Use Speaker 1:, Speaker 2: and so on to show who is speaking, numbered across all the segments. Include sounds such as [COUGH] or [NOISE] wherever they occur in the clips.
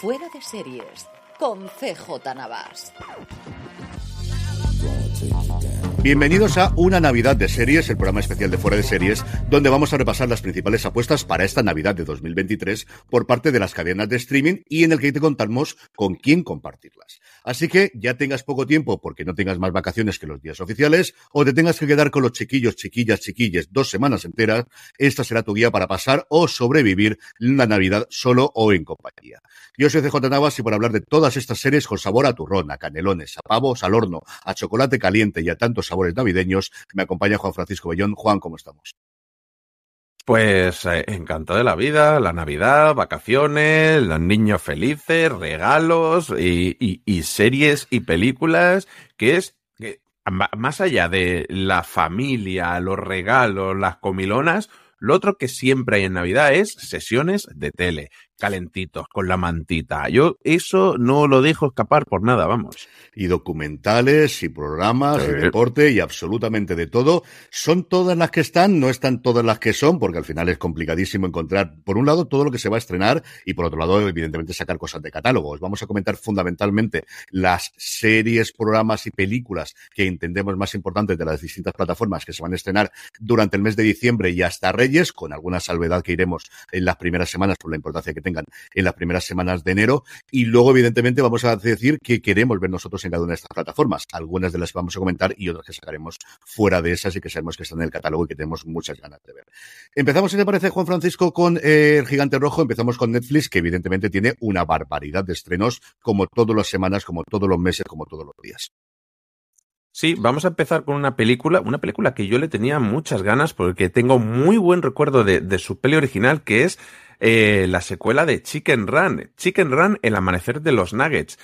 Speaker 1: Fuera de Series con CJ Navas.
Speaker 2: Bienvenidos a Una Navidad de Series, el programa especial de Fuera de Series, donde vamos a repasar las principales apuestas para esta Navidad de 2023 por parte de las cadenas de streaming y en el que te contamos con quién compartirlas. Así que ya tengas poco tiempo porque no tengas más vacaciones que los días oficiales o te tengas que quedar con los chiquillos, chiquillas, chiquilles dos semanas enteras, esta será tu guía para pasar o sobrevivir la Navidad solo o en compañía. Yo soy CJ Navas y por hablar de todas estas series con sabor a turrón, a canelones, a pavos, al horno, a chocolate caliente y a tantos sabores navideños, me acompaña Juan Francisco Bellón. Juan, ¿cómo estamos?
Speaker 3: Pues eh, encantado de la vida, la Navidad, vacaciones, los niños felices, regalos y, series y películas, que es más allá de la familia, los regalos, las comilonas, lo otro que siempre hay en Navidad es sesiones de tele, calentitos, con la mantita. Yo eso no lo dejo escapar por nada, vamos.
Speaker 2: y documentales y programas
Speaker 3: Sí.
Speaker 2: y deporte y absolutamente de todo. Son todas las que están, no están todas las que son, porque al final es complicadísimo encontrar, por un lado, todo lo que se va a estrenar y por otro lado, evidentemente, sacar cosas de catálogo. Os vamos a comentar fundamentalmente las series, programas y películas que entendemos más importantes de las distintas plataformas que se van a estrenar durante el mes de diciembre y hasta Reyes, con alguna salvedad que iremos en las primeras semanas por la importancia que tengan en las primeras semanas de enero. Y luego, evidentemente, vamos a decir que queremos ver nosotros en cada una de estas plataformas. Algunas de las que vamos a comentar y otras que sacaremos fuera de esas y que sabemos que están en el catálogo y que tenemos muchas ganas de ver. Empezamos, si te parece, Juan Francisco, con eh, El Gigante Rojo. Empezamos con Netflix, que evidentemente tiene una barbaridad de estrenos, como todas las semanas, como todos los meses, como todos los días.
Speaker 3: Sí, vamos a empezar con una película, una película que yo le tenía muchas ganas porque tengo muy buen recuerdo de, de su peli original, que es eh, la secuela de Chicken Run. Chicken Run, El amanecer de los Nuggets.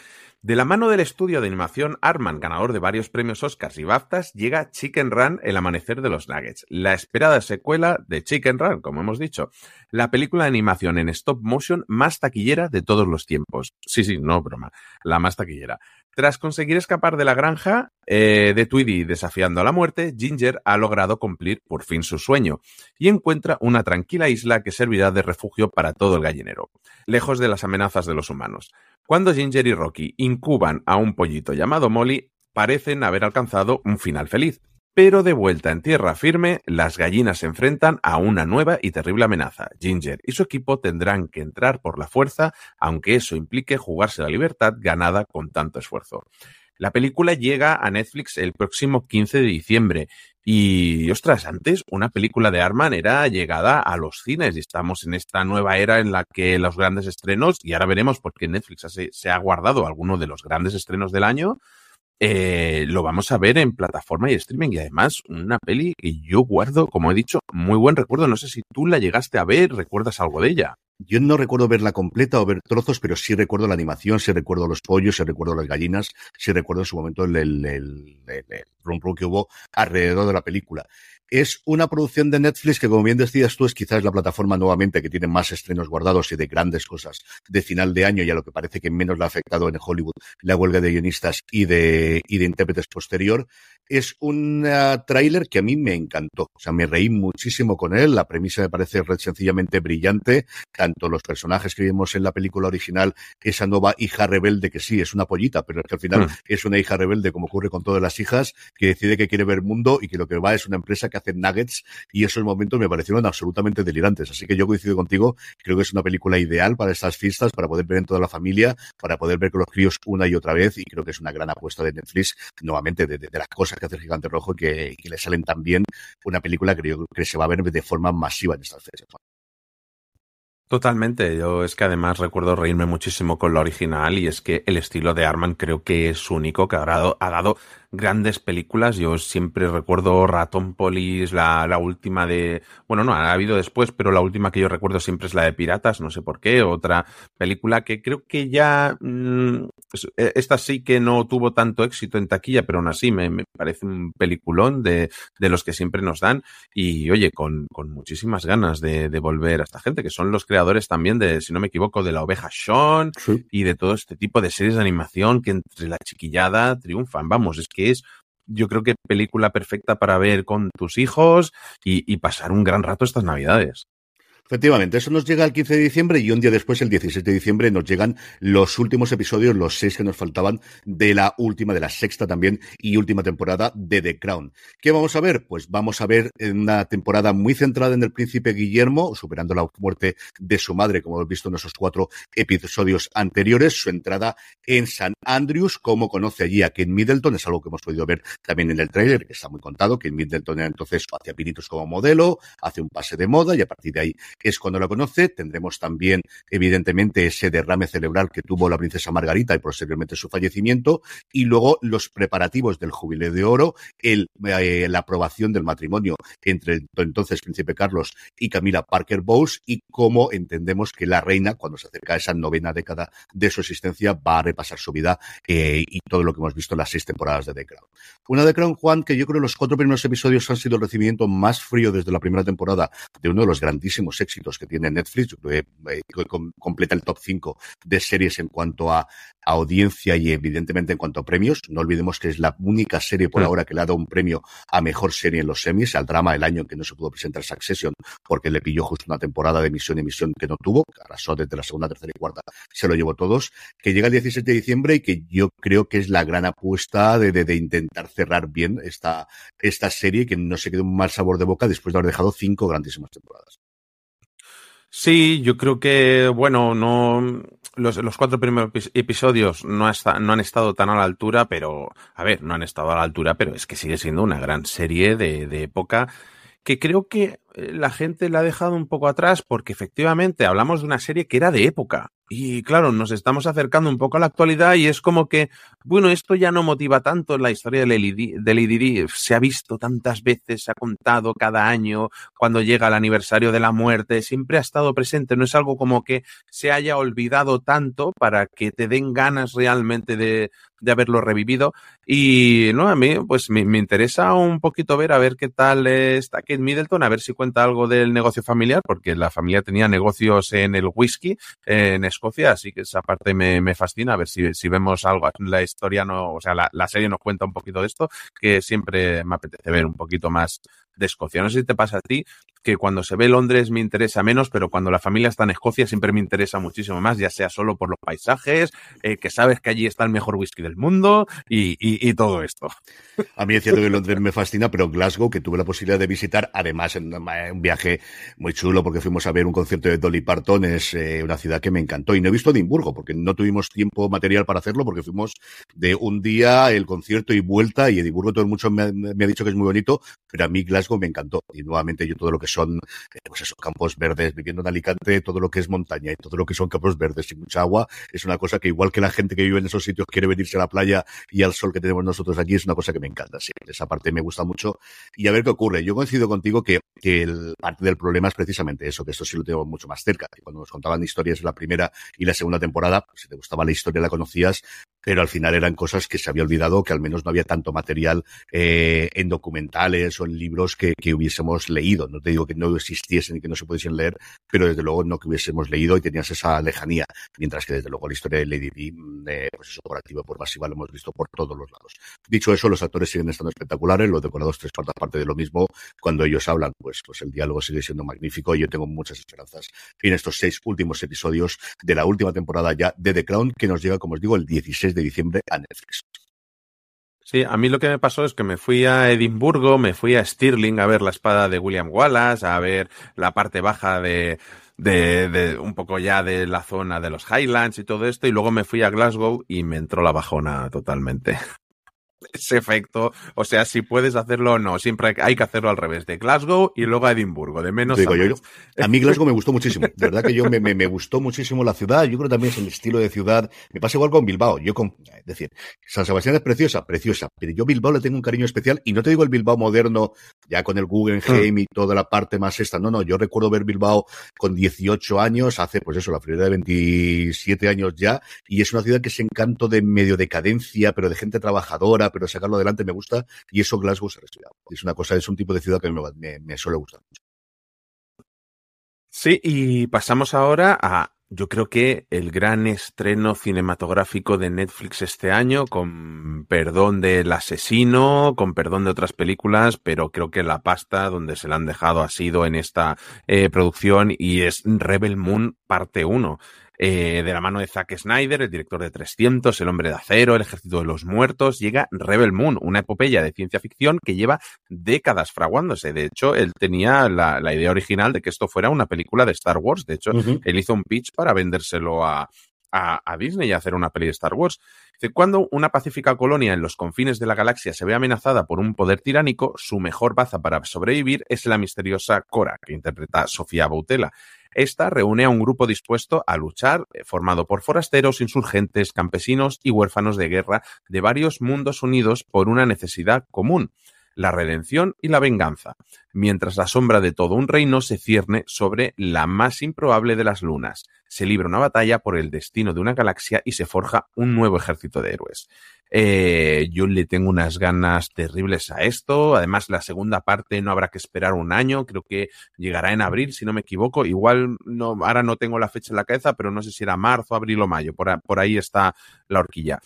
Speaker 3: De la mano del estudio de animación Arman, ganador de varios premios Oscars y BAFTAs, llega Chicken Run, El amanecer de los Nuggets, la esperada secuela de Chicken Run, como hemos dicho, la película de animación en stop motion más taquillera de todos los tiempos. Sí, sí, no broma, la más taquillera. Tras conseguir escapar de la granja eh, de Tweety desafiando a la muerte, Ginger ha logrado cumplir por fin su sueño y encuentra una tranquila isla que servirá de refugio para todo el gallinero, lejos de las amenazas de los humanos. Cuando Ginger y Rocky incuban a un pollito llamado Molly, parecen haber alcanzado un final feliz. Pero de vuelta en tierra firme, las gallinas se enfrentan a una nueva y terrible amenaza. Ginger y su equipo tendrán que entrar por la fuerza, aunque eso implique jugarse la libertad ganada con tanto esfuerzo. La película llega a Netflix el próximo 15 de diciembre y, ostras, antes una película de Arman era llegada a los cines y estamos en esta nueva era en la que los grandes estrenos, y ahora veremos por qué Netflix se, ha guardado alguno de los grandes estrenos del año, eh, lo vamos a ver en plataforma y streaming y además una peli que yo guardo, como he dicho, muy buen recuerdo. No sé si tú la llegaste a ver, recuerdas algo de ella.
Speaker 2: yo no recuerdo verla completa o ver trozos, pero sí recuerdo la animación, sí recuerdo los pollos, sí recuerdo las gallinas, sí recuerdo en su momento el, el, el, el, que hubo alrededor de la película. Es una producción de Netflix que, como bien decías tú, es quizás la plataforma nuevamente que tiene más estrenos guardados y de grandes cosas de final de año y a lo que parece que menos le ha afectado en Hollywood la huelga de guionistas y de, y de intérpretes posterior. Es un uh, tráiler que a mí me encantó. O sea, me reí muchísimo con él. La premisa me parece sencillamente brillante. Tanto los personajes que vimos en la película original, esa nueva hija rebelde, que sí, es una pollita, pero es que al final mm. es una hija rebelde, como ocurre con todas las hijas, que decide que quiere ver mundo y que lo que va es una empresa que hacen nuggets y esos momentos me parecieron absolutamente delirantes. Así que yo coincido contigo, creo que es una película ideal para estas fiestas, para poder ver en toda la familia, para poder ver con los críos una y otra vez y creo que es una gran apuesta de Netflix, nuevamente, de, de, las cosas que hace el Gigante Rojo y que, que le salen tan bien una película que creo que se va a ver de forma masiva en estas fechas.
Speaker 3: Totalmente, yo es que además recuerdo reírme muchísimo con la original y es que el estilo de Arman creo que es único, que ha dado grandes películas. Yo siempre recuerdo Ratón Polis, la, la última de. Bueno, no, ha habido después, pero la última que yo recuerdo siempre es la de Piratas, no sé por qué. Otra película que creo que ya. Mmm, esta sí que no tuvo tanto éxito en taquilla, pero aún así me, me parece un peliculón de, de, los que siempre nos dan. Y oye, con, con muchísimas ganas de, de, volver a esta gente, que son los creadores también de, si no me equivoco, de La Oveja Sean sí. y de todo este tipo de series de animación que entre la chiquillada triunfan. Vamos, es que es yo creo que película perfecta para ver con tus hijos y, y pasar un gran rato estas navidades.
Speaker 2: Efectivamente, eso nos llega el 15 de diciembre y un día después, el 16 de diciembre, nos llegan los últimos episodios, los seis que nos faltaban de la última, de la sexta también y última temporada de The Crown. ¿Qué vamos a ver? Pues vamos a ver una temporada muy centrada en el príncipe Guillermo, superando la muerte de su madre, como hemos visto en esos cuatro episodios anteriores, su entrada en San Andrews, como conoce allí a Ken Middleton, es algo que hemos podido ver también en el tráiler, que está muy contado, Ken Middleton entonces hacía pinitos como modelo, hace un pase de moda y a partir de ahí es cuando lo conoce. Tendremos también, evidentemente, ese derrame cerebral que tuvo la princesa Margarita y posteriormente su fallecimiento. Y luego los preparativos del jubileo de oro, eh, la aprobación del matrimonio entre entonces príncipe Carlos y Camila Parker Bowles y cómo entendemos que la reina, cuando se acerca a esa novena década de su existencia, va a repasar su vida eh, y todo lo que hemos visto en las seis temporadas de The Crown. Una The Crown, Juan, que yo creo los cuatro primeros episodios han sido el recibimiento más frío desde la primera temporada de uno de los grandísimos éxitos que tiene Netflix, eh, completa el top 5 de series en cuanto a, a, audiencia y evidentemente en cuanto a premios. No olvidemos que es la única serie por mm. ahora que le ha dado un premio a mejor serie en los semis, al drama del año en que no se pudo presentar Succession porque le pilló justo una temporada de emisión y emisión que no tuvo, arrasó desde la segunda, tercera y cuarta, se lo llevó todos, que llega el 17 de diciembre y que yo creo que es la gran apuesta de, de, de intentar cerrar bien esta, esta serie que no se quede un mal sabor de boca después de haber dejado cinco grandísimas temporadas.
Speaker 3: Sí, yo creo que, bueno, no. Los, los cuatro primeros episodios no, no han estado tan a la altura, pero. A ver, no han estado a la altura, pero es que sigue siendo una gran serie de, de época que creo que la gente la ha dejado un poco atrás porque efectivamente hablamos de una serie que era de época. Y claro, nos estamos acercando un poco a la actualidad y es como que, bueno, esto ya no motiva tanto la historia del Lady Se ha visto tantas veces, se ha contado cada año cuando llega el aniversario de la muerte, siempre ha estado presente. No es algo como que se haya olvidado tanto para que te den ganas realmente de, de haberlo revivido. Y no, a mí, pues me, me, interesa un poquito ver a ver qué tal está Kate Middleton, a ver si cuenta algo del negocio familiar, porque la familia tenía negocios en el whisky, en Escocia, así que esa parte me, me fascina, a ver si, si, vemos algo. La historia no, o sea, la, la, serie nos cuenta un poquito de esto, que siempre me apetece ver un poquito más de Escocia. No sé si te pasa a ti, que cuando se ve Londres me interesa menos, pero cuando la familia está en Escocia siempre me interesa muchísimo más, ya sea solo por los paisajes, eh, que sabes que allí está el mejor whisky del mundo y, todo esto.
Speaker 2: A mí es cierto que Londres me fascina, pero Glasgow, que tuve la posibilidad de visitar, además en un viaje muy chulo porque fuimos a ver un concierto de Dolly Parton, es eh, una ciudad que me encantó. Y no he visto Edimburgo porque no tuvimos tiempo material para hacerlo porque fuimos de un día el concierto y vuelta y Edimburgo todo el mundo me, me ha dicho que es muy bonito, pero a mí Glasgow Me encantó. Y nuevamente yo todo lo que son, eh, pues esos campos verdes, viviendo en Alicante, todo lo que es montaña y todo lo que son campos verdes y mucha agua, es una cosa que igual que la gente que vive en esos sitios quiere venirse a la playa y al sol que tenemos nosotros aquí, es una cosa que me encanta. Sí, esa parte me gusta mucho. Y a ver qué ocurre. Yo coincido contigo que, el, parte del problema es precisamente eso, que esto sí lo tengo mucho más cerca. Cuando nos contaban historias en la primera y la segunda temporada, pues si te gustaba la historia la conocías, pero al final eran cosas que se había olvidado, que al menos no había tanto material eh, en documentales o en libros que, que, hubiésemos leído. No te digo que no existiesen y que no se pudiesen leer, pero desde luego no que hubiésemos leído y tenías esa lejanía. Mientras que desde luego la historia de Lady Di, eh, pues eso por activo por pasiva lo hemos visto por todos los lados. Dicho eso, los actores siguen estando espectaculares, los decorados tres cuartas partes de lo mismo. Cuando ellos hablan, pues, pues el diálogo sigue siendo magnífico y yo tengo muchas esperanzas en estos seis últimos episodios de la última temporada ya de The Crown, que nos llega, como os digo, el 16 de diciembre a Netflix.
Speaker 3: Sí, a mí lo que me pasó es que me fui a Edimburgo, me fui a Stirling a ver la espada de William Wallace, a ver la parte baja de, de, de, un poco ya de la zona de los Highlands y todo esto, y luego me fui a Glasgow y me entró la bajona totalmente. Ese efecto. O sea, si puedes hacerlo o no, siempre hay que hacerlo al revés, de Glasgow y luego a Edimburgo, de menos
Speaker 2: Digo, a yo, A mí Glasgow me gustó muchísimo, de verdad que yo me, me, me, gustó muchísimo la ciudad, yo creo también es el estilo de ciudad, me pasa igual con Bilbao, yo con, es decir, San Sebastián es preciosa, preciosa, pero yo Bilbao le tengo un cariño especial y no te digo el Bilbao moderno, ya con el Guggenheim y toda la parte más esta, no, no, yo recuerdo ver Bilbao con 18 años, hace pues eso, la friolera de 27 años ya, y es una ciudad que es encanto de medio decadencia, pero de gente trabajadora, pero sacarlo adelante me gusta y eso Glasgow se ha respirado. Es una cosa, es un tipo de ciudad que me, me, me suele gustar mucho.
Speaker 3: Sí, y pasamos ahora a yo creo que el gran estreno cinematográfico de Netflix este año, con perdón del asesino, con perdón de otras películas, pero creo que la pasta donde se la han dejado ha sido en esta eh, producción y es Rebel Moon parte 1 eh, de la mano de Zack Snyder, el director de 300, El Hombre de Acero, El Ejército de los Muertos, llega Rebel Moon, una epopeya de ciencia ficción que lleva décadas fraguándose. De hecho, él tenía la, la idea original de que esto fuera una película de Star Wars. De hecho, uh -huh. él hizo un pitch para vendérselo a, a, a, Disney y hacer una peli de Star Wars. Dice, cuando una pacífica colonia en los confines de la galaxia se ve amenazada por un poder tiránico, su mejor baza para sobrevivir es la misteriosa Cora, que interpreta Sofía Boutella. Esta reúne a un grupo dispuesto a luchar, eh, formado por forasteros, insurgentes, campesinos y huérfanos de guerra de varios mundos unidos por una necesidad común la redención y la venganza, mientras la sombra de todo un reino se cierne sobre la más improbable de las lunas. Se libra una batalla por el destino de una galaxia y se forja un nuevo ejército de héroes. Eh, yo le tengo unas ganas terribles a esto. Además, la segunda parte no habrá que esperar un año. Creo que llegará en abril, si no me equivoco. Igual no, ahora no tengo la fecha en la cabeza, pero no sé si era marzo, abril o mayo. Por, por ahí está la horquilla.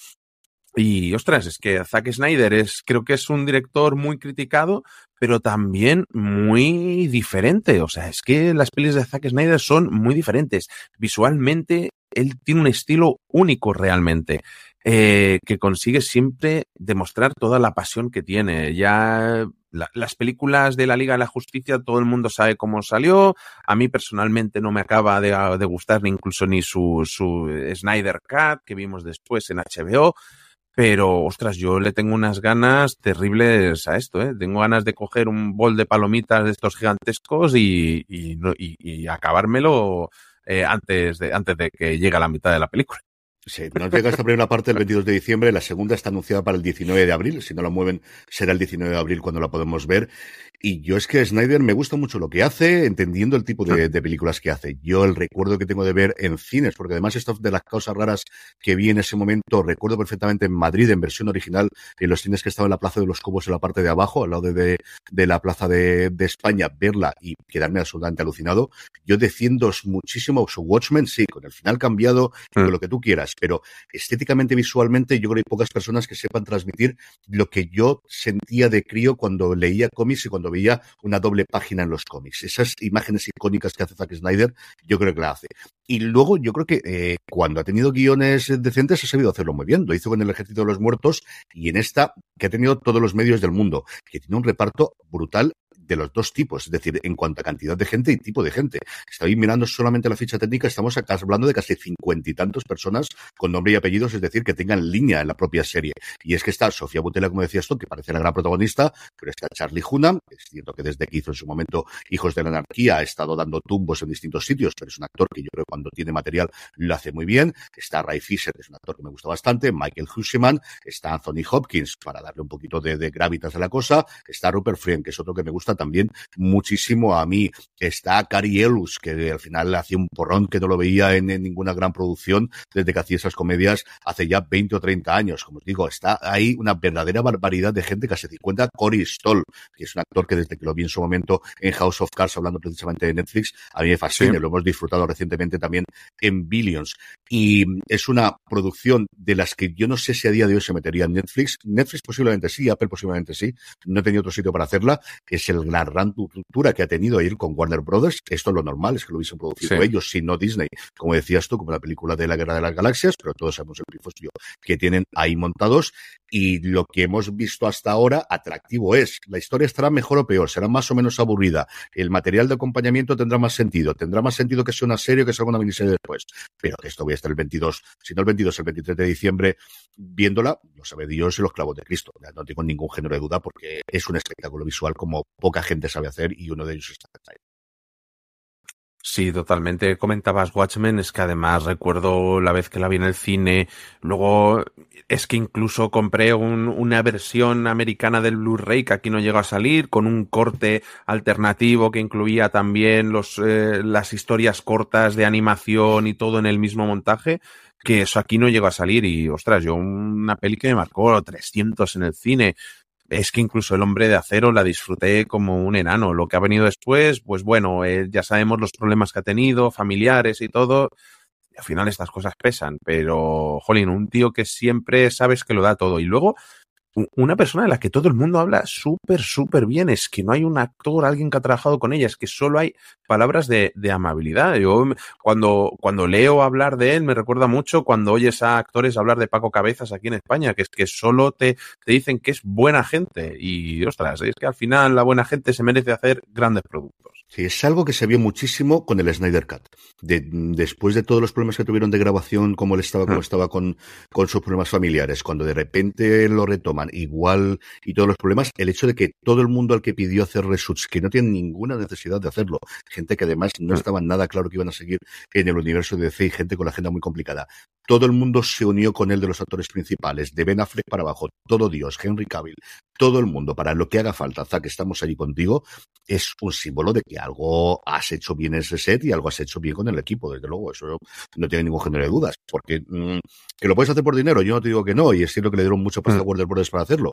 Speaker 3: Y ostras, es que Zack Snyder es, creo que es un director muy criticado, pero también muy diferente. O sea, es que las pelis de Zack Snyder son muy diferentes. Visualmente, él tiene un estilo único realmente. Eh, que consigue siempre demostrar toda la pasión que tiene. Ya la, las películas de la Liga de la Justicia, todo el mundo sabe cómo salió. A mí personalmente no me acaba de, de gustar ni incluso ni su, su Snyder Cut que vimos después en HBO. Pero, ostras, yo le tengo unas ganas terribles a esto, ¿eh? Tengo ganas de coger un bol de palomitas de estos gigantescos y, y, y, acabármelo eh, antes, de, antes de que llegue a la mitad de la película.
Speaker 2: Sí, nos llega esta primera parte el 22 de diciembre, la segunda está anunciada para el 19 de abril, si no la mueven será el 19 de abril cuando la podemos ver. Y yo es que Snyder me gusta mucho lo que hace, entendiendo el tipo de, de, películas que hace. Yo el recuerdo que tengo de ver en cines, porque además esto de las cosas raras que vi en ese momento, recuerdo perfectamente en Madrid, en versión original, en los cines que estaba en la Plaza de los Cobos en la parte de abajo, al lado de, de, de la Plaza de, de, España, verla y quedarme absolutamente alucinado. Yo defiendo muchísimo su Watchmen, sí, con el final cambiado, mm. con lo que tú quieras, pero estéticamente, visualmente, yo creo que hay pocas personas que sepan transmitir lo que yo sentía de crío cuando leía cómics y cuando veía una doble página en los cómics. Esas imágenes icónicas que hace Zack Snyder, yo creo que la hace. Y luego yo creo que eh, cuando ha tenido guiones decentes ha sabido hacerlo muy bien. Lo hizo con el Ejército de los Muertos y en esta que ha tenido todos los medios del mundo, que tiene un reparto brutal de los dos tipos, es decir, en cuanto a cantidad de gente y tipo de gente. Estoy mirando solamente la ficha técnica, estamos hablando de casi cincuenta y tantos personas con nombre y apellidos, es decir, que tengan línea en la propia serie. Y es que está Sofía Butela, como decías tú, que parece la gran protagonista, pero está Charlie Hunnam, es cierto que desde que hizo en su momento Hijos de la Anarquía ha estado dando tumbos en distintos sitios, pero es un actor que yo creo que cuando tiene material lo hace muy bien. Está Ray Fisher, que es un actor que me gusta bastante, Michael Huseman, está Anthony Hopkins, para darle un poquito de, de gravitas a la cosa, está Rupert Friend, que es otro que me gusta también muchísimo a mí, está Cary Elus, que al final hacía un porrón que no lo veía en, en ninguna gran producción desde que hacía esas comedias hace ya 20 o 30 años. Como os digo, está ahí una verdadera barbaridad de gente, casi 50. Cory Stoll, que es un actor que desde que lo vi en su momento en House of Cards, hablando precisamente de Netflix, a mí me fascina. Sí. Lo hemos disfrutado recientemente también en Billions. Y es una producción de las que yo no sé si a día de hoy se metería en Netflix. Netflix posiblemente sí, Apple posiblemente sí. No he tenido otro sitio para hacerla. Es el gran ruptura que ha tenido ir con Warner Brothers. Esto es lo normal, es que lo hubiesen producido sí. ellos, si no Disney, como decías tú, como la película de la Guerra de las Galaxias, pero todos sabemos el pifostio que tienen ahí montados. Y lo que hemos visto hasta ahora, atractivo es. La historia estará mejor o peor, será más o menos aburrida. El material de acompañamiento tendrá más sentido. Tendrá más sentido que sea una serie o que sea una miniserie después. Pero esto voy a estar el 22, si no el 22, el 23 de diciembre, viéndola, lo sabe Dios y los clavos de Cristo. No tengo ningún género de duda porque es un espectáculo visual como poca gente sabe hacer y uno de ellos está ahí.
Speaker 3: Sí, totalmente. Comentabas Watchmen, es que además recuerdo la vez que la vi en el cine, luego es que incluso compré un, una versión americana del Blu-ray que aquí no llegó a salir, con un corte alternativo que incluía también los, eh, las historias cortas de animación y todo en el mismo montaje, que eso aquí no llegó a salir. Y, ostras, yo una peli que me marcó 300 en el cine, es que incluso el hombre de acero la disfruté como un enano. Lo que ha venido después, pues bueno, eh, ya sabemos los problemas que ha tenido, familiares y todo. Y al final estas cosas pesan, pero, jolín, un tío que siempre sabes que lo da todo. Y luego, una persona de la que todo el mundo habla súper, súper bien. Es que no hay un actor, alguien que ha trabajado con ella, es que solo hay palabras de, de, amabilidad. Yo cuando, cuando leo hablar de él me recuerda mucho cuando oyes a actores hablar de Paco Cabezas aquí en España, que es que solo te, te dicen que es buena gente. Y ostras, es que al final la buena gente se merece hacer grandes productos.
Speaker 2: Sí, es algo que se vio muchísimo con el Snyder Cut. De, después de todos los problemas que tuvieron de grabación, como él estaba, como estaba con, con sus problemas familiares, cuando de repente lo retoman igual y todos los problemas, el hecho de que todo el mundo al que pidió hacer reshoots, que no tienen ninguna necesidad de hacerlo, gente que además no estaba nada claro que iban a seguir en el universo de DC y gente con la agenda muy complicada. Todo el mundo se unió con él de los actores principales, de Ben Affleck para abajo, todo Dios, Henry Cavill, todo el mundo, para lo que haga falta, Zack, estamos allí contigo, es un símbolo de que algo has hecho bien en ese set y algo has hecho bien con el equipo, desde luego, eso no tiene ningún género de dudas, porque mmm, que lo puedes hacer por dinero, yo no te digo que no, y es cierto que le dieron mucho pasta a Warner Bros. para hacerlo,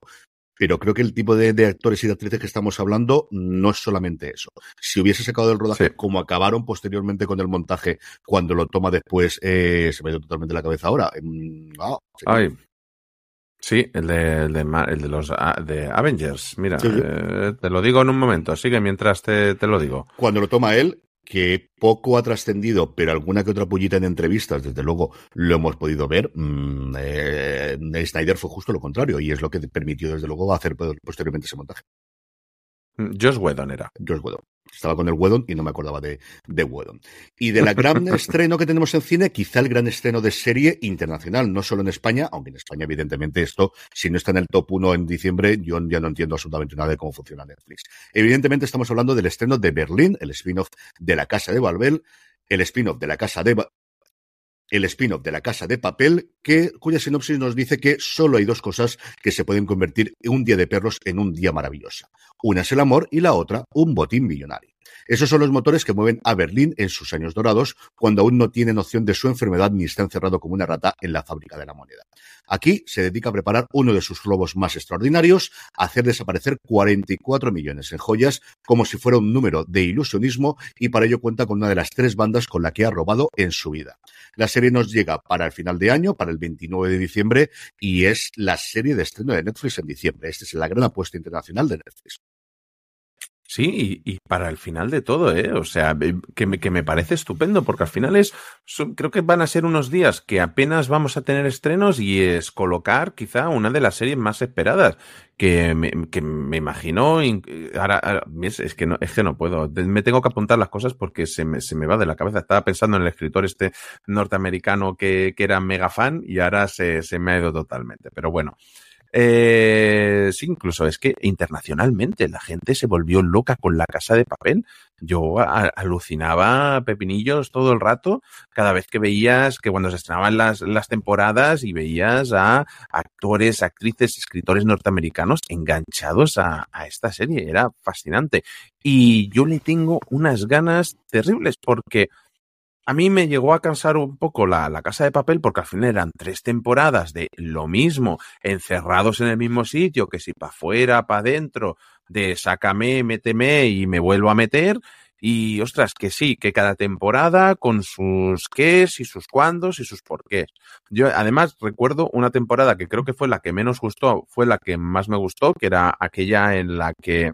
Speaker 2: pero creo que el tipo de, de, actores y de actrices que estamos hablando no es solamente eso. Si hubiese sacado del rodaje, sí. como acabaron posteriormente con el montaje, cuando lo toma después, eh, se me ha ido totalmente la cabeza ahora.
Speaker 3: Oh, sí. Ay. Sí, el de, el de, el de los de Avengers. Mira, sí, eh, te lo digo en un momento. Sigue mientras te, te lo digo.
Speaker 2: Cuando lo toma él, que poco ha trascendido, pero alguna que otra pullita en entrevistas, desde luego, lo hemos podido ver. Mm, eh, Snyder fue justo lo contrario y es lo que permitió, desde luego, hacer posteriormente ese montaje.
Speaker 3: Josh Whedon era.
Speaker 2: Josh Whedon. Estaba con el Whedon y no me acordaba de, de Whedon. Y de la gran [LAUGHS] estreno que tenemos en cine, quizá el gran estreno de serie internacional, no solo en España, aunque en España, evidentemente, esto, si no está en el top 1 en diciembre, yo ya no entiendo absolutamente nada de cómo funciona Netflix. Evidentemente, estamos hablando del estreno de Berlín, el spin-off de La Casa de Babel, el spin-off de La Casa de el spin-off de la casa de papel, que, cuya sinopsis nos dice que solo hay dos cosas que se pueden convertir un día de perros en un día maravilloso. Una es el amor y la otra un botín millonario. Esos son los motores que mueven a Berlín en sus años dorados, cuando aún no tiene noción de su enfermedad ni está encerrado como una rata en la fábrica de la moneda. Aquí se dedica a preparar uno de sus robos más extraordinarios, a hacer desaparecer 44 millones en joyas, como si fuera un número de ilusionismo, y para ello cuenta con una de las tres bandas con la que ha robado en su vida. La serie nos llega para el final de año, para el 29 de diciembre, y es la serie de estreno de Netflix en diciembre. Esta es la gran apuesta internacional de Netflix.
Speaker 3: Sí, y, y, para el final de todo, ¿eh? O sea, que me, que me parece estupendo, porque al final es, creo que van a ser unos días que apenas vamos a tener estrenos y es colocar quizá una de las series más esperadas, que me, que me imagino, ahora, ahora es, que no, es que no puedo, me tengo que apuntar las cosas porque se me, se me va de la cabeza. Estaba pensando en el escritor este norteamericano que, que era mega fan y ahora se, se me ha ido totalmente, pero bueno. Eh, sí, incluso es que internacionalmente la gente se volvió loca con la casa de papel. Yo alucinaba pepinillos todo el rato cada vez que veías que cuando se estrenaban las, las temporadas y veías a actores, actrices, escritores norteamericanos enganchados a, a esta serie. Era fascinante. Y yo le tengo unas ganas terribles porque a mí me llegó a cansar un poco la, la, casa de papel porque al final eran tres temporadas de lo mismo, encerrados en el mismo sitio, que si para afuera, para adentro, de sácame, méteme y me vuelvo a meter. Y ostras, que sí, que cada temporada con sus qués y sus cuándos y sus porqués. Yo además recuerdo una temporada que creo que fue la que menos gustó, fue la que más me gustó, que era aquella en la que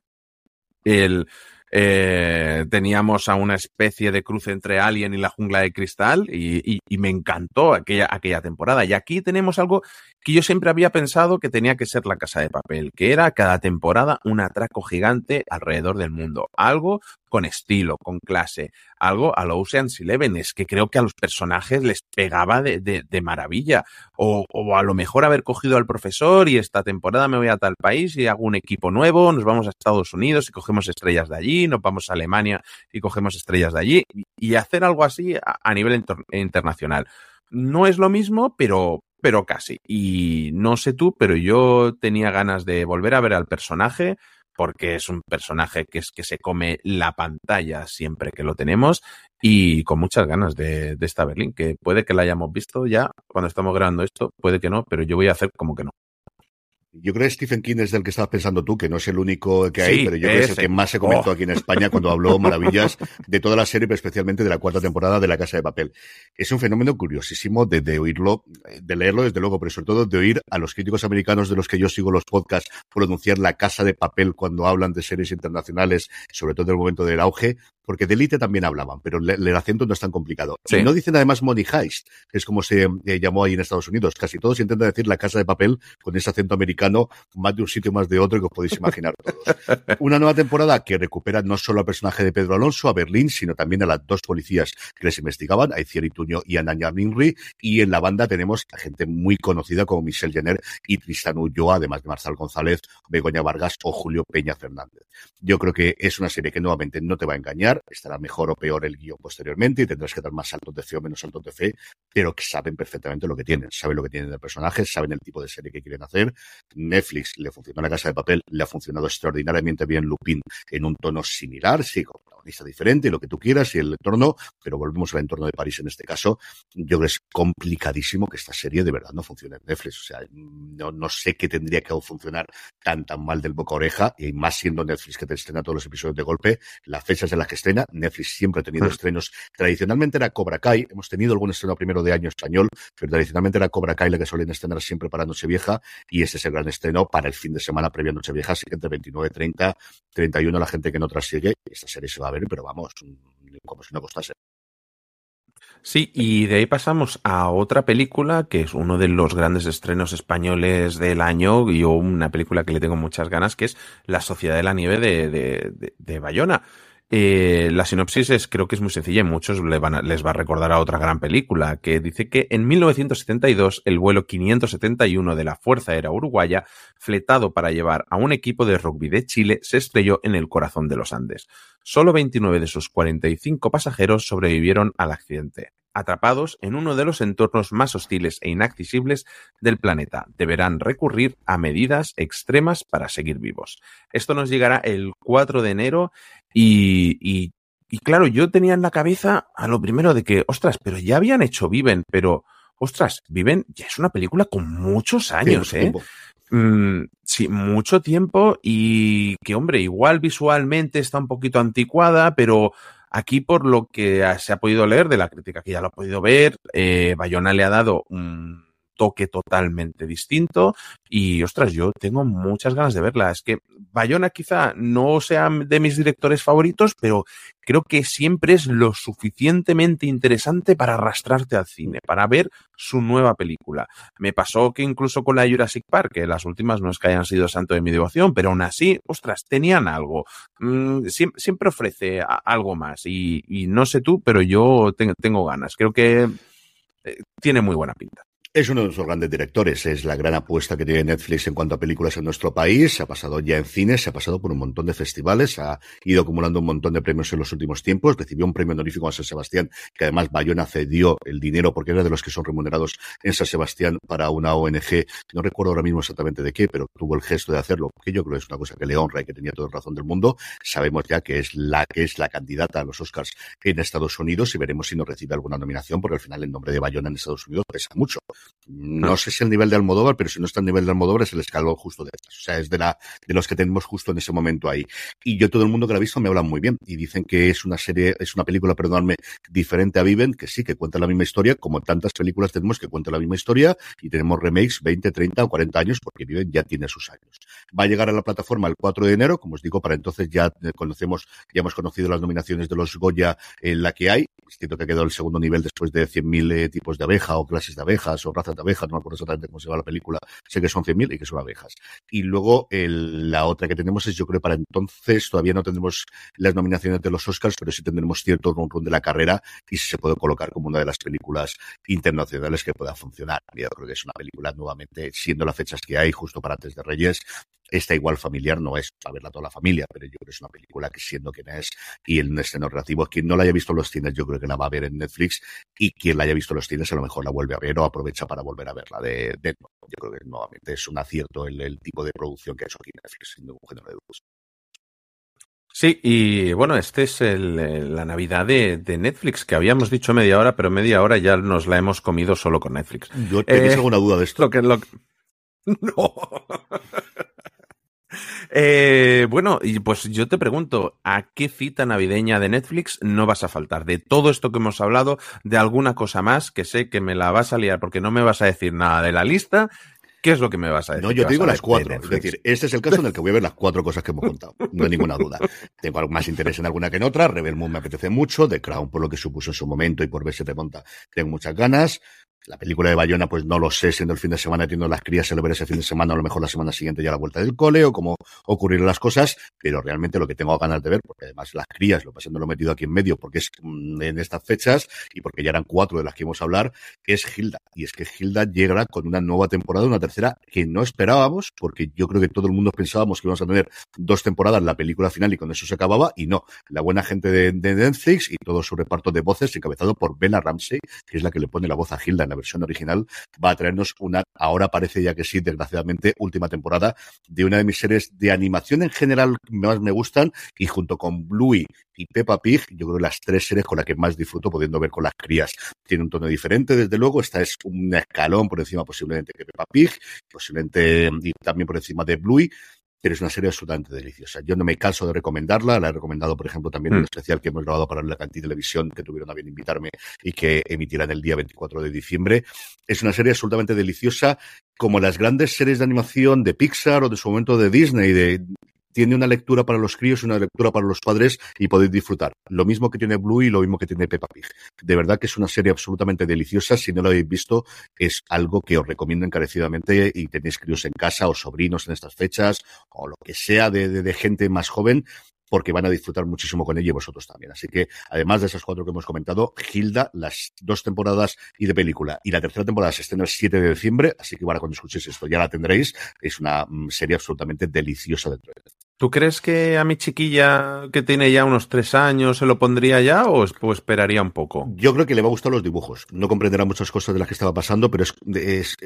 Speaker 3: el, eh, teníamos a una especie de cruce entre Alien y la jungla de cristal y, y, y, me encantó aquella, aquella temporada. Y aquí tenemos algo que yo siempre había pensado que tenía que ser la casa de papel, que era cada temporada un atraco gigante alrededor del mundo. Algo con estilo, con clase, algo a lo Ocean's Eleven, es que creo que a los personajes les pegaba de, de, de maravilla. O, o, a lo mejor haber cogido al profesor y esta temporada me voy a tal país y hago un equipo nuevo, nos vamos a Estados Unidos y cogemos estrellas de allí, nos vamos a Alemania y cogemos estrellas de allí, y hacer algo así a, a nivel internacional. No es lo mismo, pero, pero casi. Y no sé tú, pero yo tenía ganas de volver a ver al personaje porque es un personaje que es que se come la pantalla siempre que lo tenemos y con muchas ganas de, de esta Berlín, que puede que la hayamos visto ya cuando estamos grabando esto, puede que no, pero yo voy a hacer como que no.
Speaker 2: Yo creo que Stephen King es del que estabas pensando tú, que no es el único que hay, sí, pero yo creo que es el que más se comentó oh. aquí en España cuando habló [LAUGHS] maravillas de toda la serie, pero especialmente de la cuarta temporada de La Casa de Papel. Es un fenómeno curiosísimo de, de, oírlo, de leerlo desde luego, pero sobre todo de oír a los críticos americanos de los que yo sigo los podcasts pronunciar La Casa de Papel cuando hablan de series internacionales, sobre todo en el momento del auge, porque de élite también hablaban, pero le, el acento no es tan complicado. Sí. Y no dicen además Money Heist, que es como se eh, llamó ahí en Estados Unidos. Casi todos intentan decir la casa de papel con ese acento americano, más de un sitio más de otro que os podéis imaginar todos. [LAUGHS] Una nueva temporada que recupera no solo al personaje de Pedro Alonso, a Berlín, sino también a las dos policías que les investigaban, a Iciar Ituño y a Nanya Minri. Y en la banda tenemos a gente muy conocida como Michelle Jenner y Tristan Ulloa, además de Marcel González, Begoña Vargas o Julio Peña Fernández. Yo creo que es una serie que nuevamente no te va a engañar estará mejor o peor el guion posteriormente y tendrás que dar más saltos de fe o menos saltos de fe, pero que saben perfectamente lo que tienen, saben lo que tienen del personaje, saben el tipo de serie que quieren hacer. Netflix le funcionó la casa de papel, le ha funcionado extraordinariamente bien Lupin en un tono similar, sí, protagonista diferente, lo que tú quieras y el entorno, pero volvemos al entorno de París en este caso. Yo creo que es complicadísimo que esta serie de verdad no funcione en Netflix. O sea, no, no sé qué tendría que funcionar tan tan mal del boca a oreja y más siendo Netflix que te estrena todos los episodios de golpe, las fechas en las que estrena, Netflix siempre ha tenido estrenos. Tradicionalmente era Cobra Kai, hemos tenido algún estreno primero de año español, pero tradicionalmente era Cobra Kai la que suelen estrenar siempre para Nochevieja y este es el gran estreno para el fin de semana previo a Nochevieja, así que entre 29, 30, 31 la gente que no trasigue, esta serie se va ver, pero vamos, como si no costase.
Speaker 3: Sí, y de ahí pasamos a otra película que es uno de los grandes estrenos españoles del año y una película que le tengo muchas ganas, que es La Sociedad de la Nieve de, de, de Bayona. Eh, la sinopsis es, creo que es muy sencilla y muchos les va a recordar a otra gran película que dice que en 1972 el vuelo 571 de la Fuerza Aérea Uruguaya, fletado para llevar a un equipo de rugby de Chile, se estrelló en el corazón de los Andes. Solo 29 de sus 45 pasajeros sobrevivieron al accidente. Atrapados en uno de los entornos más hostiles e inaccesibles del planeta, deberán recurrir a medidas extremas para seguir vivos. Esto nos llegará el 4 de enero y, y, y, claro, yo tenía en la cabeza a lo primero de que, ostras, pero ya habían hecho Viven, pero, ostras, Viven ya es una película con muchos años, sí, ¿eh? Mm, sí, mucho tiempo y que, hombre, igual visualmente está un poquito anticuada, pero aquí por lo que se ha podido leer de la crítica que ya lo ha podido ver, eh, Bayona le ha dado un toque totalmente distinto y, ostras, yo tengo muchas ganas de verla. Es que Bayona quizá no sea de mis directores favoritos, pero creo que siempre es lo suficientemente interesante para arrastrarte al cine, para ver su nueva película. Me pasó que incluso con la Jurassic Park, que las últimas no es que hayan sido santo de mi devoción, pero aún así, ostras, tenían algo. Mm, siempre, ofrece algo más y, no sé tú, pero yo tengo ganas. Creo que eh, tiene muy buena pinta.
Speaker 2: Es uno de nuestros grandes directores, es la gran apuesta que tiene Netflix en cuanto a películas en nuestro país, se ha pasado ya en cines, se ha pasado por un montón de festivales, ha ido acumulando un montón de premios en los últimos tiempos, recibió un premio honorífico a San Sebastián, que además Bayona cedió el dinero porque era de los que son remunerados en San Sebastián para una ONG, no recuerdo ahora mismo exactamente de qué, pero tuvo el gesto de hacerlo, que yo creo que es una cosa que le honra y que tenía toda razón del mundo, sabemos ya que es la que es la candidata a los Oscars en Estados Unidos y veremos si no recibe alguna nominación, porque al final el nombre de Bayona en Estados Unidos pesa mucho. No sé si el nivel de Almodóvar, pero si no está el nivel de Almodóvar es el escalón justo de estas. O sea, es de la de los que tenemos justo en ese momento ahí. Y yo todo el mundo que la ha visto me habla muy bien y dicen que es una serie, es una película, perdóname, diferente a Viven, que sí, que cuenta la misma historia, como tantas películas tenemos que cuentan la misma historia y tenemos remakes 20, 30 o 40 años porque Viven ya tiene sus años. Va a llegar a la plataforma el 4 de enero, como os digo, para entonces ya conocemos, ya hemos conocido las nominaciones de los Goya en la que hay. Siento que quedó el segundo nivel después de 100.000 eh, tipos de abeja o clases de abejas o razas de abejas, no me acuerdo exactamente cómo se llama la película, sé que son 100.000 y que son abejas. Y luego la otra que tenemos es, yo creo, para entonces todavía no tendremos las nominaciones de los Oscars, pero sí tendremos cierto run, run de la carrera y se puede colocar como una de las películas internacionales que pueda funcionar. Yo creo que es una película nuevamente, siendo las fechas que hay justo para antes de Reyes, esta igual familiar no es para verla toda la familia, pero yo creo que es una película que siendo quien es y el escenario narrativo, quien no la haya visto en los cines, yo creo que la va a ver en Netflix y quien la haya visto en los cines a lo mejor la vuelve a ver o aprovecha para volver a verla de, yo creo que nuevamente es un acierto el, tipo de producción que ha hecho aquí Netflix, sin ningún género de dudas.
Speaker 3: Sí, y bueno, este es el, la Navidad de, Netflix, que habíamos dicho media hora, pero media hora ya nos la hemos comido solo con Netflix.
Speaker 2: Yo tenéis eh, alguna duda de esto.
Speaker 3: Lo que, lo [LAUGHS] No. Eh, bueno, y pues yo te pregunto, ¿a qué cita navideña de Netflix no vas a faltar? De todo esto que hemos hablado, de alguna cosa más que sé que me la vas a liar porque no me vas a decir nada de la lista. ¿Qué es lo que me vas a decir?
Speaker 2: No, yo te digo las cuatro. Es decir, este es el caso en el que voy a ver las cuatro cosas que hemos contado. No hay ninguna duda. Tengo algo más interés en alguna que en otra. Rebel Moon me apetece mucho. The Crown, por lo que supuso en su momento y por ver si te monta, tengo muchas ganas. La película de Bayona, pues no lo sé, siendo el fin de semana, teniendo las crías, se lo veré ese fin de semana, a lo mejor la semana siguiente ya a la vuelta del cole, o cómo ocurrirán las cosas, pero realmente lo que tengo ganas de ver, porque además las crías, lo pasando lo he metido aquí en medio, porque es mm, en estas fechas, y porque ya eran cuatro de las que íbamos a hablar, es Hilda. Y es que Hilda llega con una nueva temporada, una tercera, que no esperábamos, porque yo creo que todo el mundo pensábamos que íbamos a tener dos temporadas la película final y con eso se acababa, y no. La buena gente de, de Netflix y todo su reparto de voces, encabezado por Bella Ramsey, que es la que le pone la voz a Hilda la versión original, va a traernos una, ahora parece ya que sí, desgraciadamente, última temporada de una de mis series de animación en general más me gustan y junto con Bluey y Peppa Pig, yo creo las tres series con las que más disfruto pudiendo ver con las crías. Tiene un tono diferente, desde luego. Esta es un escalón por encima posiblemente que Peppa Pig, posiblemente y también por encima de Bluey pero es una serie absolutamente deliciosa. Yo no me canso de recomendarla, la he recomendado, por ejemplo, también en un mm. especial que hemos grabado para la cantidad de televisión, que tuvieron a bien invitarme y que emitirán el día 24 de diciembre. Es una serie absolutamente deliciosa, como las grandes series de animación de Pixar o de su momento de Disney, de tiene una lectura para los críos y una lectura para los padres y podéis disfrutar. Lo mismo que tiene Blue y lo mismo que tiene Peppa Pig. De verdad que es una serie absolutamente deliciosa. Si no lo habéis visto, es algo que os recomiendo encarecidamente y tenéis críos en casa o sobrinos en estas fechas o lo que sea de, de gente más joven porque van a disfrutar muchísimo con ella y vosotros también. Así que, además de esas cuatro que hemos comentado, Hilda, las dos temporadas y de película. Y la tercera temporada se estrena el 7 de diciembre, así que para cuando escuchéis esto ya la tendréis. Es una mm, serie absolutamente deliciosa dentro de
Speaker 3: ¿Tú crees que a mi chiquilla, que tiene ya unos tres años, se lo pondría ya o, esperaría un poco?
Speaker 2: Yo creo que le va a gustar los dibujos. No comprenderá muchas cosas de las que estaba pasando, pero es,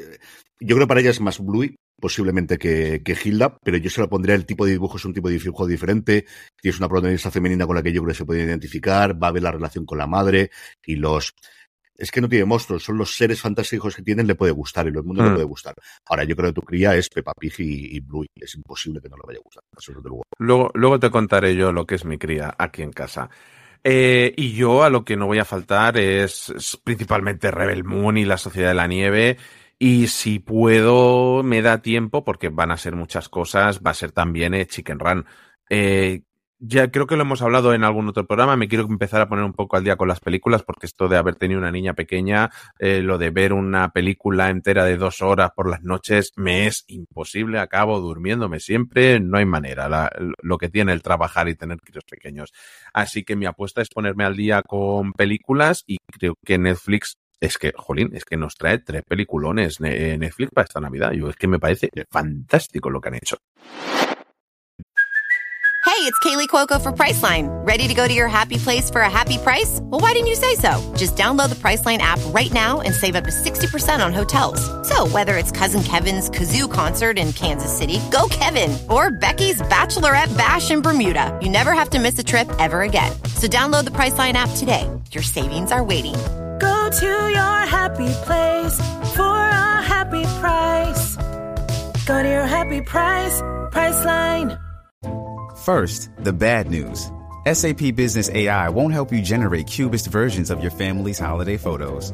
Speaker 2: yo creo que para ella es más Bluey, posiblemente que, que Hilda, pero yo se lo pondría el tipo de dibujo, es un tipo de dibujo diferente, tienes una protagonista femenina con la que yo creo que se puede identificar, va a ver la relación con la madre y los es que no tiene monstruos, son los seres fantásticos que tienen, le puede gustar y los mundos le mm. puede gustar. Ahora, yo creo que tu cría es Peppa Pig y, Blue, es imposible que no le vaya a gustar.
Speaker 3: luego. luego, te contaré yo lo que es mi cría aquí en casa. Eh, y yo a lo que no voy a faltar es, principalmente Rebel Moon y la Sociedad de la Nieve Y si puedo, me da tiempo, porque van a ser muchas cosas, va a ser también eh, Chicken Run. Eh, ya creo que lo hemos hablado en algún otro programa. Me quiero empezar a poner un poco al día con las películas, porque esto de haber tenido una niña pequeña, eh, lo de ver una película entera de dos horas por las noches, me es imposible. Acabo durmiéndome siempre. No hay manera. Lo que tiene el trabajar y tener críos pequeños. Así que mi apuesta es ponerme al día con películas y creo que Netflix es que, jolín, es que nos trae tres peliculones eh, Netflix para esta Navidad. Yo es que me parece fantástico lo que han hecho.
Speaker 4: Hey, it's Kaylee Cuoco for Priceline. Ready to go to your happy place for a happy price? Well, why didn't you say so? Just download the Priceline app right now and save up to 60% on hotels. So, whether it's Cousin Kevin's Kazoo concert in Kansas City, go Kevin, or Becky's Bachelorette Bash in Bermuda, you never have to miss a trip ever again. So, download the Priceline app today. Your savings are waiting
Speaker 5: Go to your happy place for a happy price. Go to your happy price, Priceline.
Speaker 6: First, the bad news. SAP Business AI won't help you generate cubist versions of your family's holiday photos.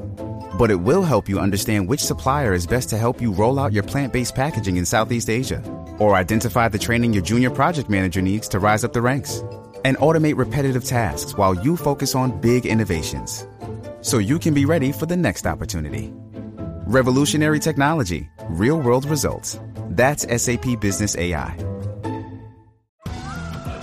Speaker 6: But it will help you understand which supplier is best to help you roll out your plant based packaging in Southeast Asia, or identify the training your junior project manager needs to rise up the ranks, and automate repetitive tasks while you focus on big innovations so you can be ready for the next opportunity. Revolutionary technology, real world results. That's SAP Business AI.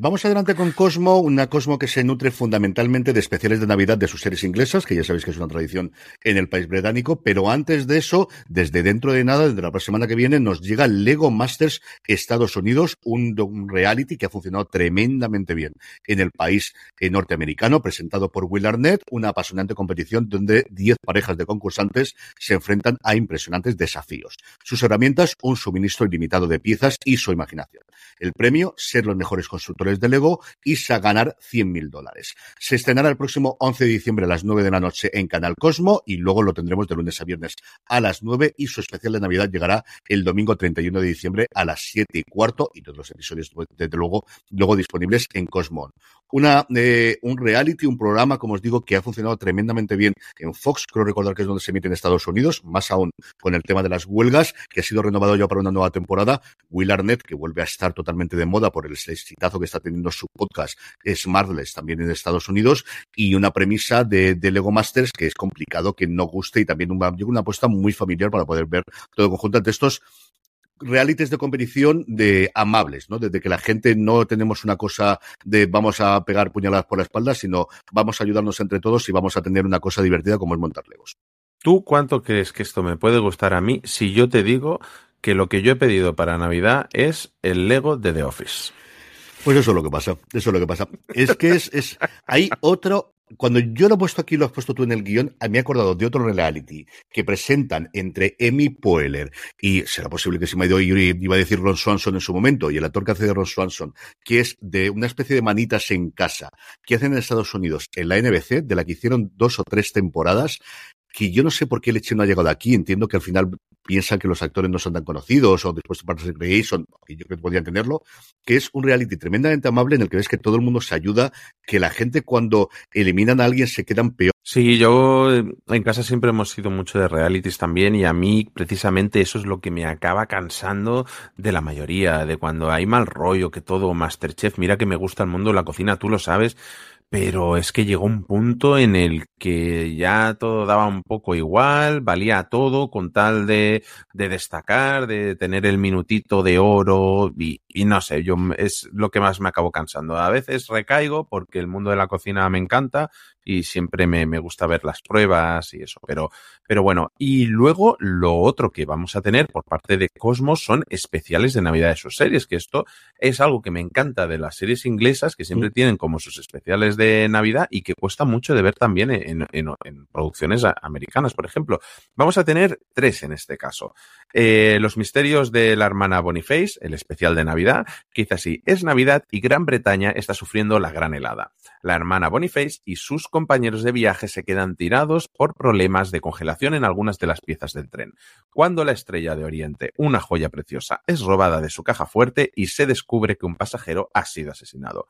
Speaker 2: Vamos adelante con Cosmo, una Cosmo que se nutre fundamentalmente de especiales de Navidad de sus series inglesas, que ya sabéis que es una tradición en el país británico, pero antes de eso, desde dentro de nada, desde la semana que viene, nos llega Lego Masters Estados Unidos, un, un reality que ha funcionado tremendamente bien en el país eh, norteamericano, presentado por Will Arnett, una apasionante competición donde 10 parejas de concursantes se enfrentan a impresionantes desafíos. Sus herramientas, un suministro ilimitado de piezas y su imaginación. El premio, ser los mejores constructores de Lego y a ganar 100 mil dólares. Se estrenará el próximo 11 de diciembre a las 9 de la noche en Canal Cosmo y luego lo tendremos de lunes a viernes a las 9 y su especial de Navidad llegará el domingo 31 de diciembre a las 7 y cuarto y todos los episodios desde luego luego disponibles en Cosmo. Una, eh, un reality, un programa, como os digo, que ha funcionado tremendamente bien en Fox, creo recordar que es donde se emite en Estados Unidos, más aún con el tema de las huelgas, que ha sido renovado ya para una nueva temporada. Will Arnett, que vuelve a estar totalmente de moda por el exitazo que está teniendo su podcast Smartless también en Estados Unidos y una premisa de, Lego Masters que es complicado que no guste y también una, una apuesta muy familiar para poder ver todo conjunto de estos realities de competición de amables, ¿no? Desde que la gente no tenemos una cosa de vamos a pegar puñaladas por la espalda, sino vamos a ayudarnos entre todos y vamos a tener una cosa divertida como es montar legos.
Speaker 3: ¿Tú cuánto crees que esto me puede gustar a mí si yo te digo que lo que yo he pedido para Navidad es el Lego de The Office?
Speaker 2: Pues eso es lo que pasa, eso es lo que pasa. Es que es, es, hay otro, cuando yo lo he puesto aquí, lo has puesto tú en el guion, me he acordado de otro reality que presentan entre Emmy Poehler y será posible que se me haya ido, iba a decir Ron Swanson en su momento, y el actor que hace de Ron Swanson, que es de una especie de manitas en casa, que hacen en Estados Unidos en la NBC, de la que hicieron dos o tres temporadas, que yo no sé por qué el hecho no ha llegado aquí. Entiendo que al final piensan que los actores no son tan conocidos o después de Parks and Recreation, que yo creo que podrían tenerlo, que es un reality tremendamente amable en el que ves que todo el mundo se ayuda, que la gente cuando eliminan a alguien se quedan peor.
Speaker 3: Sí, yo en casa siempre hemos sido mucho de realities también y a mí precisamente eso es lo que me acaba cansando de la mayoría, de cuando hay mal rollo, que todo Masterchef, mira que me gusta el mundo la cocina, tú lo sabes, pero es que llegó un punto en el que ya todo daba un poco igual, valía todo con tal de, de destacar, de tener el minutito de oro y, y, no sé, yo es lo que más me acabo cansando. A veces recaigo porque el mundo de la cocina me encanta y siempre me, me gusta ver las pruebas y eso, pero, pero bueno, y luego lo otro que vamos a tener por parte de Cosmos son especiales de Navidad de sus series, que esto es algo que me encanta de las series inglesas que siempre tienen como sus especiales de Navidad y que cuesta mucho de ver también en, en, en producciones americanas, por ejemplo. Vamos a tener tres en este caso. Eh, los misterios de la hermana Boniface, el especial de Navidad, que dice así, es Navidad y Gran Bretaña está sufriendo la gran helada. La hermana Boniface y sus compañeros de viaje se quedan tirados por problemas de congelación en algunas de las piezas del tren. Cuando la estrella de Oriente, una joya preciosa, es robada de su caja fuerte y se descubre que un pasajero ha sido asesinado.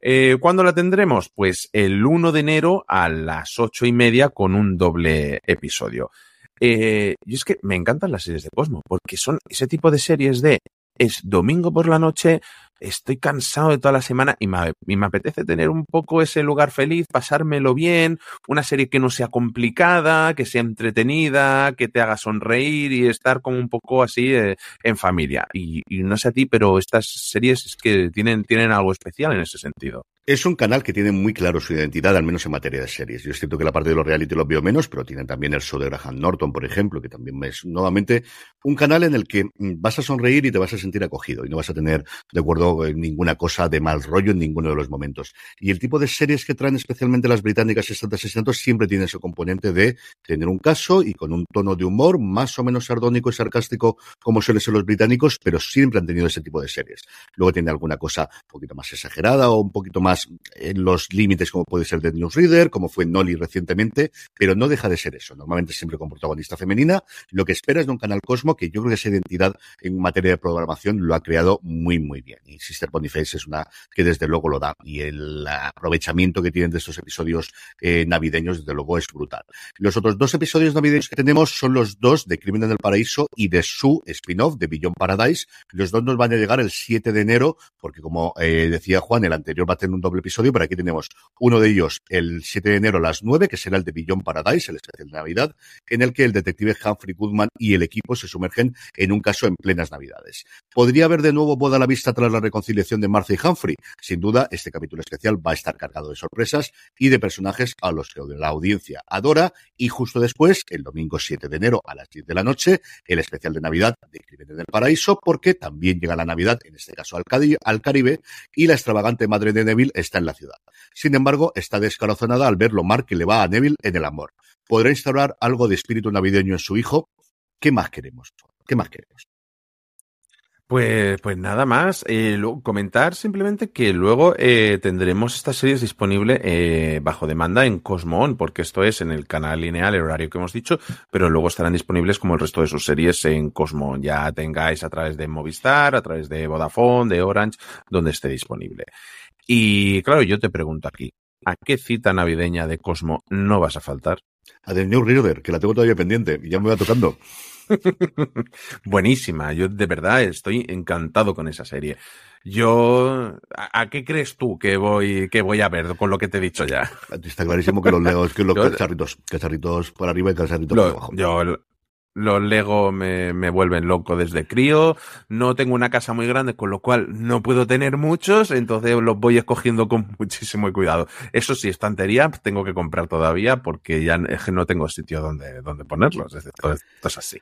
Speaker 3: Eh, ¿Cuándo la tendremos? Pues el 1 de enero a las ocho y media con un doble episodio. Eh, y es que me encantan las series de Cosmo, porque son ese tipo de series de es domingo por la noche, estoy cansado de toda la semana y me, me, apetece tener un poco ese lugar feliz, pasármelo bien, una serie que no sea complicada, que sea entretenida, que te haga sonreír y estar como un poco así eh, en familia. Y, y, no sé a ti, pero estas series es que tienen, tienen algo especial en ese sentido.
Speaker 2: Es un canal que tiene muy claro su identidad, al menos en materia de series. Yo es cierto que la parte de los reality los veo menos, pero tienen también el show de Graham Norton, por ejemplo, que también es nuevamente un canal en el que vas a sonreír y te vas a sentir acogido y no vas a tener, de acuerdo, ninguna cosa de mal rollo en ninguno de los momentos. Y el tipo de series que traen especialmente las británicas y tantos siempre tiene ese componente de tener un caso y con un tono de humor más o menos sardónico y sarcástico como suelen ser los británicos, pero siempre han tenido ese tipo de series. Luego tiene alguna cosa un poquito más exagerada o un poquito más en los límites como puede ser de Newsreader, como fue Nolly recientemente, pero no deja de ser eso. Normalmente siempre con protagonista femenina. Lo que esperas de un canal Cosmo, que yo creo que esa identidad en materia de programación lo ha creado muy, muy bien. Y Sister Boniface es una que desde luego lo da. Y el aprovechamiento que tienen de estos episodios eh, navideños, desde luego, es brutal. Los otros dos episodios navideños que tenemos son los dos de Crimen en el Paraíso y de su spin-off, de Beyond Paradise. Los dos nos van a llegar el 7 de enero, porque como eh, decía Juan, el anterior va a tener un doble episodio, pero aquí tenemos uno de ellos el 7 de enero a las 9, que será el de Beyond Paradise, el especial de Navidad, en el que el detective Humphrey Goodman y el equipo se sumergen en un caso en plenas Navidades. ¿Podría haber de nuevo boda a la vista tras la reconciliación de Martha y Humphrey? Sin duda, este capítulo especial va a estar cargado de sorpresas y de personajes a los que la audiencia adora. Y justo después, el domingo 7 de enero a las 10 de la noche, el especial de Navidad de Crímenes del Paraíso, porque también llega la Navidad, en este caso al Caribe, y la extravagante madre de Neville está en la ciudad. Sin embargo, está descorazonada al ver lo mal que le va a Neville en el amor. ¿Podrá instaurar algo de espíritu navideño en su hijo? ¿Qué más queremos? ¿Qué más queremos?
Speaker 3: Pues, pues nada más. Eh, comentar simplemente que luego eh, tendremos estas series disponibles eh, bajo demanda en Cosmon, porque esto es en el canal lineal, el horario que hemos dicho, pero luego estarán disponibles como el resto de sus series en Cosmon. Ya tengáis a través de Movistar, a través de Vodafone, de Orange, donde esté disponible. Y claro, yo te pregunto aquí, ¿a qué cita navideña de Cosmo no vas a faltar?
Speaker 2: A The New Reader, que la tengo todavía pendiente y ya me va tocando. [LAUGHS]
Speaker 3: Buenísima, yo de verdad estoy encantado con esa serie. Yo, ¿a, qué crees tú que voy, que voy a ver con lo que te he dicho ya?
Speaker 2: Está clarísimo que los leo, que los [LAUGHS] cacharritos, cacharritos por arriba y cacharritos por abajo.
Speaker 3: Yo, los Lego me, me, vuelven loco desde crío. No tengo una casa muy grande, con lo cual no puedo tener muchos, entonces los voy escogiendo con [LAUGHS] muchísimo cuidado. Eso sí, estantería tengo que comprar todavía porque ya no tengo sitio donde, donde ponerlos. Esto, esto es así.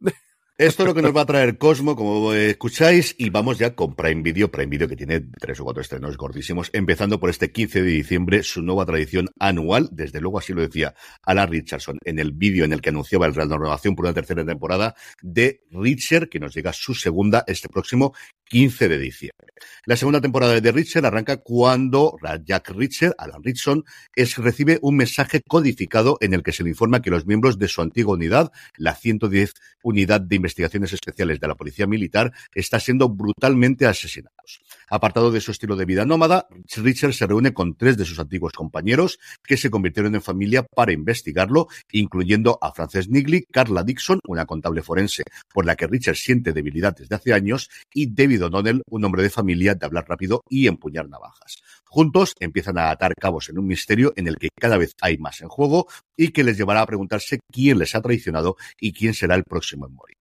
Speaker 3: [LAUGHS]
Speaker 2: Esto es lo que nos va a traer Cosmo, como escucháis, y vamos ya con Prime Video, Prime Video que tiene tres o cuatro estrenos gordísimos, empezando por este 15 de diciembre, su nueva tradición anual, desde luego así lo decía Alan Richardson en el vídeo en el que anunciaba el Real Renovación por una tercera temporada de Richard, que nos llega su segunda este próximo 15 de diciembre. La segunda temporada de Richard arranca cuando Jack Richard, Alan Richardson, es, recibe un mensaje codificado en el que se le informa que los miembros de su antigua unidad, la 110 Unidad de Investigaciones Especiales de la Policía Militar, está siendo brutalmente asesinados. Apartado de su estilo de vida nómada, Richard se reúne con tres de sus antiguos compañeros que se convirtieron en familia para investigarlo, incluyendo a Frances Nigley, Carla Dixon, una contable forense por la que Richard siente debilidad desde hace años, y David O'Donnell, un hombre de familia de hablar rápido y empuñar navajas. Juntos empiezan a atar cabos en un misterio en el que cada vez hay más en juego y que les llevará a preguntarse quién les ha traicionado y quién será el próximo en morir.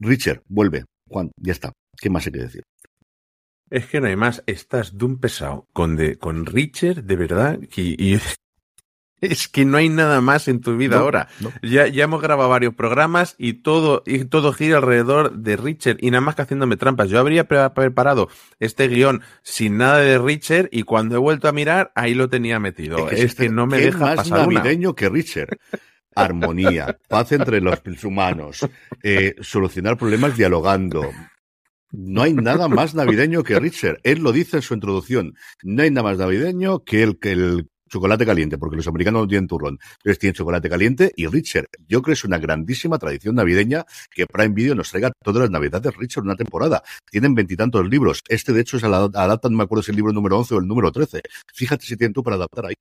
Speaker 2: Richard, vuelve. Juan, ya está. ¿Qué más hay que decir?
Speaker 3: Es que no hay más. Estás de un pesado con, de, con Richard, de verdad, y, y [LAUGHS] Es que no hay nada más en tu vida
Speaker 2: No,
Speaker 3: ahora.
Speaker 2: no.
Speaker 3: Ya, ya hemos grabado varios programas y todo, y todo gira alrededor de Richard y nada más que haciéndome trampas. Yo habría pre- preparado este guion sin nada de Richard y cuando he vuelto a mirar, ahí lo tenía metido. Es que,
Speaker 2: este-
Speaker 3: no me
Speaker 2: ¿qué
Speaker 3: deja
Speaker 2: más
Speaker 3: pasar una.
Speaker 2: navideño que Richard. Armonía, paz entre los humanos, eh, solucionar problemas dialogando. No hay nada más navideño que Richard. Él lo dice en su introducción. No hay nada más navideño que el, que el chocolate caliente, porque los americanos no tienen turrón. Entonces tienen chocolate caliente y Richard. Yo creo que es una grandísima tradición navideña que Prime Video nos traiga todas las navidades Richard una temporada. Tienen veintitantos libros. Este, de hecho, es adaptan, me acuerdo si el libro número 11 o el número 13. Fíjate si tienen tú para adaptar ahí.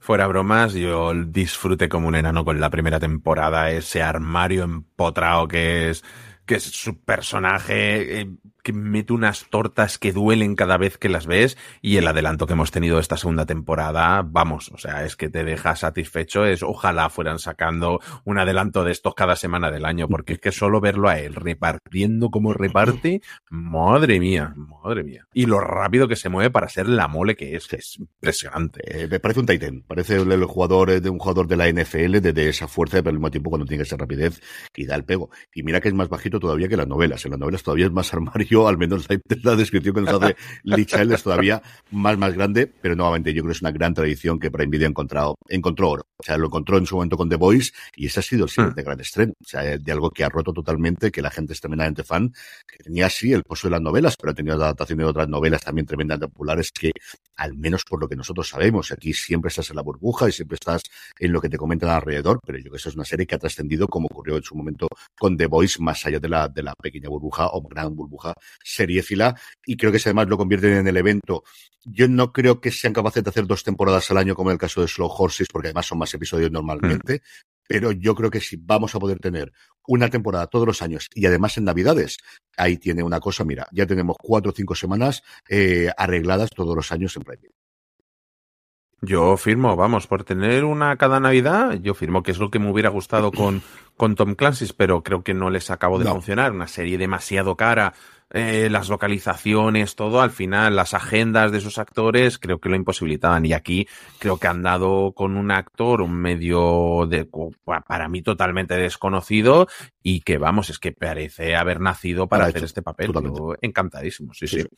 Speaker 3: Fuera bromas, yo disfruté como un enano con la primera temporada, ese armario empotrado que es, que es su personaje, eh, que mete unas tortas que duelen cada vez que las ves, y el adelanto que hemos tenido esta segunda temporada, vamos, o sea, es que te deja satisfecho, es ojalá fueran sacando un adelanto de estos cada semana del año, porque es que solo verlo a él repartiendo como reparte, madre mía, madre mía. Y lo rápido que se mueve para ser la mole que es, es impresionante.
Speaker 2: Eh, parece un Titan, parece el, el jugador eh, de un jugador de la NFL, de, de esa fuerza, pero al mismo tiempo cuando tiene esa rapidez y da el pego. Y mira que es más bajito todavía que las novelas. En las novelas todavía es más [LAUGHS] armario, al menos la, la descripción que nos hace [LAUGHS] Lichael es todavía más, más grande, pero nuevamente yo creo que es una gran tradición que Prime Video ha encontrado, encontró oro. O sea, lo encontró en su momento con The Voice y ese ha sido el siguiente gran estreno. O sea, de algo que ha roto totalmente, que la gente es tremendamente fan, que tenía sí el pozo de las novelas, pero ha tenido adaptaciones de otras novelas también tremendamente populares que, al menos por lo que nosotros sabemos, aquí siempre estás en la burbuja y siempre estás en lo que te comentan alrededor, pero yo creo que esa es una serie que ha trascendido como ocurrió en su momento con The Voice, más allá de la, de la pequeña burbuja o gran burbuja seriéfila, y creo que si además lo convierten en el evento. Yo no creo que sean capaces de hacer dos temporadas al año como en el caso de Slow Horses, porque además son más episodios normalmente, pero yo creo que si vamos a poder tener una temporada todos los años y además en Navidades, ahí tiene una cosa, mira, ya tenemos cuatro o cinco semanas eh, arregladas todos los años en Prime.
Speaker 3: Yo firmo, vamos, por tener una cada Navidad, yo firmo que es lo que me hubiera gustado con, con Tom Clancy, pero creo que no les acabó de
Speaker 2: No.
Speaker 3: funcionar. Una serie demasiado cara, eh, las localizaciones, todo, al final, las agendas de esos actores, creo que lo imposibilitaban. Y aquí creo que han dado con un actor, un medio de, para mí totalmente desconocido, y que vamos, es que parece haber nacido para
Speaker 2: Para
Speaker 3: hacer
Speaker 2: hecho,
Speaker 3: este papel. encantadísimo, sí,
Speaker 2: Sí,
Speaker 3: sí.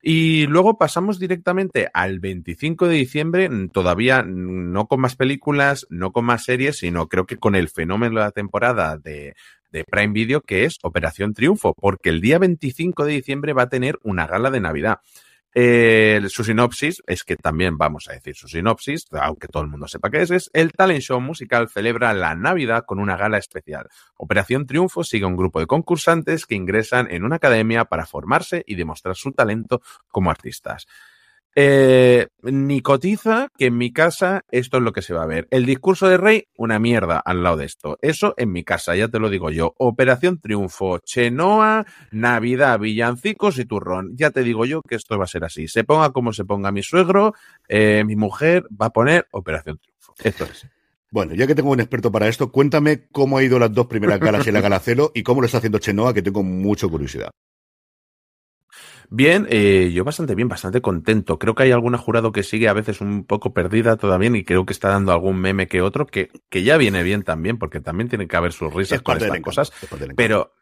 Speaker 3: Y luego pasamos directamente al 25 de diciembre, todavía no con más películas, no con más series, sino creo que con el fenómeno de la temporada de, de Prime Video, que es Operación Triunfo, porque el día 25 de diciembre va a tener una gala de Navidad. Su sinopsis es que también vamos a decir su sinopsis, aunque todo el mundo sepa qué es, es el talent show musical celebra la Navidad con una gala especial. Operación Triunfo sigue a un grupo de concursantes que ingresan en una academia para formarse y demostrar su talento como artistas. Eh, ni cotiza que en mi casa esto es lo que se va a ver. El discurso de Rey, una mierda al lado de esto. Eso en mi casa, ya te lo digo yo. Operación Triunfo, Chenoa, Navidad, villancicos y turrón. Ya te digo yo que esto va a ser así. Se ponga como se ponga mi suegro, eh, mi mujer va a poner Operación Triunfo. Esto es.
Speaker 2: Bueno, ya que tengo un experto para esto, cuéntame cómo ha ido las dos primeras galas y la gala cero y cómo lo está haciendo Chenoa, que tengo mucha curiosidad.
Speaker 3: Bien, eh, yo bastante bien, bastante contento. Creo que hay alguna jurado que sigue a veces un poco perdida todavía y creo que está dando algún meme que otro que, que ya viene bien también, porque también tiene que haber sus risas
Speaker 2: Es
Speaker 3: con estas cosas.
Speaker 2: es.
Speaker 3: Pero,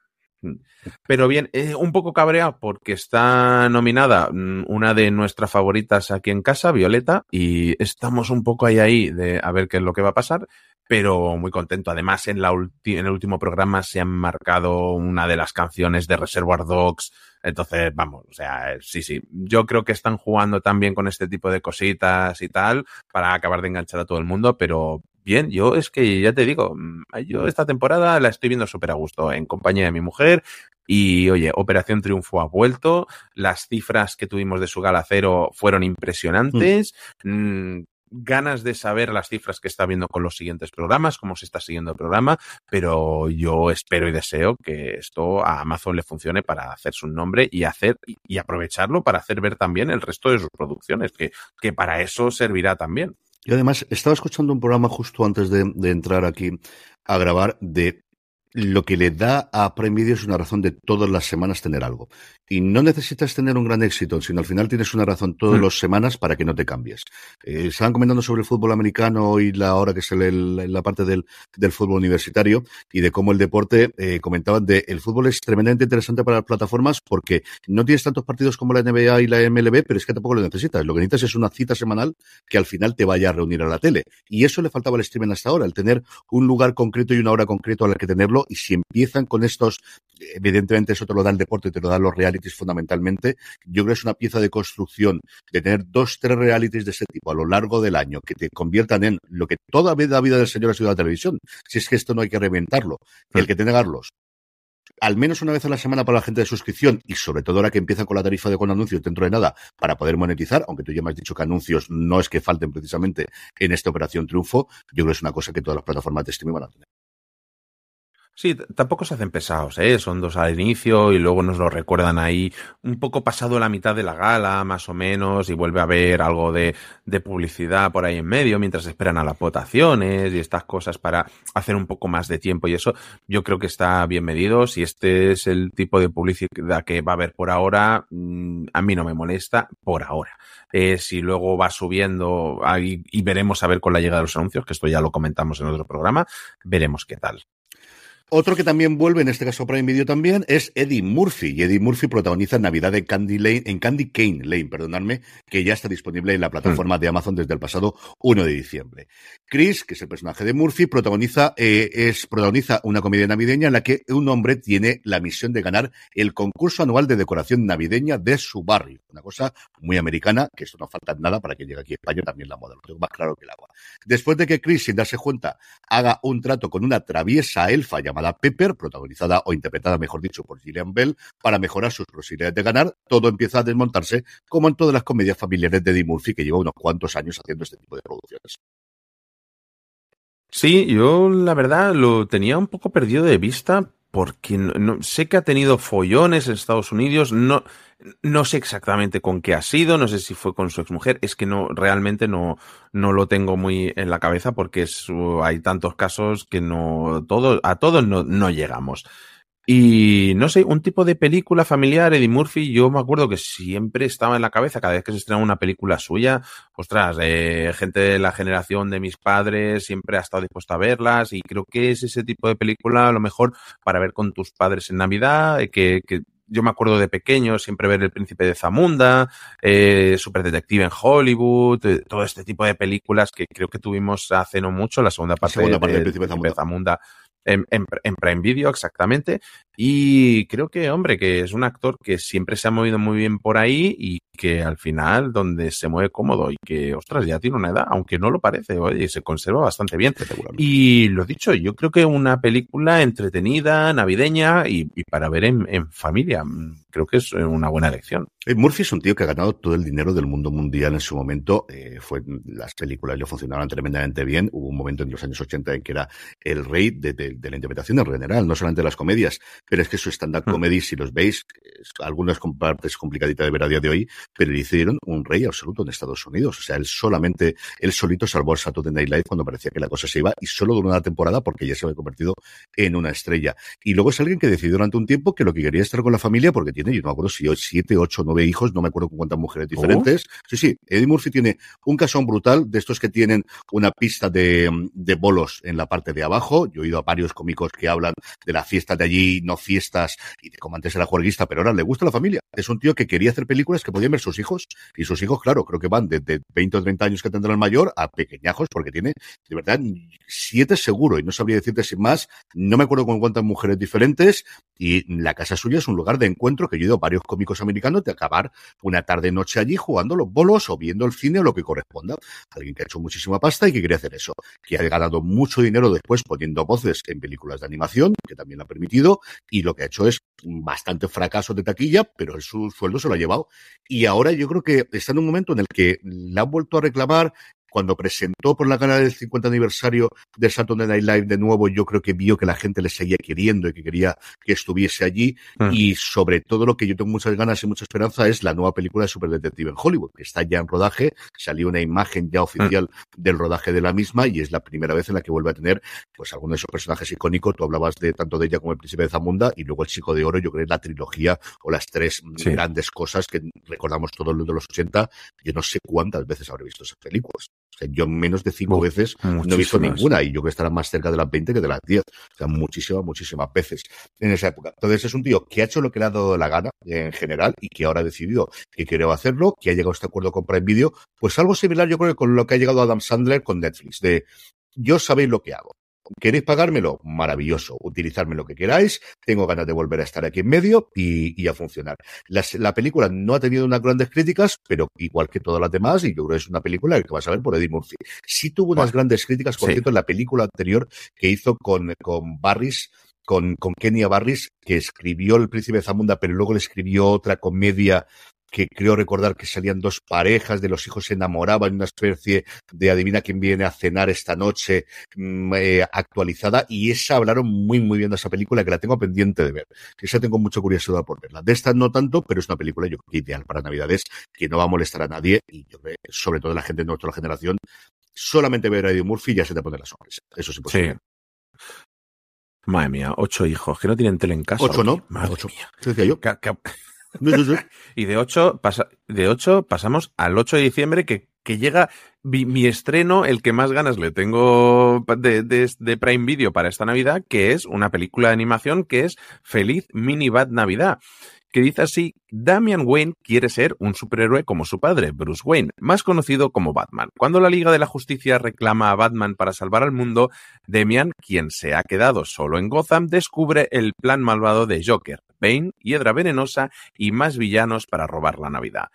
Speaker 3: pero bien, eh, un poco cabreado porque está nominada mm, una de nuestras favoritas aquí en casa, Violeta, y estamos un poco ahí ahí de a ver qué es lo que va a pasar, pero muy contento. Además, en, la en el último programa se han marcado una de las canciones de Reservoir Dogs. Entonces, vamos, o sea, eh, sí, sí. Yo creo que están jugando también con este tipo de cositas y tal para acabar de enganchar a todo el mundo, pero bien, yo es que ya te digo, mm, yo esta temporada la estoy viendo súper a gusto en compañía de mi mujer. Y oye, Operación Triunfo ha vuelto. Las cifras que tuvimos de su gala cero fueron impresionantes. Mm, ganas de saber las cifras que está viendo con los siguientes programas, cómo se está siguiendo el programa, pero yo espero y deseo que esto a Amazon le funcione para hacerse un nombre y hacer y, aprovecharlo para hacer ver también el resto de sus producciones, que, que para eso servirá también.
Speaker 2: Y además, estaba escuchando un programa justo antes de entrar aquí a grabar de lo que le da a Prime Video es una razón de todas las semanas tener algo. Y no necesitas tener un gran éxito, sino al final tienes una razón todas
Speaker 3: Mm.
Speaker 2: las semanas para que no te cambies. Eh, estaban comentando sobre el fútbol americano y la hora que se el- la parte del, del fútbol universitario y de cómo el deporte, eh, comentaban de el fútbol es tremendamente interesante para las plataformas porque no tienes tantos partidos como la NBA y la MLB, pero es que tampoco lo necesitas. Lo que necesitas es una cita semanal que al final te vaya a reunir a la tele. Y eso le faltaba al streaming hasta ahora, el tener un lugar concreto y una hora concreto a la que tenerlo. Y si empiezan con estos, evidentemente eso te lo da el deporte, te lo dan los realities fundamentalmente. Yo creo que es una pieza de construcción de tener dos, tres realities de ese tipo a lo largo del año que te conviertan en lo que toda la vida del señor ha sido la televisión. Si es que esto no hay que reventarlo. El que tenerlos al menos una vez a la semana para la gente de suscripción y sobre todo ahora que empiezan con la tarifa de con anuncios dentro de nada para poder monetizar, aunque tú ya me has dicho que anuncios no es que falten precisamente en esta operación triunfo, yo creo que es una cosa que todas las plataformas de streaming van a tener.
Speaker 3: Sí, tampoco se hacen pesados, ¿eh? Son dos al inicio y luego nos lo recuerdan ahí un poco pasado la mitad de la gala, más o menos, y vuelve a haber algo de, de publicidad por ahí en medio mientras esperan a las votaciones y estas cosas para hacer un poco más de tiempo y eso yo creo que está bien medido. Si este es el tipo de publicidad que va a haber por ahora, mm, a mí no me molesta por ahora. Eh, si luego va subiendo ahí y veremos a ver con la llegada de los anuncios, que esto ya lo comentamos en otro programa, veremos qué tal.
Speaker 2: Otro que también vuelve, en este caso Prime Video también, es Eddie Murphy. Y Eddie Murphy protagoniza Navidad en Candy Lane, en Candy Cane Lane, perdonadme, que ya está disponible en la plataforma de Amazon desde el pasado 1 de diciembre. Chris, que es el personaje de Murphy, protagoniza, eh, es, protagoniza una comedia navideña en la que un hombre tiene la misión de ganar el concurso anual de decoración navideña de su barrio. Una cosa muy americana, que esto no falta en nada para que llegue aquí a España también la moda, lo tengo más claro que el agua. Después de que Chris, sin darse cuenta, haga un trato con una traviesa elfa llamada Pepper, protagonizada o interpretada, mejor dicho, por Gillian Bell, para mejorar sus posibilidades de ganar, todo empieza a desmontarse, como en todas las comedias familiares de Eddie Murphy, que lleva unos cuantos años haciendo este tipo de producciones.
Speaker 3: Sí, yo la verdad lo tenía un poco perdido de vista porque no- sé que ha tenido follones en Estados Unidos, no, no sé exactamente con qué ha sido, no sé si fue con su exmujer, es que no, realmente no, no lo tengo muy en la cabeza porque es, uh, hay tantos casos que no, a todos no, no llegamos. Y no sé, un tipo de película familiar, Eddie Murphy, yo me acuerdo que siempre estaba en la cabeza cada vez que se estrenaba una película suya, ostras, eh, gente de la generación de mis padres siempre ha estado dispuesta a verlas y creo que es ese tipo de película a lo mejor para ver con tus padres en Navidad, eh, que, que yo me acuerdo de pequeño siempre ver El Príncipe de Zamunda, eh, Super Detective en Hollywood, eh, todo este tipo de películas que creo que tuvimos hace no mucho, la segunda parte,
Speaker 2: segunda parte
Speaker 3: de-
Speaker 2: del Príncipe de
Speaker 3: de Zamunda en, en, en Prime Video, exactamente. Y creo que, hombre, que es un actor que siempre se ha movido muy bien por ahí y que al final, donde se mueve cómodo y que, ostras, ya tiene una edad, aunque no lo parece, oye, se conserva bastante bien. Y lo dicho, yo creo que una película entretenida, navideña y, y para ver en, en familia. Mm, Creo que es una buena elección.
Speaker 2: Eh, Murphy es un tío que ha ganado todo el dinero del mundo mundial en su momento. Eh, fue, las películas le funcionaron tremendamente bien. Hubo un momento en los años 80 en que era el rey de, de- de la interpretación en general, no solamente de las comedias, pero es que su stand-up comedy, si los veis, es- algunas partes complicaditas de ver a día de hoy, pero le hicieron un rey absoluto en Estados Unidos. O sea, él solamente, él solito salvó al Saturday Night Live cuando parecía que la cosa se iba y solo duró una temporada porque ya se había convertido en una estrella. Y luego es alguien que decidió durante un tiempo que lo que quería es estar con la familia porque tiene, yo no me acuerdo si siete, ocho, nueve hijos, no me acuerdo con cuántas mujeres diferentes. Sí, sí, Eddie Murphy tiene un casón brutal de estos que tienen una pista de, de bolos en la parte de abajo. Yo he oído a varios cómicos que hablan de la fiesta de allí, no fiestas, y de como antes era juerguista, pero ahora le gusta la familia. Es un tío que quería hacer películas que podían ver sus hijos, y sus hijos, claro, creo que van desde 20 o 30 años que tendrá el mayor a pequeñajos, porque tiene, de verdad, siete seguro, y no sabría decirte sin más, no me acuerdo con cuántas mujeres diferentes, y la casa suya es un lugar de encuentro que yo he ido varios cómicos americanos de acabar una tarde-noche allí jugando los bolos o viendo el cine o lo que corresponda. Alguien que ha hecho muchísima pasta y que quiere hacer eso, que ha ganado mucho dinero después poniendo voces en películas de animación, que también lo ha permitido, y lo que ha hecho es bastante fracaso de taquilla, pero su sueldo se lo ha llevado. Y ahora yo creo que está en un momento en el que le ha vuelto a reclamar cuando presentó por la gana del 50 aniversario de Saturday Night Live de nuevo, yo creo que vio que la gente le seguía queriendo y que quería que estuviese allí.
Speaker 3: Mm.
Speaker 2: Y sobre todo lo que yo tengo muchas ganas y mucha esperanza es la nueva película de Super Detective en Hollywood, que está ya en rodaje. Salió una imagen ya oficial del rodaje de la misma y es la primera vez en la que vuelve a tener pues algunos de esos personajes icónicos. Tú hablabas de tanto de ella como el príncipe de Zamunda y luego el chico de oro. Yo creo que es la trilogía o las tres
Speaker 3: Sí.
Speaker 2: grandes cosas que recordamos todos los de los 80. Yo no sé cuántas veces habré visto esas películas. O sea, yo menos de cinco veces no he visto ninguna y yo creo que estará más cerca de las 20 que de las 10. O sea, muchísimas, muchísimas veces en esa época. Entonces es un tío que ha hecho lo que le ha dado la gana en general y que ahora ha decidido que quiere hacerlo, que ha llegado a este acuerdo con Prime Video. Pues algo similar yo creo que con lo que ha llegado Adam Sandler con Netflix, de yo sabéis lo que hago. ¿Queréis pagármelo? Maravilloso. Utilizarme lo que queráis. Tengo ganas de volver a estar aquí en medio y, y a funcionar. Las- la película no ha tenido unas grandes críticas, pero igual que todas las demás, y yo creo que es una película que vas a ver por Eddie Murphy. Sí tuvo unas grandes críticas, por
Speaker 3: sí.
Speaker 2: cierto, en la película anterior que hizo con, con Barris, con, con Kenya Barris, que escribió El Príncipe de Zamunda, pero luego le escribió otra comedia que creo recordar que salían dos parejas de los hijos se enamoraban, una especie de adivina quién viene a cenar esta noche mm, eh, actualizada y esa hablaron muy muy bien de esa película que la tengo pendiente de ver. Esa tengo mucha curiosidad por verla. De esta no tanto, pero es una película yo creo que ideal para Navidades que no va a molestar a nadie y yo sobre todo la gente de nuestra generación solamente ver a Eddie Murphy ya se te pone la sonrisa. Eso es imposible.
Speaker 3: Sí. Madre mía, ocho hijos que no tienen tele en casa.
Speaker 2: Ocho,
Speaker 3: oye,
Speaker 2: ¿no?
Speaker 3: Madre
Speaker 2: Ocho.
Speaker 3: mía.
Speaker 2: ¿Qué decía yo?
Speaker 3: Y de 8, pasa, de 8 pasamos al 8 de diciembre que, que llega mi, mi estreno, el que más ganas le tengo de, de, de Prime Video para esta Navidad, que es una película de animación que es Feliz Mini Bad Navidad. Que dice así, Damian Wayne quiere ser un superhéroe como su padre, Bruce Wayne, más conocido como Batman. Cuando la Liga de la Justicia reclama a Batman para salvar al mundo, Damian, quien se ha quedado solo en Gotham, descubre el plan malvado de Joker, Bane, Hiedra Venenosa y más villanos para robar la Navidad.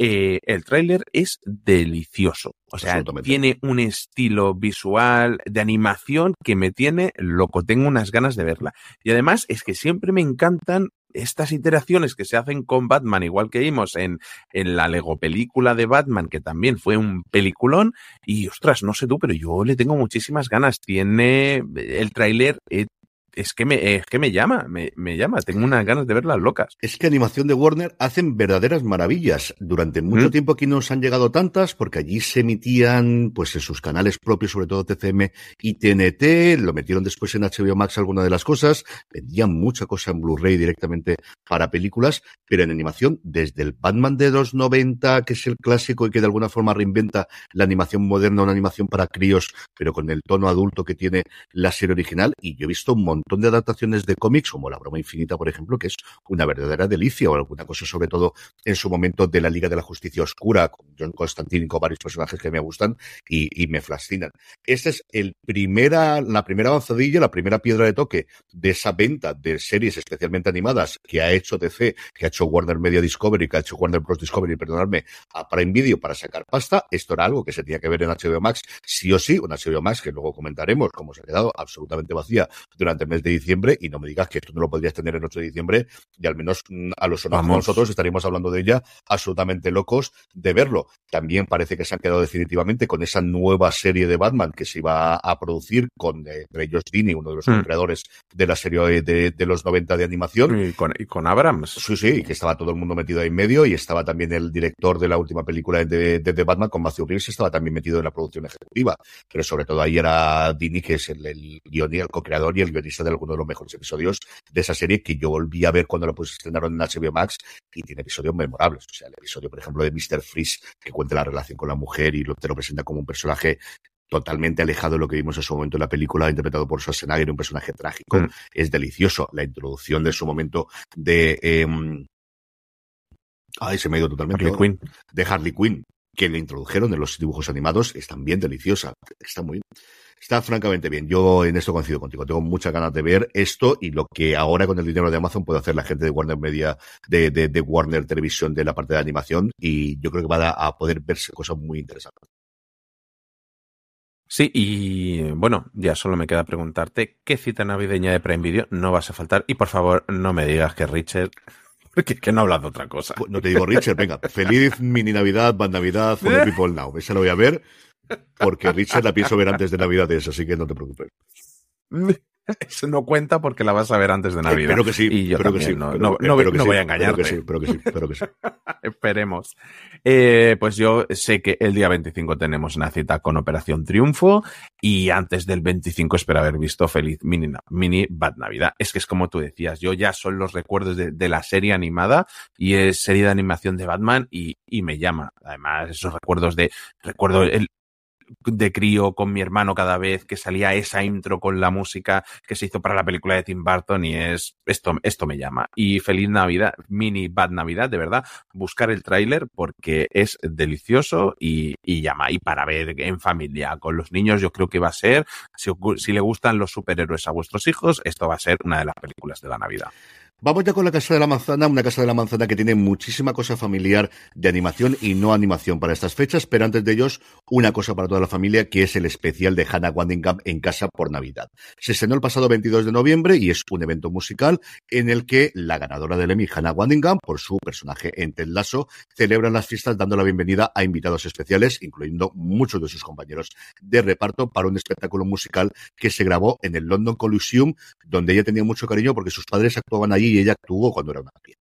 Speaker 3: Eh, el tráiler es delicioso. O sea, tiene un estilo visual de animación que me tiene loco. Tengo unas ganas de verla. Y además es que siempre me encantan estas iteraciones que se hacen con Batman, igual que vimos en, en la Lego película de Batman, que también fue un peliculón. Y ostras, no sé tú, pero yo le tengo muchísimas ganas. Tiene el tráiler, eh, es que me, es que me llama, me, me llama. Tengo unas ganas de verlas locas.
Speaker 2: Es que animación de Warner hacen verdaderas maravillas. Durante mucho
Speaker 3: ¿Mm?
Speaker 2: tiempo aquí no nos han llegado tantas porque allí se emitían pues en sus canales propios, sobre todo TCM y TNT, lo metieron después en HBO Max alguna de las cosas, vendían mucha cosa en Blu-ray directamente para películas, pero en animación desde el Batman de los 90, que es el clásico y que de alguna forma reinventa la animación moderna, una animación para críos, pero con el tono adulto que tiene la serie original y yo he visto un montón de adaptaciones de cómics, como La Broma Infinita, por ejemplo, que es una verdadera delicia, o alguna cosa, sobre todo en su momento de la Liga de la Justicia Oscura, con John Constantine y con varios personajes que me gustan y, me fascinan. Esta es el la primera avanzadilla, la primera piedra de toque de esa venta de series especialmente animadas que ha hecho DC, que ha hecho Warner Media Discovery, que ha hecho Warner Bros. Discovery, perdonadme, a Prime Video para sacar pasta. Esto era algo que se tenía que ver en HBO Max, sí o sí, una HBO Max que luego comentaremos cómo se ha quedado absolutamente vacía durante el mes de diciembre y no me digas que esto no lo podrías tener el 8 de diciembre y al menos mm, a los
Speaker 3: Vamos.
Speaker 2: nosotros estaríamos hablando de ella absolutamente locos de verlo. También parece que se han quedado definitivamente con esa nueva serie de Batman que se iba a producir con eh, ellos Dini, uno de los
Speaker 3: Hmm.
Speaker 2: creadores de la serie de, de los 90 de animación.
Speaker 3: Y con, y con Abrams.
Speaker 2: Sí, sí, y que estaba todo el mundo metido ahí en medio y estaba también el director de la última película de, de, de Batman con Matthew Reeves, estaba también metido en la producción ejecutiva. Pero sobre todo ahí era Dini, que es el, el guionista, el co-creador y el guionista de alguno de los mejores episodios de esa serie que yo volví a ver cuando la pues, estrenaron en HBO Max y tiene episodios memorables. O sea, el episodio, por ejemplo, de Mr. Freeze, que cuenta la relación con la mujer y lo, te lo presenta como un personaje totalmente alejado de lo que vimos en su momento en la película, interpretado por Schwarzenegger, un personaje trágico.
Speaker 3: Mm.
Speaker 2: Es delicioso. La introducción de su momento de... Eh, ay, se me ha ido totalmente.
Speaker 3: Harley Quinn.
Speaker 2: De Harley Quinn, que le introdujeron en los dibujos animados, es también deliciosa. Está muy... Está francamente bien. Yo en esto coincido contigo. Tengo muchas ganas de ver esto y lo que ahora con el dinero de Amazon puede hacer la gente de Warner Media, de, de, de Warner Televisión, de la parte de animación. Y yo creo que va a, a poder verse cosas muy interesantes.
Speaker 3: Sí, y bueno, ya solo me queda preguntarte qué cita navideña de Prime Video no vas a faltar. Y por favor, no me digas que Richard, [LAUGHS] porque es que no hablas de otra cosa.
Speaker 2: Pues no te digo Richard, venga, feliz mini Navidad, Bad Navidad, for the [LAUGHS] people now. Esa lo voy a ver. Porque Richard la pienso ver antes de Navidades, así que no te preocupes. [LAUGHS]
Speaker 3: Eso no cuenta porque la vas a ver antes de Navidad.
Speaker 2: Espero que sí.
Speaker 3: Y yo
Speaker 2: espero que sí.
Speaker 3: no, no- no-
Speaker 2: espero que
Speaker 3: no
Speaker 2: sí,
Speaker 3: voy a
Speaker 2: espero
Speaker 3: engañarte.
Speaker 2: que sí, espero que sí, espero que sí. [LAUGHS]
Speaker 3: Esperemos. Eh, pues yo sé que el día 25 tenemos una cita con Operación Triunfo y antes del 25 espero haber visto Feliz Mini, mini Bad Navidad. Es que es como tú decías, yo ya son los recuerdos de, de la serie animada y es serie de animación de Batman y, y me llama. Además, esos recuerdos de, recuerdo el, de crío con mi hermano cada vez que salía esa intro con la música que se hizo para la película de Tim Burton y es esto, esto me llama. Y feliz Navidad, mini Bad Navidad, de verdad, buscar el tráiler porque es delicioso y, y llama. Y para ver en familia con los niños yo creo que va a ser, si, si le gustan los superhéroes a vuestros hijos, esto va a ser una de las películas de la Navidad.
Speaker 2: Vamos ya con la Casa de la Manzana, una Casa de la Manzana que tiene muchísima cosa familiar de animación y no animación para estas fechas, pero antes de ellos, una cosa para toda la familia, que es el especial de Hannah Waddingham en casa por Navidad. Se estrenó el pasado 22 de noviembre y es un evento musical en el que la ganadora del Emmy, Hannah Waddingham, por su personaje en Ted Lasso, celebra las fiestas dando la bienvenida a invitados especiales, incluyendo muchos de sus compañeros de reparto, para un espectáculo musical que se grabó en el London Coliseum, donde ella tenía mucho cariño porque sus padres actuaban allí y ella actuó cuando era una cría.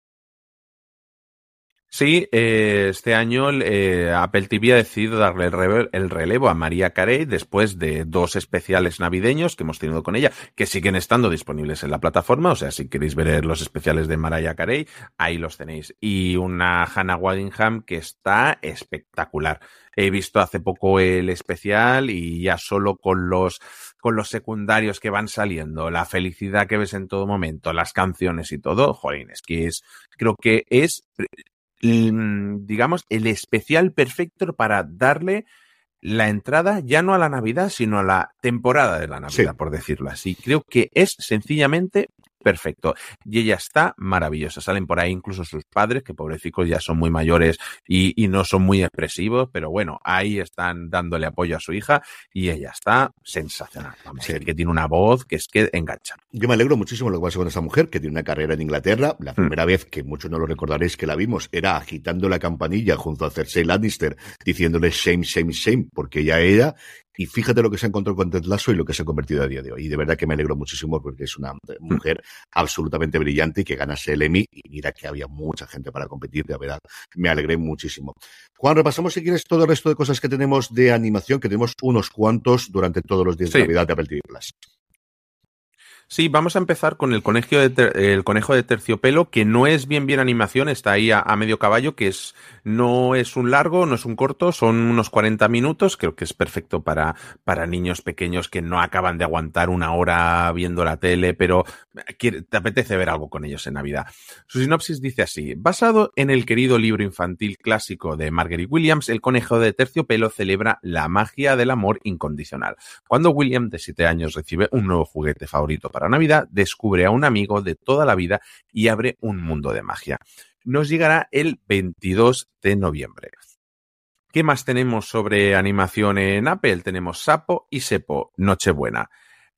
Speaker 3: Sí, eh, este año eh, Apple TV ha decidido darle el relevo a María Carey después de dos especiales navideños que hemos tenido con ella, que siguen estando disponibles en la plataforma. O sea, si queréis ver los especiales de Mariah Carey, ahí los tenéis. Y una Hannah Waddingham que está espectacular. He visto hace poco el especial y ya solo con los con los secundarios que van saliendo, la felicidad que ves en todo momento, las canciones y todo, jolín, es que es, creo que es mm, digamos, el especial perfecto para darle la entrada ya no a la Navidad, sino a la temporada de la Navidad,
Speaker 2: Sí.
Speaker 3: por decirlo así. Creo que es sencillamente perfecto. Y ella está maravillosa. Salen por ahí incluso sus padres, que pobrecicos ya son muy mayores y, y no son muy expresivos, pero bueno, ahí están dándole apoyo a su hija y ella está sensacional. Vamos, que tiene una voz que es que engancha.
Speaker 2: Yo me alegro muchísimo de lo que pasa con esta mujer, que tiene una carrera en Inglaterra. La primera vez que muchos no lo recordaréis que la vimos era agitando la campanilla junto a Cersei Lannister, diciéndole shame, shame, shame, porque ella era. Y fíjate lo que se encontró con Ted Lasso y lo que se ha convertido a día de hoy. Y de verdad que me alegro muchísimo porque es una mujer absolutamente brillante y que ganase el Emmy. Y mira que había mucha gente para competir, de verdad. Me alegré muchísimo. Juan, repasamos si quieres todo el resto de cosas que tenemos de animación, que tenemos unos cuantos durante todos los días
Speaker 3: Sí.
Speaker 2: de Navidad de Apple TV Plus.
Speaker 3: Sí, vamos a empezar con el conejo de, ter- el conejo de terciopelo, que no es bien bien animación, está ahí a, a medio caballo, que es no es un largo, no es un corto, son unos 40 minutos, creo que es perfecto para, para niños pequeños que no acaban de aguantar una hora viendo la tele, pero quiere- te apetece ver algo con ellos en Navidad. Su sinopsis dice así, basado en el querido libro infantil clásico de Marguerite Williams, el conejo de terciopelo celebra la magia del amor incondicional. Cuando William, de 7 años, recibe un nuevo juguete favorito para Navidad, descubre a un amigo de toda la vida y abre un mundo de magia. Nos llegará el 22 de noviembre. ¿Qué más tenemos sobre animación en Apple? Tenemos Sapo y Sepo, Nochebuena.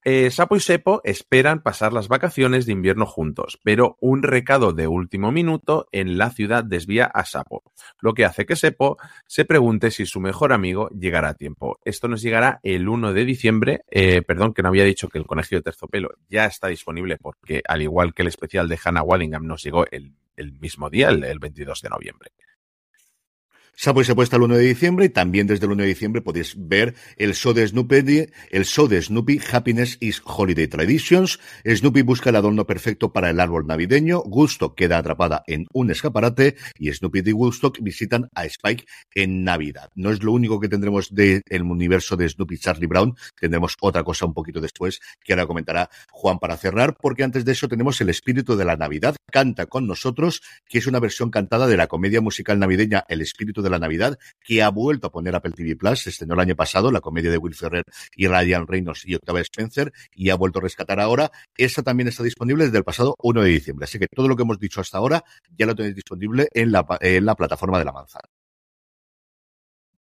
Speaker 3: Eh, Sapo y Sepo esperan pasar las vacaciones de invierno juntos, pero un recado de último minuto en la ciudad desvía a Sapo, lo que hace que Sepo se pregunte si su mejor amigo llegará a tiempo. Esto nos llegará el 1 de diciembre, eh, perdón, que no había dicho que el conejo de terciopelo ya está disponible porque al igual que el especial de Hannah Waddingham nos llegó el, el mismo día, el, el 22 de noviembre.
Speaker 2: Se puesta el 1 de diciembre y también desde el 1 de diciembre podéis ver el show de Snoopy, el show de Snoopy Happiness is Holiday Traditions. Snoopy busca el adorno perfecto para el árbol navideño. Gusto queda atrapada en un escaparate y Snoopy y Woodstock visitan a Spike en Navidad. No es lo único que tendremos del universo de Snoopy Charlie Brown. Tendremos otra cosa un poquito después que ahora comentará Juan para cerrar, porque antes de eso tenemos el espíritu de la Navidad. Canta con nosotros, que es una versión cantada de la comedia musical navideña El espíritu de la Navidad, que ha vuelto a poner Apple TV Plus. Se estrenó el año pasado, la comedia de Will Ferrer y Ryan Reynolds y Octavia Spencer, y ha vuelto a rescatar ahora. Esa también está disponible desde el pasado 1 de diciembre. Así que todo lo que hemos dicho hasta ahora ya lo tenéis disponible en la, en la plataforma de la manzana.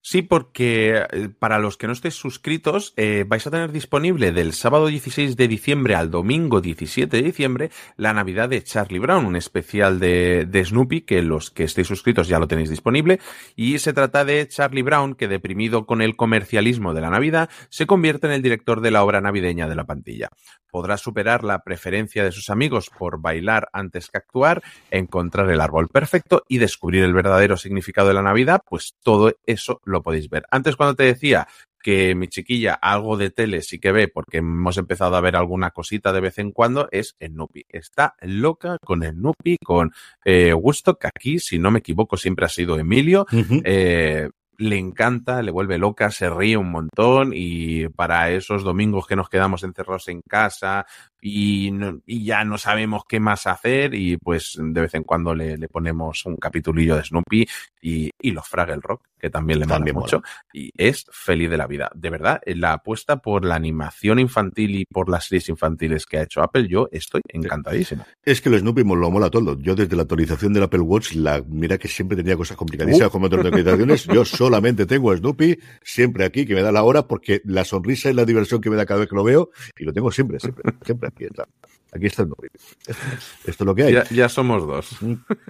Speaker 3: Sí, porque eh, para los que no estéis suscritos, eh, vais a tener disponible del sábado 16 de diciembre al domingo 17 de diciembre la Navidad de Charlie Brown, un especial de, de, Snoopy que los que estéis suscritos ya lo tenéis disponible. Y se trata de Charlie Brown que, deprimido con el comercialismo de la Navidad, se convierte en el director de la obra navideña de la pantilla. Podrá superar la preferencia de sus amigos por bailar antes que actuar, encontrar el árbol perfecto y descubrir el verdadero significado de la Navidad, pues todo eso lo podéis ver. Antes cuando te decía que mi chiquilla algo de tele sí que ve, porque hemos empezado a ver alguna cosita de vez en cuando, es Snoopy. Está loca con Snoopy, con eh, que aquí, si no me equivoco, siempre ha sido Emilio. Uh -huh. eh, le encanta, le vuelve loca, se ríe un montón y para esos domingos que nos quedamos encerrados en casa y, no, y ya no sabemos qué más hacer y pues de vez en cuando le, le ponemos un capitulillo de Snoopy y, y los Fraggle Rock, que también le también mucho mola. y es feliz de la vida. De verdad, la apuesta por la animación infantil y por las series infantiles que ha hecho Apple, yo estoy encantadísimo.
Speaker 2: Es que el Snoopy lo mola todo. Yo desde la actualización del Apple Watch, la mira que siempre tenía cosas complicadísimas uh. como otras actualizaciones, yo [LAUGHS] solamente tengo a Snoopy siempre aquí, que me da la hora, porque la sonrisa y la diversión que me da cada vez que lo veo, y lo tengo siempre, siempre, siempre aquí está. Aquí está Snoopy. Esto, esto es lo que hay.
Speaker 3: Ya, ya, somos dos.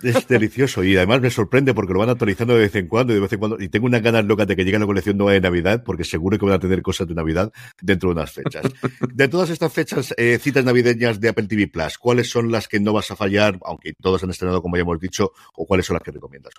Speaker 2: Es delicioso y además me sorprende porque lo van actualizando de vez en cuando y de vez en cuando. Y tengo unas ganas locas de que llegue la colección nueva de Navidad porque seguro que van a tener cosas de Navidad dentro de unas fechas. De todas estas fechas, eh, citas navideñas de Apple TV Plus, ¿cuáles son las que no vas a fallar, aunque todas han estrenado como ya hemos dicho, o cuáles son las que recomiendas?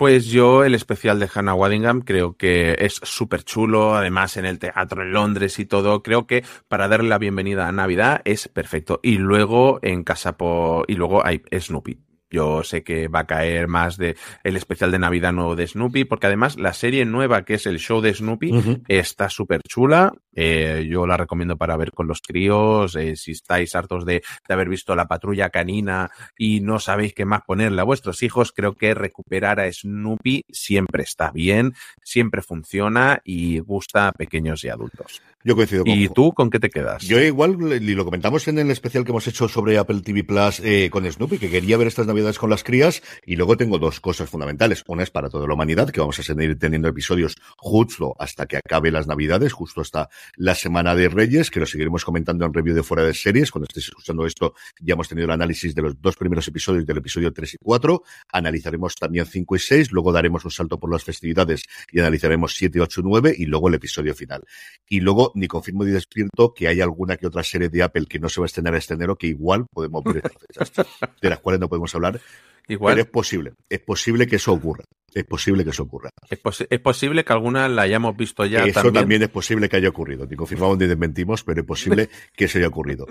Speaker 3: Pues yo el especial de Hannah Waddingham creo que es súper chulo, además en el teatro en Londres y todo, creo que para darle la bienvenida a Navidad es perfecto. Y luego en casa por... y luego hay Snoopy. Yo sé que va a caer más de el especial de Navidad nuevo de Snoopy, porque además la serie nueva que es el show de Snoopy uh -huh. está súper chula. Eh, yo la recomiendo para ver con los críos. Eh, si estáis hartos de, de, haber visto la patrulla canina y no sabéis qué más ponerle a vuestros hijos, creo que recuperar a Snoopy siempre está bien, siempre funciona y gusta a pequeños y adultos.
Speaker 2: Yo coincido con
Speaker 3: ¿Y tú con qué te quedas?
Speaker 2: Yo igual, y lo comentamos en el especial que hemos hecho sobre Apple TV Plus eh, con Snoopy, que quería ver estas navidades con las crías, y luego tengo dos cosas fundamentales. Una es para toda la humanidad, que vamos a seguir teniendo episodios justo hasta que acabe las navidades, justo hasta la semana de Reyes, que lo seguiremos comentando en review de fuera de series. Cuando estéis escuchando esto, ya hemos tenido el análisis de los dos primeros episodios del episodio 3 y 4. Analizaremos también 5 y 6, luego daremos un salto por las festividades y analizaremos 7, 8 y 9, y luego el episodio final. Y luego ni confirmo ni despierto que hay alguna que otra serie de Apple que no se va a estrenar este enero que igual podemos ver estas fechas, de las cuales no podemos hablar.
Speaker 3: Igual.
Speaker 2: Pero es posible, es posible que eso ocurra. Es posible que eso ocurra.
Speaker 3: Es, pos es posible que alguna la hayamos visto ya.
Speaker 2: Eso
Speaker 3: también.
Speaker 2: también es posible que haya ocurrido. Ni confirmamos ni desmentimos, pero es posible que eso haya ocurrido.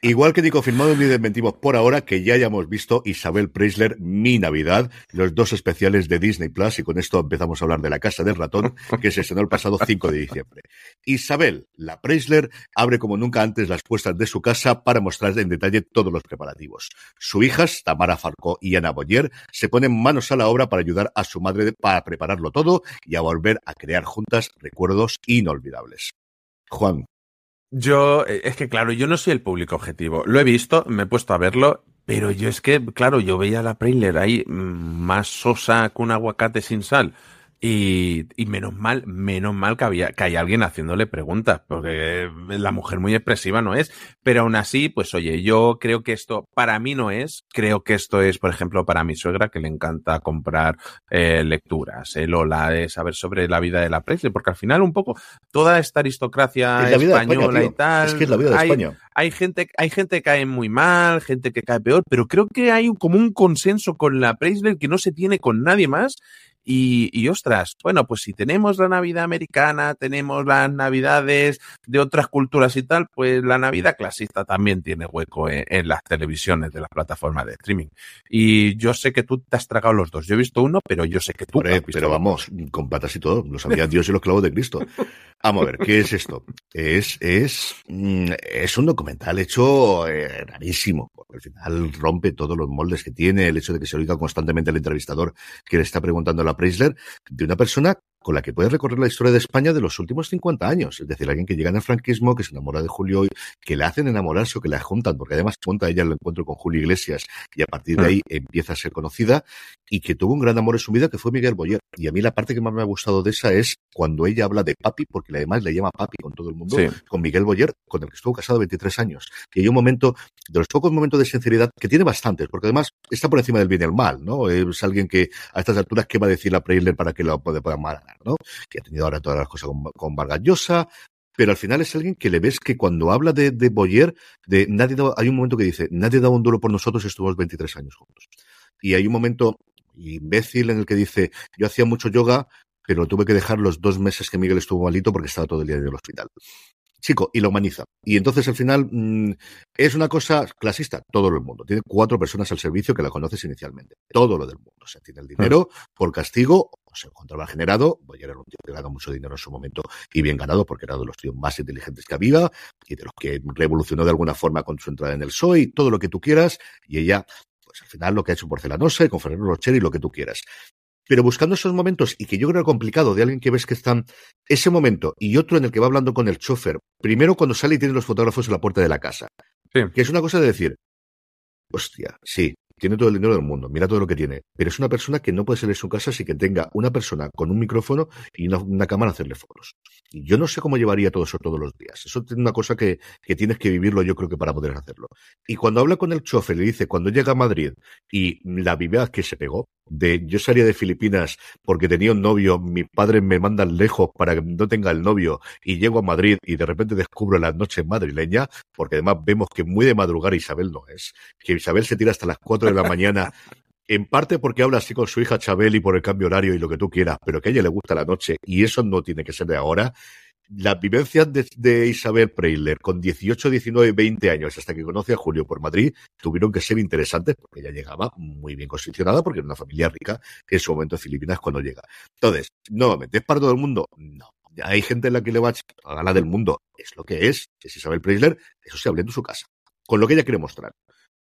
Speaker 2: Igual que ni confirmamos ni desmentimos por ahora que ya hayamos visto Isabel Preisler, Mi Navidad, los dos especiales de Disney Plus, y con esto empezamos a hablar de La Casa del Ratón, que se estrenó el pasado 5 de diciembre. Isabel, la Preisler, abre como nunca antes las puertas de su casa para mostrar en detalle todos los preparativos. Su hijas, Tamara Farcó y Ana Boyer, se ponen manos a la obra para ayudar a su madre para prepararlo todo y a volver a crear juntas recuerdos inolvidables. Juan.
Speaker 3: Yo, eh, es que claro, yo no soy el público objetivo. Lo he visto, me he puesto a verlo, pero yo es que, claro, yo veía la Preisler ahí mm, más sosa que un aguacate sin sal. Y, y, menos mal, menos mal que, había, que hay alguien haciéndole preguntas, porque la mujer muy expresiva no es. Pero aún así, pues oye, yo creo que esto para mí no es. Creo que esto es, por ejemplo, para mi suegra, que le encanta comprar eh, lecturas, el hola, de saber sobre la vida de la Presley, porque al final un poco toda esta aristocracia
Speaker 2: es la
Speaker 3: española
Speaker 2: España,
Speaker 3: y tal.
Speaker 2: Es que es la vida de
Speaker 3: hay,
Speaker 2: España.
Speaker 3: Hay gente, hay gente que cae muy mal, gente que cae peor, pero creo que hay como un consenso con la Presley que no se tiene con nadie más y, y, ostras, bueno, pues si tenemos la Navidad americana, tenemos las Navidades de otras culturas y tal, pues la Navidad clasista también tiene hueco en, en, las televisiones de las plataformas de streaming. Y yo sé que tú te has tragado los dos. Yo he visto uno, pero yo sé que tú.
Speaker 2: Hombre, pero vamos, con patas y todo, lo sabía Dios y los clavos de Cristo. Vamos a ver, ¿qué es esto? Es, es, mm, es un documental hecho eh, rarísimo, porque al final rompe todos los moldes que tiene, el hecho de que se oiga constantemente el entrevistador que le está preguntando a la De una persona con la que puedes recorrer la historia de España de los últimos 50 años. Es decir, alguien que llega en el franquismo, que se enamora de Julio, que le hacen enamorarse o que la juntan, porque además cuenta ella el encuentro con Julio Iglesias y a partir de ahí empieza a ser conocida y que tuvo un gran amor en su vida que fue Miguel Boyer. Y a mí la parte que más me ha gustado de esa es cuando ella habla de papi, porque además le llama papi con todo el mundo,
Speaker 3: Sí.
Speaker 2: con Miguel Boyer, con el que estuvo casado 23 años. Y hay un momento, de los pocos momentos de sinceridad, que tiene bastantes, porque además está por encima del bien y el mal, ¿no? Es alguien que a estas alturas, ¿qué va a decir la Preisler para que lo pueda, pueda ganar, ¿no? Que ha tenido ahora todas las cosas con, con Vargas Llosa, pero al final es alguien que le ves que cuando habla de, de Boyer, de nadie hay un momento que dice, nadie daba un duro por nosotros y estuvimos 23 años juntos. Y hay un momento imbécil en el que dice, yo hacía mucho yoga, pero tuve que dejar los dos meses que Miguel estuvo malito porque estaba todo el día en el hospital. Chico, y lo humaniza. Y entonces al final mm, es una cosa clasista, todo el mundo. Tiene cuatro personas al servicio que la conoces inicialmente. Todo lo del mundo. O sea, tiene el dinero por castigo, o sea, control generado. Boyer era un tío que ganó mucho dinero en su momento y bien ganado porque era de los tíos más inteligentes que había y de los que revolucionó de alguna forma con su entrada en el PSOE y todo lo que tú quieras. Y ella, pues al final lo que ha hecho Porcelanosa y con Ferrero Rocher y lo que tú quieras. Pero buscando esos momentos, y que yo creo que complicado de alguien que ves que están ese momento y otro en el que va hablando con el chofer, primero cuando sale y tiene los fotógrafos en la puerta de la casa, que es una cosa de decir, hostia, sí, tiene todo el dinero del mundo, mira todo lo que tiene, pero es una persona que no puede salir de su casa sin que tenga una persona con un micrófono y una, cámara a hacerle fotos. Y yo no sé cómo llevaría todo eso todos los días. Eso es una cosa que, que tienes que vivirlo yo creo que para poder hacerlo. Y cuando habla con el chofer, le dice, cuando llega a Madrid y la viveza que se pegó, de yo salía de Filipinas porque tenía un novio, mi padre me manda lejos para que no tenga el novio y llego a Madrid y de repente descubro la noche madrileña, porque además vemos que muy de madrugada Isabel no es, que Isabel se tira hasta las 4 de la mañana. En parte porque habla así con su hija Chabel y por el cambio horario y lo que tú quieras, pero que a ella le gusta la noche y eso no tiene que ser de ahora. Las vivencias de, de Isabel Preisler con 18, 19, 20 años hasta que conoce a Julio por Madrid tuvieron que ser interesantes porque ella llegaba muy bien posicionada porque era una familia rica en su momento en Filipinas cuando llega. Entonces, nuevamente, ¿es para todo el mundo? No. Hay gente en la que le va a la del mundo. Es lo que es. Es Isabel Preisler. Eso se habla en su casa. Con lo que ella quiere mostrar.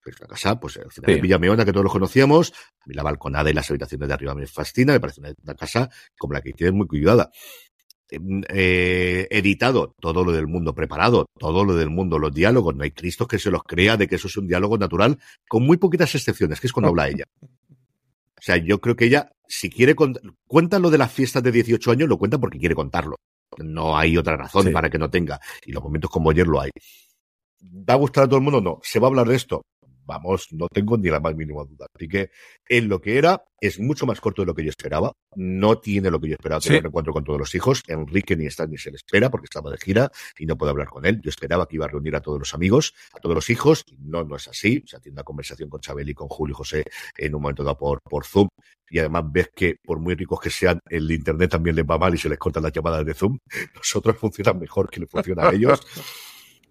Speaker 2: Es una casa, pues al final
Speaker 3: Sí.
Speaker 2: de Villameona, que todos lo conocíamos. A mí la balconada y las habitaciones de arriba me fascina. Me parece una, una casa como la que tiene muy cuidada eh, editado, todo lo del mundo preparado, todo lo del mundo, los diálogos, no hay Cristo que se los crea de que eso es un diálogo natural, con muy poquitas excepciones, que es cuando habla ella. O sea, yo creo que ella, si quiere cuenta lo de las fiestas de 18 años, lo cuenta porque quiere contarlo. No hay otra razón
Speaker 3: Sí.
Speaker 2: para que no tenga. Y los momentos como ayer lo hay. ¿Va a gustar a todo el mundo? No. ¿Se va a hablar de esto? Vamos, no tengo ni la más mínima duda. Así que en lo que era, es mucho más corto de lo que yo esperaba. No tiene lo que yo esperaba tener
Speaker 3: Sí.
Speaker 2: un encuentro con todos los hijos. Enrique ni está ni se le espera porque estaba de gira y no puede hablar con él. Yo esperaba que iba a reunir a todos los amigos, a todos los hijos. No, no es así. O sea, tiene una conversación con Chabel y con Julio y José en un momento dado por, por Zoom. Y además ves que, por muy ricos que sean, el internet también les va mal y se les cortan las llamadas de Zoom. [LAUGHS] Nosotros funcionan mejor que le funciona a ellos. [LAUGHS]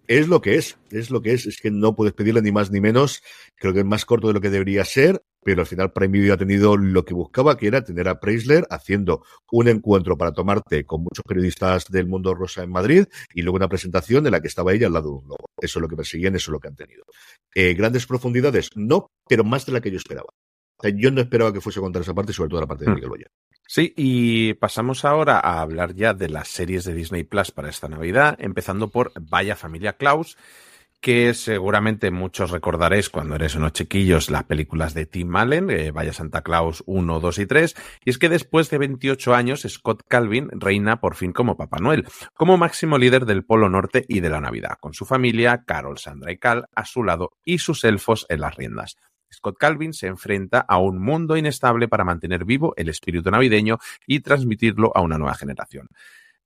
Speaker 2: Es lo que es, es lo que es. Es que no puedes pedirle ni más ni menos. Creo que es más corto de lo que debería ser, pero al final Prime Video ha tenido lo que buscaba, que era tener a Preisler haciendo un encuentro para tomarte con muchos periodistas del mundo rosa en Madrid y luego una presentación en la que estaba ella al lado de un logo. Eso es lo que persiguen, eso es lo que han tenido. Eh, grandes profundidades, no, pero más de la que yo esperaba. O sea, yo no esperaba que fuese a contar esa parte, sobre todo la parte de
Speaker 3: Hmm.
Speaker 2: Miguel Boyer.
Speaker 3: Sí, y pasamos ahora a hablar ya de las series de Disney Plus para esta Navidad, empezando por Vaya Familia Klaus, que seguramente muchos recordaréis cuando eres unos chiquillos las películas de Tim Allen, eh, Vaya Santa Claus 1, 2 y 3, y es que después de 28 años Scott Calvin reina por fin como Papá Noel, como máximo líder del Polo Norte y de la Navidad, con su familia, Carol, Sandra y Cal a su lado y sus elfos en las riendas. Scott Calvin se enfrenta a un mundo inestable para mantener vivo el espíritu navideño y transmitirlo a una nueva generación.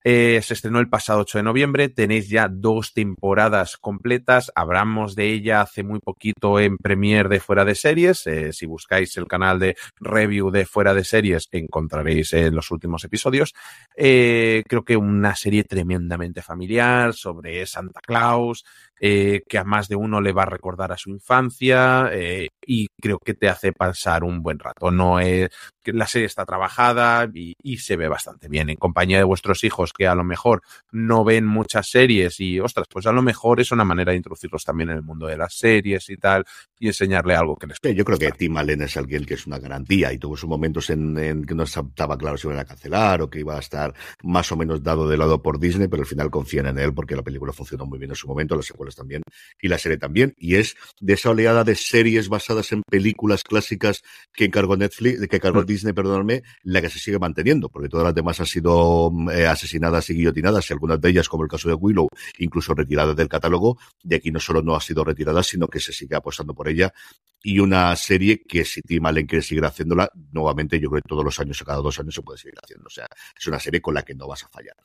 Speaker 3: Eh, se estrenó el pasado 8 de noviembre, tenéis ya dos temporadas completas, hablamos de ella hace muy poquito en Premiere de Fuera de Series, eh, si buscáis el canal de review de Fuera de Series encontraréis los últimos episodios. Eh, creo que una serie tremendamente familiar sobre Santa Claus, eh, que a más de uno le va a recordar a su infancia eh, y creo que te hace pasar un buen rato. No es que la serie está trabajada y, y, se ve bastante bien en compañía de vuestros hijos que a lo mejor no ven muchas series y ostras, pues a lo mejor es una manera de introducirlos también en el mundo de las series y tal. y enseñarle algo que les
Speaker 2: sí, Yo creo que Tim Allen es alguien que es una garantía y tuvo sus momentos en, en que no estaba claro si iban a cancelar o que iba a estar más o menos dado de lado por Disney, pero al final confían en él porque la película funcionó muy bien en su momento, las también y la serie también. Y es de esa oleada de series basadas en películas clásicas que encargó Netflix, que encargó Disney, perdóname, la que se sigue manteniendo, porque todas las demás han sido eh, asesinadas y guillotinadas, y algunas de ellas, como el caso de Willow, incluso retiradas del catálogo. De aquí no solo no ha sido retirada, sino que se sigue apostando por ella. Y una serie que si Tim Allen quiere seguir haciéndola, nuevamente yo creo que todos los años o cada dos años se puede seguir haciendo. O sea, es una serie con la que no vas a fallar.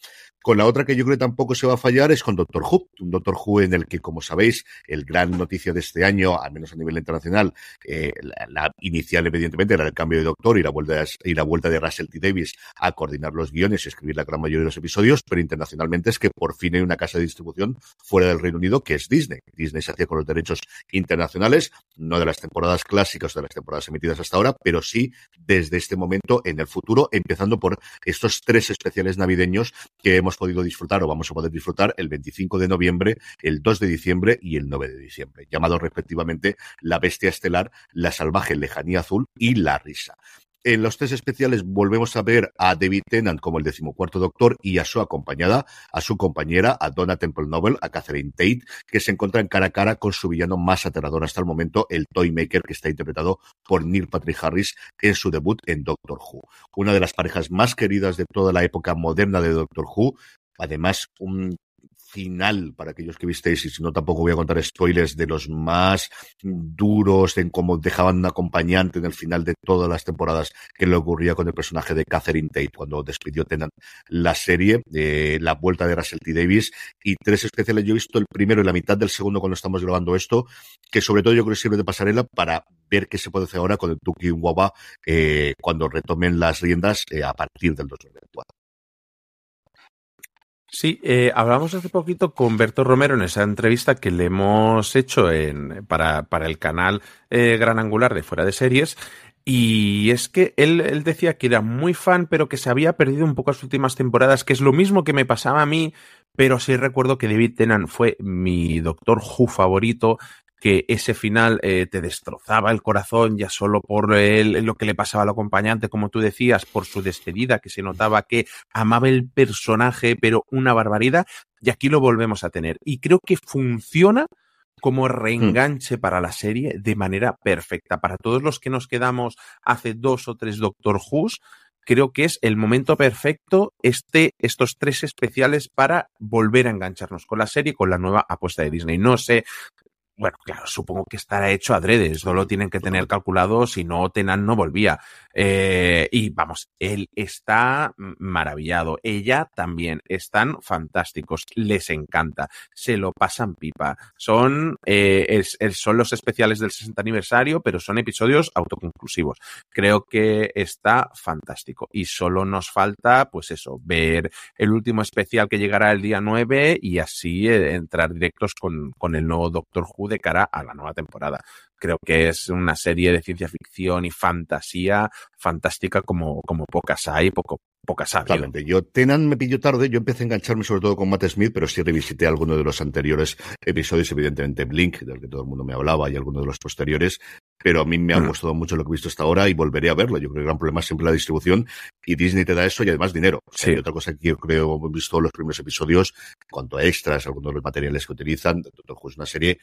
Speaker 2: Con la otra que yo creo que tampoco se va a fallar es con Doctor Who, un Doctor Who en el que, como sabéis, el gran noticia de este año, al menos a nivel internacional, eh, la, inicial evidentemente era el cambio de doctor y la vuelta de, y la vuelta de Russell T. Davis a coordinar los guiones y escribir la gran mayoría de los episodios, pero internacionalmente es que por fin hay una casa de distribución fuera del Reino Unido que es Disney. Disney se hacía con los derechos internacionales, no de las temporadas clásicas de las temporadas emitidas hasta ahora, pero sí desde este momento en el futuro, empezando por estos tres especiales navideños que hemos podido disfrutar o vamos a poder disfrutar el 25 de noviembre, el 2 de diciembre y el 9 de diciembre, llamados respectivamente La Bestia Estelar, La Salvaje Lejanía Azul y La Risa. En los tres especiales volvemos a ver a David Tennant como el decimocuarto doctor y a su acompañada, a su compañera, a Donna Temple Novel, a Catherine Tate, que se encuentran cara a cara con su villano más aterrador hasta el momento, el Toymaker, que está interpretado por Neil Patrick Harris en su debut en Doctor Who. Una de las parejas más queridas de toda la época moderna de Doctor Who, Además, un final para aquellos que visteis, y si no tampoco voy a contar spoilers de los más duros en cómo dejaban un acompañante en el final de todas las temporadas que le ocurría con el personaje de Catherine Tate cuando despidió Tennant la serie, eh, la vuelta de Russell T. Davis y tres especiales. Yo he visto el primero y la mitad del segundo cuando estamos grabando esto, que sobre todo yo creo que sirve de pasarela para ver qué se puede hacer ahora con el Tuki Wawa eh, cuando retomen las riendas eh, a partir del 2024.
Speaker 3: Sí, eh, hablamos hace poquito con Berto Romero en esa entrevista que le hemos hecho en, para, para el canal eh, Gran Angular de Fuera de Series. Y es que él, él, decía que era muy fan, pero que se había perdido un poco las últimas temporadas, que es lo mismo que me pasaba a mí, pero sí recuerdo que David Tennant fue mi Doctor Who favorito, que ese final eh, te destrozaba el corazón ya solo por el, lo que le pasaba al acompañante, como tú decías, por su despedida, que se notaba que amaba el personaje, pero una barbaridad, y aquí lo volvemos a tener. Y creo que funciona como reenganche para la serie de manera perfecta. Para todos los que nos quedamos hace dos o tres Doctor Who's, creo que es el momento perfecto este, estos tres especiales para volver a engancharnos con la serie, con la nueva apuesta de Disney. No sé bueno, claro, supongo que estará hecho adrede, eso lo tienen que tener calculado, si no, Tenan no volvía. Eh, y vamos, él está maravillado, ella también, están fantásticos, les encanta, se lo pasan pipa. Son, eh, son los especiales del 60 aniversario, pero son episodios autoconclusivos. Creo que está fantástico y solo nos falta, pues eso, ver el último especial que llegará el día 9 y así eh, entrar directos con, con el nuevo Doctor Who de cara a la nueva temporada. Creo que es una serie de ciencia ficción y fantasía fantástica como, como pocas hay, poco, pocas ha.
Speaker 2: Yo, Tenan me pilló tarde, yo empecé a engancharme sobre todo con Matt Smith, pero sí revisité algunos de los anteriores episodios, evidentemente Blink, del que todo el mundo me hablaba, y algunos de los posteriores, pero a mí me ha mm. gustado mucho lo que he visto hasta ahora y volveré a verlo. Yo creo que el gran problema es siempre la distribución y Disney te da eso y además dinero.
Speaker 3: Sí.
Speaker 2: Hay otra cosa que yo creo, he visto los primeros episodios, cuanto a extras, algunos de los materiales que utilizan, es una serie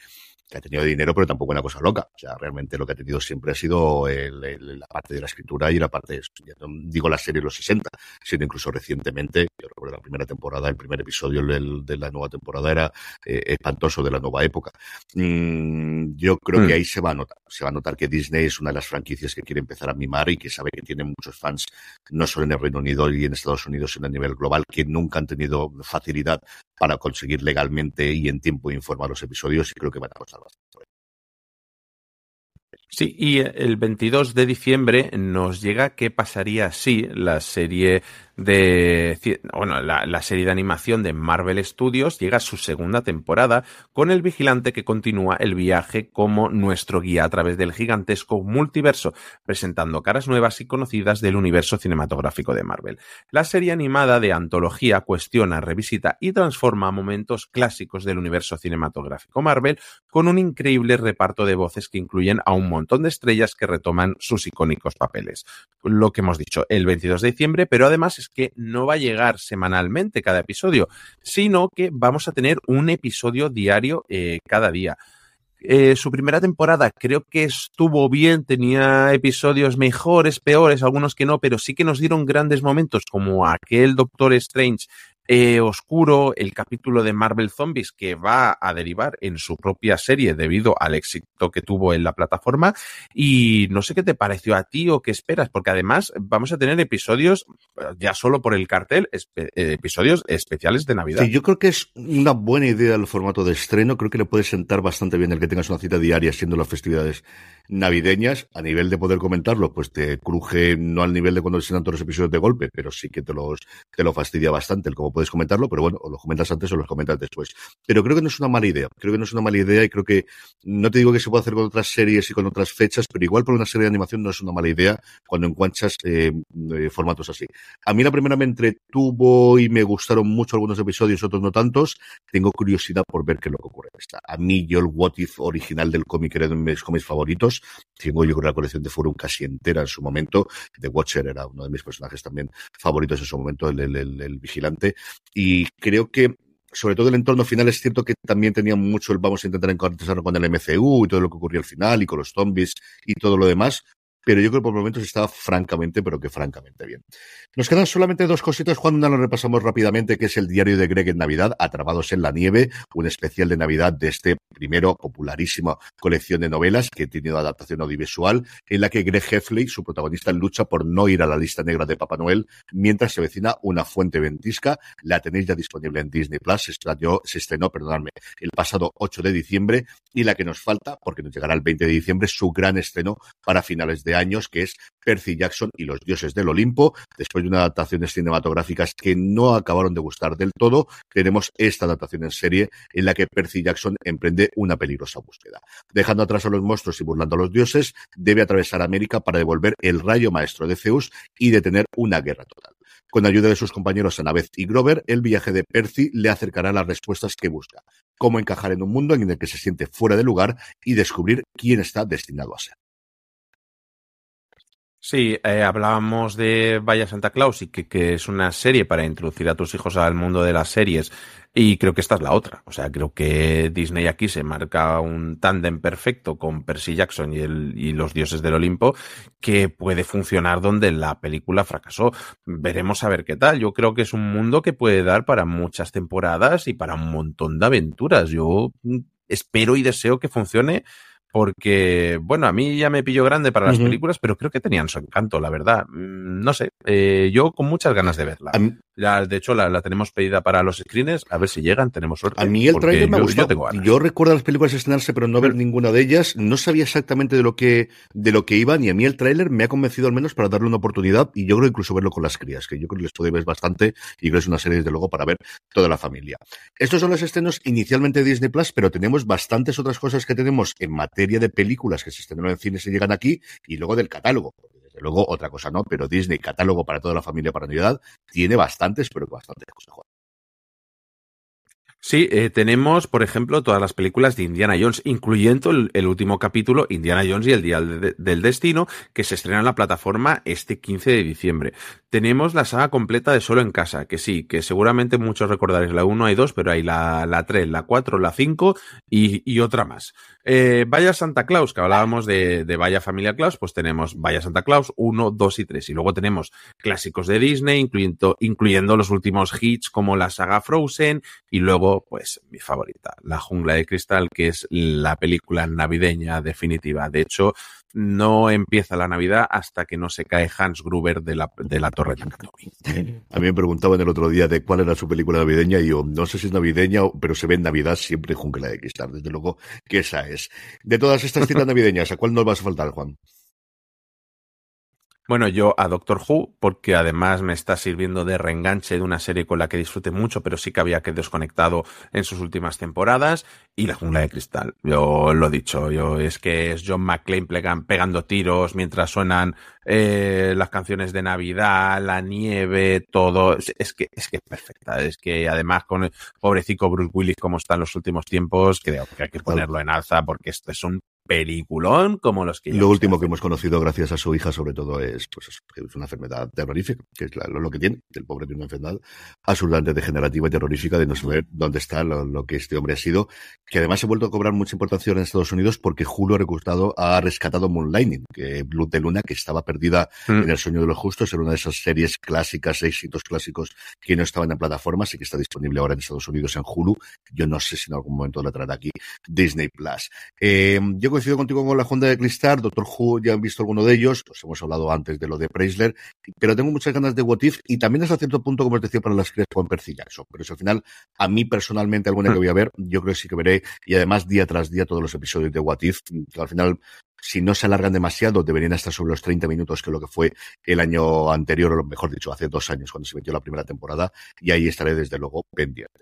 Speaker 2: que ha tenido dinero, pero tampoco una cosa loca. O sea, realmente lo que ha tenido siempre ha sido el, el, la parte de la escritura y la parte, ya no digo la serie de los 60, sino incluso recientemente, yo recuerdo la primera temporada, el primer episodio del, de la nueva temporada era eh, espantoso de la nueva época. Mm, yo creo mm. que ahí se va a notar, se va a notar que Disney es una de las franquicias que quiere empezar a mimar y que sabe que tiene muchos fans, no solo en el Reino Unido y en Estados Unidos, sino a nivel global, que nunca han tenido facilidad para conseguir legalmente y en tiempo informar los episodios y creo que van a costar bastante.
Speaker 3: Sí, y el 22 de diciembre nos llega qué pasaría si la serie de, bueno, la, la, serie de animación de Marvel Studios llega a su segunda temporada con el vigilante que continúa el viaje como nuestro guía a través del gigantesco multiverso, presentando caras nuevas y conocidas del universo cinematográfico de Marvel. La serie animada de antología cuestiona, revisita y transforma momentos clásicos del universo cinematográfico Marvel con un increíble reparto de voces que incluyen a un montón de estrellas que retoman sus icónicos papeles. Lo que hemos dicho el 22 de diciembre, pero además es que no va a llegar semanalmente cada episodio, sino que vamos a tener un episodio diario eh, cada día. Eh, su primera temporada creo que estuvo bien, tenía episodios mejores, peores, algunos que no, pero sí que nos dieron grandes momentos como aquel Doctor Strange eh, oscuro, el capítulo de Marvel Zombies que va a derivar en su propia serie debido al éxito que tuvo en la plataforma. Y no sé qué te pareció a ti o qué esperas, porque además vamos a tener episodios, ya solo por el cartel, eh, episodios especiales de Navidad.
Speaker 2: Sí, yo creo que es una buena idea el formato de estreno. Creo que le puede sentar bastante bien el que tengas una cita diaria siendo las festividades navideñas. A nivel de poder comentarlo, pues te cruje no al nivel de cuando se todos los episodios de golpe, pero sí que te los te lo fastidia bastante el como puedes comentarlo, pero bueno, o lo comentas antes o lo comentas después. Pero creo que no es una mala idea, creo que no es una mala idea y creo que no te digo que se puede hacer con otras series y con otras fechas, pero igual por una serie de animación no es una mala idea cuando encuentras eh, eh, formatos así. A mí la primera me entretuvo y me gustaron mucho algunos episodios, otros no tantos. Tengo curiosidad por ver qué es lo que ocurre. A mí, yo el What If original del cómic era de mis cómics favoritos. Tengo yo creo la colección de Forum casi entera en su momento. The Watcher era uno de mis personajes también favoritos en su momento, el, el, vigilante. Y creo que sobre todo el entorno final es cierto que también tenía mucho el vamos a intentar encontrarnos con el MCU y todo lo que ocurrió al final y con los zombies y todo lo demás, pero yo creo que por momentos estaba francamente, pero que francamente bien. Nos quedan solamente dos cositas, Juan, una lo repasamos rápidamente, que es el diario de Greg en Navidad, Atrapados en la Nieve, un especial de Navidad de este primero popularísima colección de novelas que ha tenido adaptación audiovisual, en la que Greg Heffley, su protagonista, lucha por no ir a la lista negra de Papá Noel, mientras se vecina una fuente ventisca. La tenéis ya disponible en Disney Plus, se estrenó, se estrenó perdonadme, el pasado 8 de diciembre, y la que nos falta, porque nos llegará el 20 de diciembre, su gran estreno para finales de años, que es Percy Jackson y los dioses del Olimpo. Después de unas adaptaciones cinematográficas que no acabaron de gustar del todo, tenemos esta adaptación en serie en la que Percy Jackson emprende una peligrosa búsqueda. Dejando atrás a los monstruos y burlando a los dioses, debe atravesar América para devolver el rayo maestro de Zeus y detener una guerra total. Con ayuda de sus compañeros Annabeth y Grover, el viaje de Percy le acercará las respuestas que busca, cómo encajar en un mundo en el que se siente fuera de lugar y descubrir quién está destinado a ser.
Speaker 3: Sí, eh, hablábamos de Vaya Santa Claus y que, es una serie para introducir a tus hijos al mundo de las series y creo que esta es la otra. O sea, creo que Disney aquí se marca un tándem perfecto con Percy Jackson y, el, y los dioses del Olimpo que puede funcionar donde la película fracasó. Veremos a ver qué tal. Yo creo que es un mundo que puede dar para muchas temporadas y para un montón de aventuras. Yo espero y deseo que funcione porque, bueno, a mí ya me pilló grande para las uh -huh. películas, pero creo que tenían su encanto, la verdad. No sé, eh, yo con muchas ganas de verla. Mí, ya, de hecho, la, la, tenemos pedida para los screens, a ver si llegan, tenemos suerte.
Speaker 2: A mí el trailer me gustó. Yo, yo, recuerdo las películas estrenarse, pero no ver ninguna de ellas. No sabía exactamente de lo que, de lo que iban, y a mí el tráiler me ha convencido al menos para darle una oportunidad, y yo creo incluso verlo con las crías, que yo creo que les puede ver bastante, y creo que es una serie, desde luego, para ver toda la familia. Estos son los estrenos inicialmente de Disney Plus, pero tenemos bastantes otras cosas que tenemos en materia de películas que se estrenaron en cines y llegan aquí, y luego del catálogo. Luego, otra cosa no, pero Disney, catálogo para toda la familia para Navidad, tiene bastantes, pero bastantes cosas.
Speaker 3: Sí, eh, tenemos, por ejemplo, todas las películas de Indiana Jones, incluyendo el, último capítulo, Indiana Jones y el Día de, del Destino, que se estrena en la plataforma este 15 de diciembre. Tenemos la saga completa de Solo en Casa, que sí, que seguramente muchos recordaréis la 1 hay 2, pero hay la, la 3, la 4, la 5 y, y otra más. Eh, Vaya Santa Claus, que hablábamos de, de, Vaya Familia Claus, pues tenemos Vaya Santa Claus 1, 2 y 3. Y luego tenemos clásicos de Disney, incluyendo, incluyendo los últimos hits como la saga Frozen y luego, pues, mi favorita, La Jungla de Cristal, que es la película navideña definitiva. De hecho, no empieza la Navidad hasta que no se cae Hans Gruber de la, de la Torre de Nakatomi.
Speaker 2: A mí me preguntaban el otro día de cuál era su película navideña y yo no sé si es navideña, pero se ve en Navidad siempre Jungla de Cristal. Desde luego que esa es. De todas estas citas navideñas, ¿a cuál nos vas a faltar, Juan?
Speaker 3: Bueno, yo a Doctor Who, porque además me está sirviendo de reenganche de una serie con la que disfruté mucho, pero sí que había que desconectado en sus últimas temporadas, y La Jungla de Cristal. Yo lo he dicho, yo es que es John McClane pegando tiros mientras suenan eh, las canciones de Navidad, la nieve, todo. Es, que es que es perfecta. Es que además con el pobrecito Bruce Willis como está en los últimos tiempos, creo que hay que ponerlo en alza porque esto es un peliculón como los que
Speaker 2: Lo último que hemos conocido gracias a su hija, sobre todo, es, pues, es una enfermedad terrorífica, que es lo, que tiene. El pobre tiene una enfermedad absolutamente degenerativa y terrorífica de no saber dónde está lo, que este hombre ha sido, que además ha vuelto a cobrar mucha importancia en Estados Unidos porque Julio ha rescatado, ha rescatado Moonlighting, que Blue de Luna, que estaba perdida mm. en El sueño de los justos, era una de esas series clásicas, éxitos clásicos que no estaban en plataformas y que está disponible ahora en Estados Unidos en Hulu. Yo no sé si en algún momento la traerá aquí Disney Plus. Eh, yo coincido contigo con la Honda de Cristal, Doctor Who, ya han visto alguno de ellos, pues hemos hablado antes de lo de Preisler, pero tengo muchas ganas de What If y también hasta cierto punto, como os decía, para las que pueden percibir eso. Pero eso al final, a mí personalmente, alguna que hmm. voy a ver, yo creo que sí que veré, y además día tras día todos los episodios de What If, que al final si no se alargan demasiado, deberían estar sobre los 30 minutos, que es lo que fue el año anterior, o mejor dicho, hace dos años, cuando se metió la primera temporada, y ahí estaré desde luego pendiente.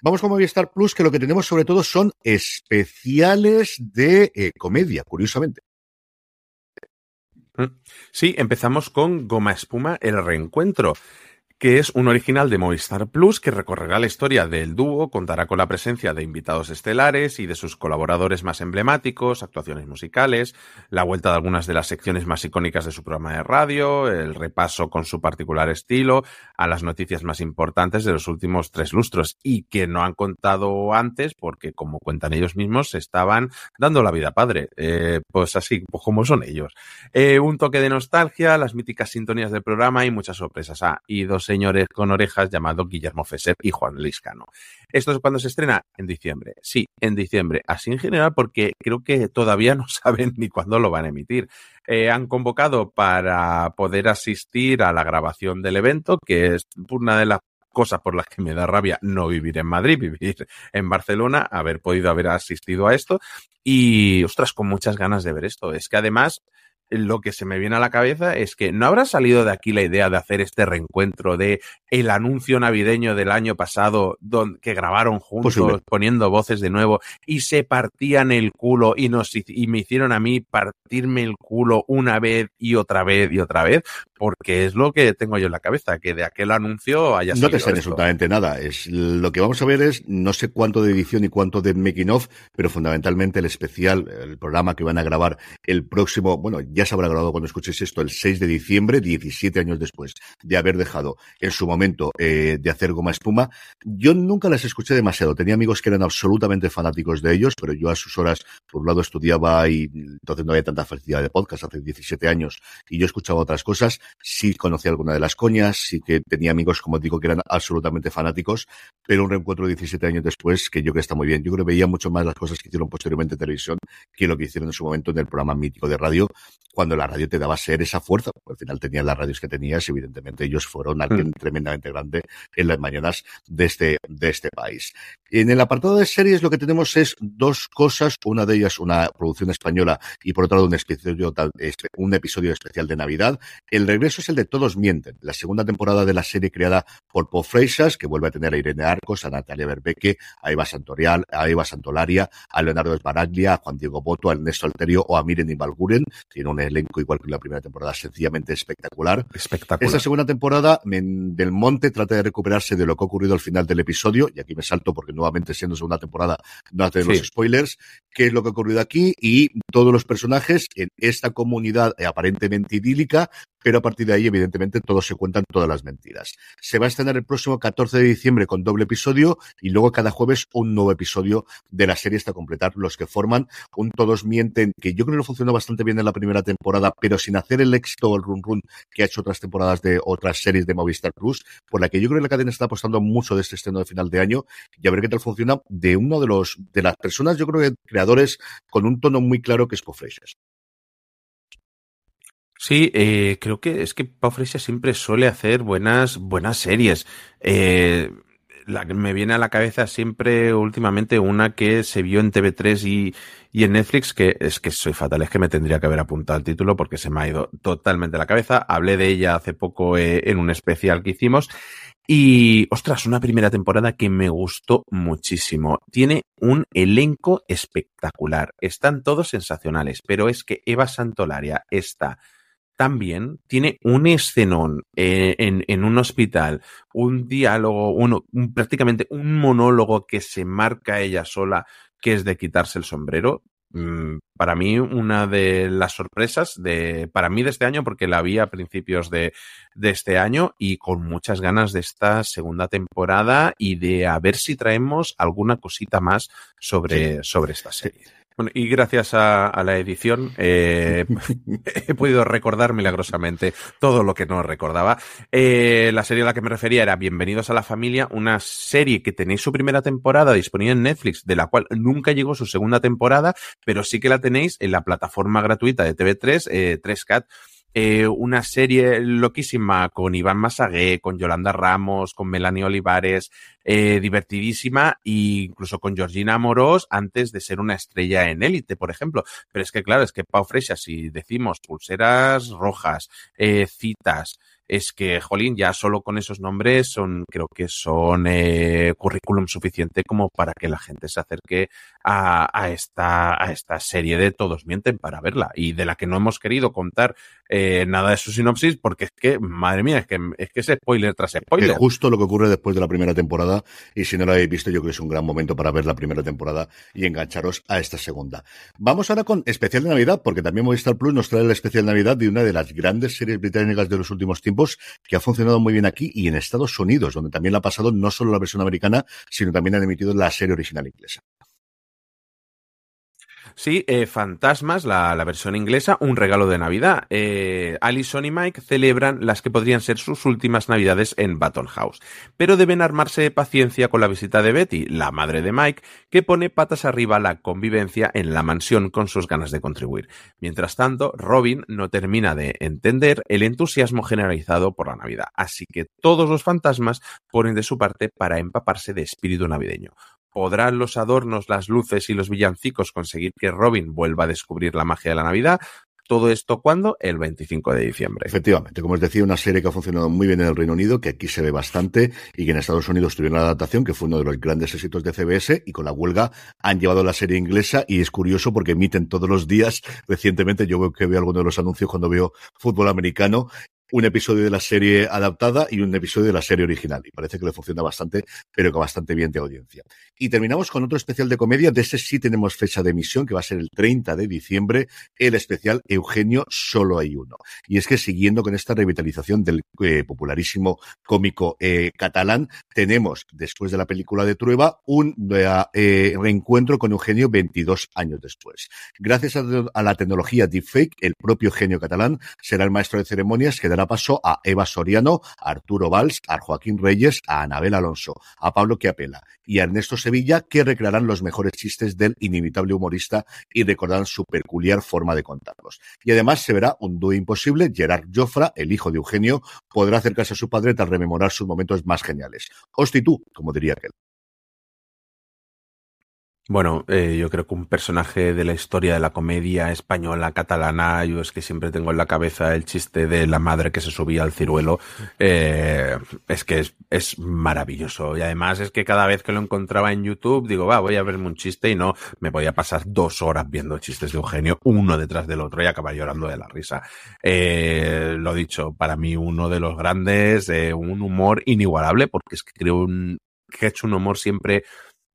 Speaker 2: Vamos con Movistar Plus, que lo que tenemos sobre todo son especiales de eh, comedia, curiosamente.
Speaker 3: Mm. Sí, empezamos con Goma Espuma, el reencuentro que es un original de Movistar Plus que recorrerá la historia del dúo, contará con la presencia de invitados estelares y de sus colaboradores más emblemáticos, actuaciones musicales, la vuelta de algunas de las secciones más icónicas de su programa de radio, el repaso con su particular estilo a las noticias más importantes de los últimos tres lustros y que no han contado antes porque, como cuentan ellos mismos, se estaban dando la vida padre. Eh, pues así, pues como son ellos. Eh, un toque de nostalgia, las míticas sintonías del programa y muchas sorpresas. Ah, y dos señores con orejas llamados Guillermo Fesser y Juan Liscano. ¿Esto es cuando se estrena? En diciembre. Sí, en diciembre. Así en general porque creo que todavía no [LAUGHS] saben ni cuándo lo van a emitir. Eh, han convocado para poder asistir a la grabación del evento, que es una de las cosas por las que me da rabia no vivir en Madrid, vivir en Barcelona, haber podido haber asistido a esto y, ostras, con muchas ganas de ver esto. Es que además lo que se me viene a la cabeza es que no habrá salido de aquí la idea de hacer este reencuentro de el anuncio navideño del año pasado donde, que grabaron juntos poniendo voces de nuevo y se partían el culo y nos y me hicieron a mí partirme el culo una vez y otra vez y otra vez porque es lo que tengo yo en la cabeza que de aquel anuncio haya
Speaker 2: no te sale absolutamente nada es lo que vamos a ver es no sé cuánto de edición y cuánto de making of pero fundamentalmente el especial el programa que van a grabar el próximo bueno ya se habrá grabado cuando escuchéis esto el 6 de diciembre, 17 años después de haber dejado en su momento eh, de hacer goma espuma. Yo nunca las escuché demasiado. Tenía amigos que eran absolutamente fanáticos de ellos, pero yo a sus horas, por un lado, estudiaba y entonces no había tanta felicidad de podcast hace 17 años y yo escuchaba otras cosas. Sí conocía alguna de las coñas, sí que tenía amigos, como digo, que eran absolutamente fanáticos, pero un reencuentro 17 años después que yo creo que está muy bien. Yo creo que veía mucho más las cosas que hicieron posteriormente en televisión que lo que hicieron en su momento en el programa mítico de radio, cuando la radio te daba ser esa fuerza. Al final tenías las radios que tenías evidentemente ellos fueron alguien mm. tremendamente grande en las mañanas de este, de este país. En el apartado de series lo que tenemos es dos cosas, una de ellas una producción española y por otro lado un episodio, un episodio especial de Navidad. El regreso es el de Todos Mienten, la segunda temporada de la serie creada por Paul Freixas, que vuelve a tener a Irene Arcos, a Natalia Berbeque, a Eva Santorial, a Eva Santolaria, a Leonardo Esbaraglia, a Juan Diego Boto, a Ernesto Alterio o a Miren Ibalguren. Tiene un elenco igual que la primera temporada, sencillamente espectacular.
Speaker 3: Espectacular.
Speaker 2: Esta segunda temporada, Del Monte trata de recuperarse de lo que ha ocurrido al final del episodio, y aquí me salto porque nuevamente siendo segunda temporada no hace los spoilers, qué es lo que ha ocurrido aquí y todos los personajes en esta comunidad aparentemente idílica, pero a partir de ahí, evidentemente, todos se cuentan todas las mentiras. Se va a estrenar el próximo 14 de diciembre con doble episodio y luego cada jueves un nuevo episodio de la serie hasta completar los que forman un Todos Mienten, que yo creo que lo funcionó bastante bien en la primera temporada, pero sin hacer el éxito o el run run que ha hecho otras temporadas de otras series de Movistar Plus, por la que yo creo que la cadena está apostando mucho de este estreno de final de año y a ver qué tal funciona de uno de los de las personas, yo creo que creadores con un tono muy claro que es Pau
Speaker 3: Sí, eh, creo que es que Pau Freixas siempre suele hacer buenas, buenas series. Eh, me viene a la cabeza siempre últimamente una que se vio en TV3 y, y, en Netflix, que es que soy fatal, es que me tendría que haber apuntado el título porque se me ha ido totalmente la cabeza. Hablé de ella hace poco eh, en un especial que hicimos. Y, ostras, una primera temporada que me gustó muchísimo. Tiene un elenco espectacular. Están todos sensacionales, pero es que Eva Santolaria está también tiene un escenón eh, en, en, un hospital, un diálogo, uno, un, prácticamente un monólogo que se marca ella sola, que es de quitarse el sombrero. Mm, para mí, una de las sorpresas de, para mí de este año, porque la vi a principios de, de este año y con muchas ganas de esta segunda temporada y de a ver si traemos alguna cosita más sobre, sí. sobre esta serie. Bueno, y gracias a, a la edición eh, [LAUGHS] he podido recordar milagrosamente todo lo que no recordaba. Eh, la serie a la que me refería era Bienvenidos a la familia, una serie que tenéis su primera temporada disponible en Netflix, de la cual nunca llegó su segunda temporada, pero sí que la tenéis en la plataforma gratuita de TV3, eh, 3CAT eh, una serie loquísima con Iván Masagué, con Yolanda Ramos, con Melanie Olivares, eh, divertidísima e incluso con Georgina Amorós antes de ser una estrella en élite, por ejemplo. Pero es que claro, es que Pau Fresha, si decimos pulseras rojas, eh, citas, es que, jolín, ya solo con esos nombres son, creo que son currículum suficiente como para que la gente se acerque a, esta, a esta serie de Todos Mienten para verla y de la que no hemos querido contar eh, nada de su sinopsis porque es que, madre mía, es que es que es spoiler tras spoiler.
Speaker 2: Es justo lo que ocurre después de la primera temporada y si no la habéis visto yo creo que es un gran momento para ver la primera temporada y engancharos a esta segunda. Vamos ahora con especial de Navidad porque también Movistar Plus nos trae el especial de Navidad de una de las grandes series británicas de los últimos tiempos que ha funcionado muy bien aquí y en Estados Unidos, donde también la ha pasado no solo la versión americana, sino también han emitido la serie original inglesa.
Speaker 3: Sí, eh, Fantasmas, la, versión inglesa, un regalo de Navidad. Eh, Alison y Mike celebran las que podrían ser sus últimas Navidades en Battle House, pero deben armarse de paciencia con la visita de Betty, la madre de Mike, que pone patas arriba la convivencia en la mansión con sus ganas de contribuir. Mientras tanto, Robin no termina de entender el entusiasmo generalizado por la Navidad, así que todos los fantasmas ponen de su parte para empaparse de espíritu navideño. ¿Podrán los adornos, las luces y los villancicos conseguir que Robin vuelva a descubrir la magia de la Navidad? Todo esto cuando? El 25 de diciembre.
Speaker 2: Efectivamente, como os decía, una serie que ha funcionado muy bien en el Reino Unido, que aquí se ve bastante y que en Estados Unidos tuvieron la adaptación, que fue uno de los grandes éxitos de CBS y con la huelga han llevado la serie inglesa y es curioso porque emiten todos los días. Recientemente yo veo que veo algunos de los anuncios cuando veo fútbol americano un episodio de la serie adaptada y un episodio de la serie original. Y parece que le funciona bastante, pero que bastante bien de audiencia. Y terminamos con otro especial de comedia. De ese sí tenemos fecha de emisión, que va a ser el 30 de diciembre, el especial Eugenio Solo hay uno. Y es que siguiendo con esta revitalización del eh, popularísimo cómico eh, catalán, tenemos, después de la película de Trueba, un eh, reencuentro con Eugenio 22 años después. Gracias a, la tecnología deepfake, el propio Eugenio catalán será el maestro de ceremonias que dará paso a Eva Soriano, a Arturo Valls, a Joaquín Reyes, a Anabel Alonso, a Pablo Quiapela y a Ernesto Sevilla, que recrearán los mejores chistes del inimitable humorista y recordarán su peculiar forma de contarlos. Y además se verá un dúo imposible, Gerard Jofra, el hijo de Eugenio, podrá acercarse a su padre tras rememorar sus momentos más geniales. Hosti tú, como diría aquel.
Speaker 3: Bueno, eh, yo creo que un personaje de la historia de la comedia española, catalana, yo es que siempre tengo en la cabeza el chiste de la madre que se subía al ciruelo, eh, es que es, es, maravilloso. Y además es que cada vez que lo encontraba en YouTube, digo, va, voy a verme un chiste y no, me voy a pasar dos horas viendo chistes de Eugenio, uno detrás del otro y acabar llorando de la risa. Eh, lo dicho, para mí uno de los grandes, un humor inigualable, porque es que creo un, que ha hecho un humor siempre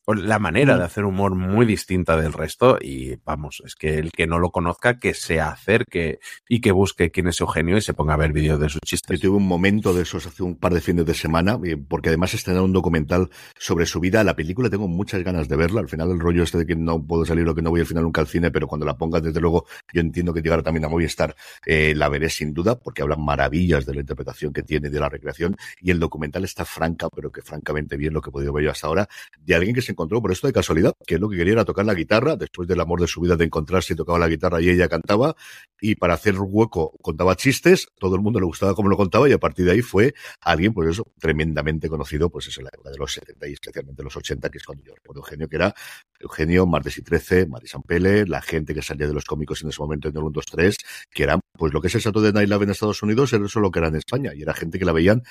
Speaker 3: la manera
Speaker 2: Mm.
Speaker 3: de hacer humor muy distinta del resto y vamos, es que el que no lo conozca, que se acerque y que busque quién es Eugenio y se ponga a ver vídeos de sus chistes.
Speaker 2: Yo tuve un momento de esos hace un par de fines de semana, eh, porque además estrenaron un documental sobre su vida. La película tengo muchas ganas de verla. Al final el rollo este de que no puedo salir o que no voy al final nunca al cine, pero cuando la pongas, desde luego, yo entiendo que llegará también a Movistar, eh, la veré sin duda, porque hablan maravillas de la interpretación que tiene de la recreación. Y el documental está franca, pero que francamente bien lo que he podido ver yo hasta ahora, de alguien que se encontró por esto de casualidad, que es lo que quería era tocar la guitarra, después del amor de su vida de encontrarse tocaba la guitarra y ella cantaba, y para hacer hueco contaba chistes, todo el mundo le gustaba cómo lo contaba y a partir de ahí fue alguien, pues eso, tremendamente conocido, pues eso, en la época de los 70 y especialmente los 80, que es cuando yo recuerdo Eugenio, que era Eugenio, Martes y 13, Mari Pele, la gente que salía de los cómicos en ese momento en el 1, 2, 3, que eran, pues lo que es el Saturday Night Live en Estados Unidos, era eso lo que era en España, y era gente que la veían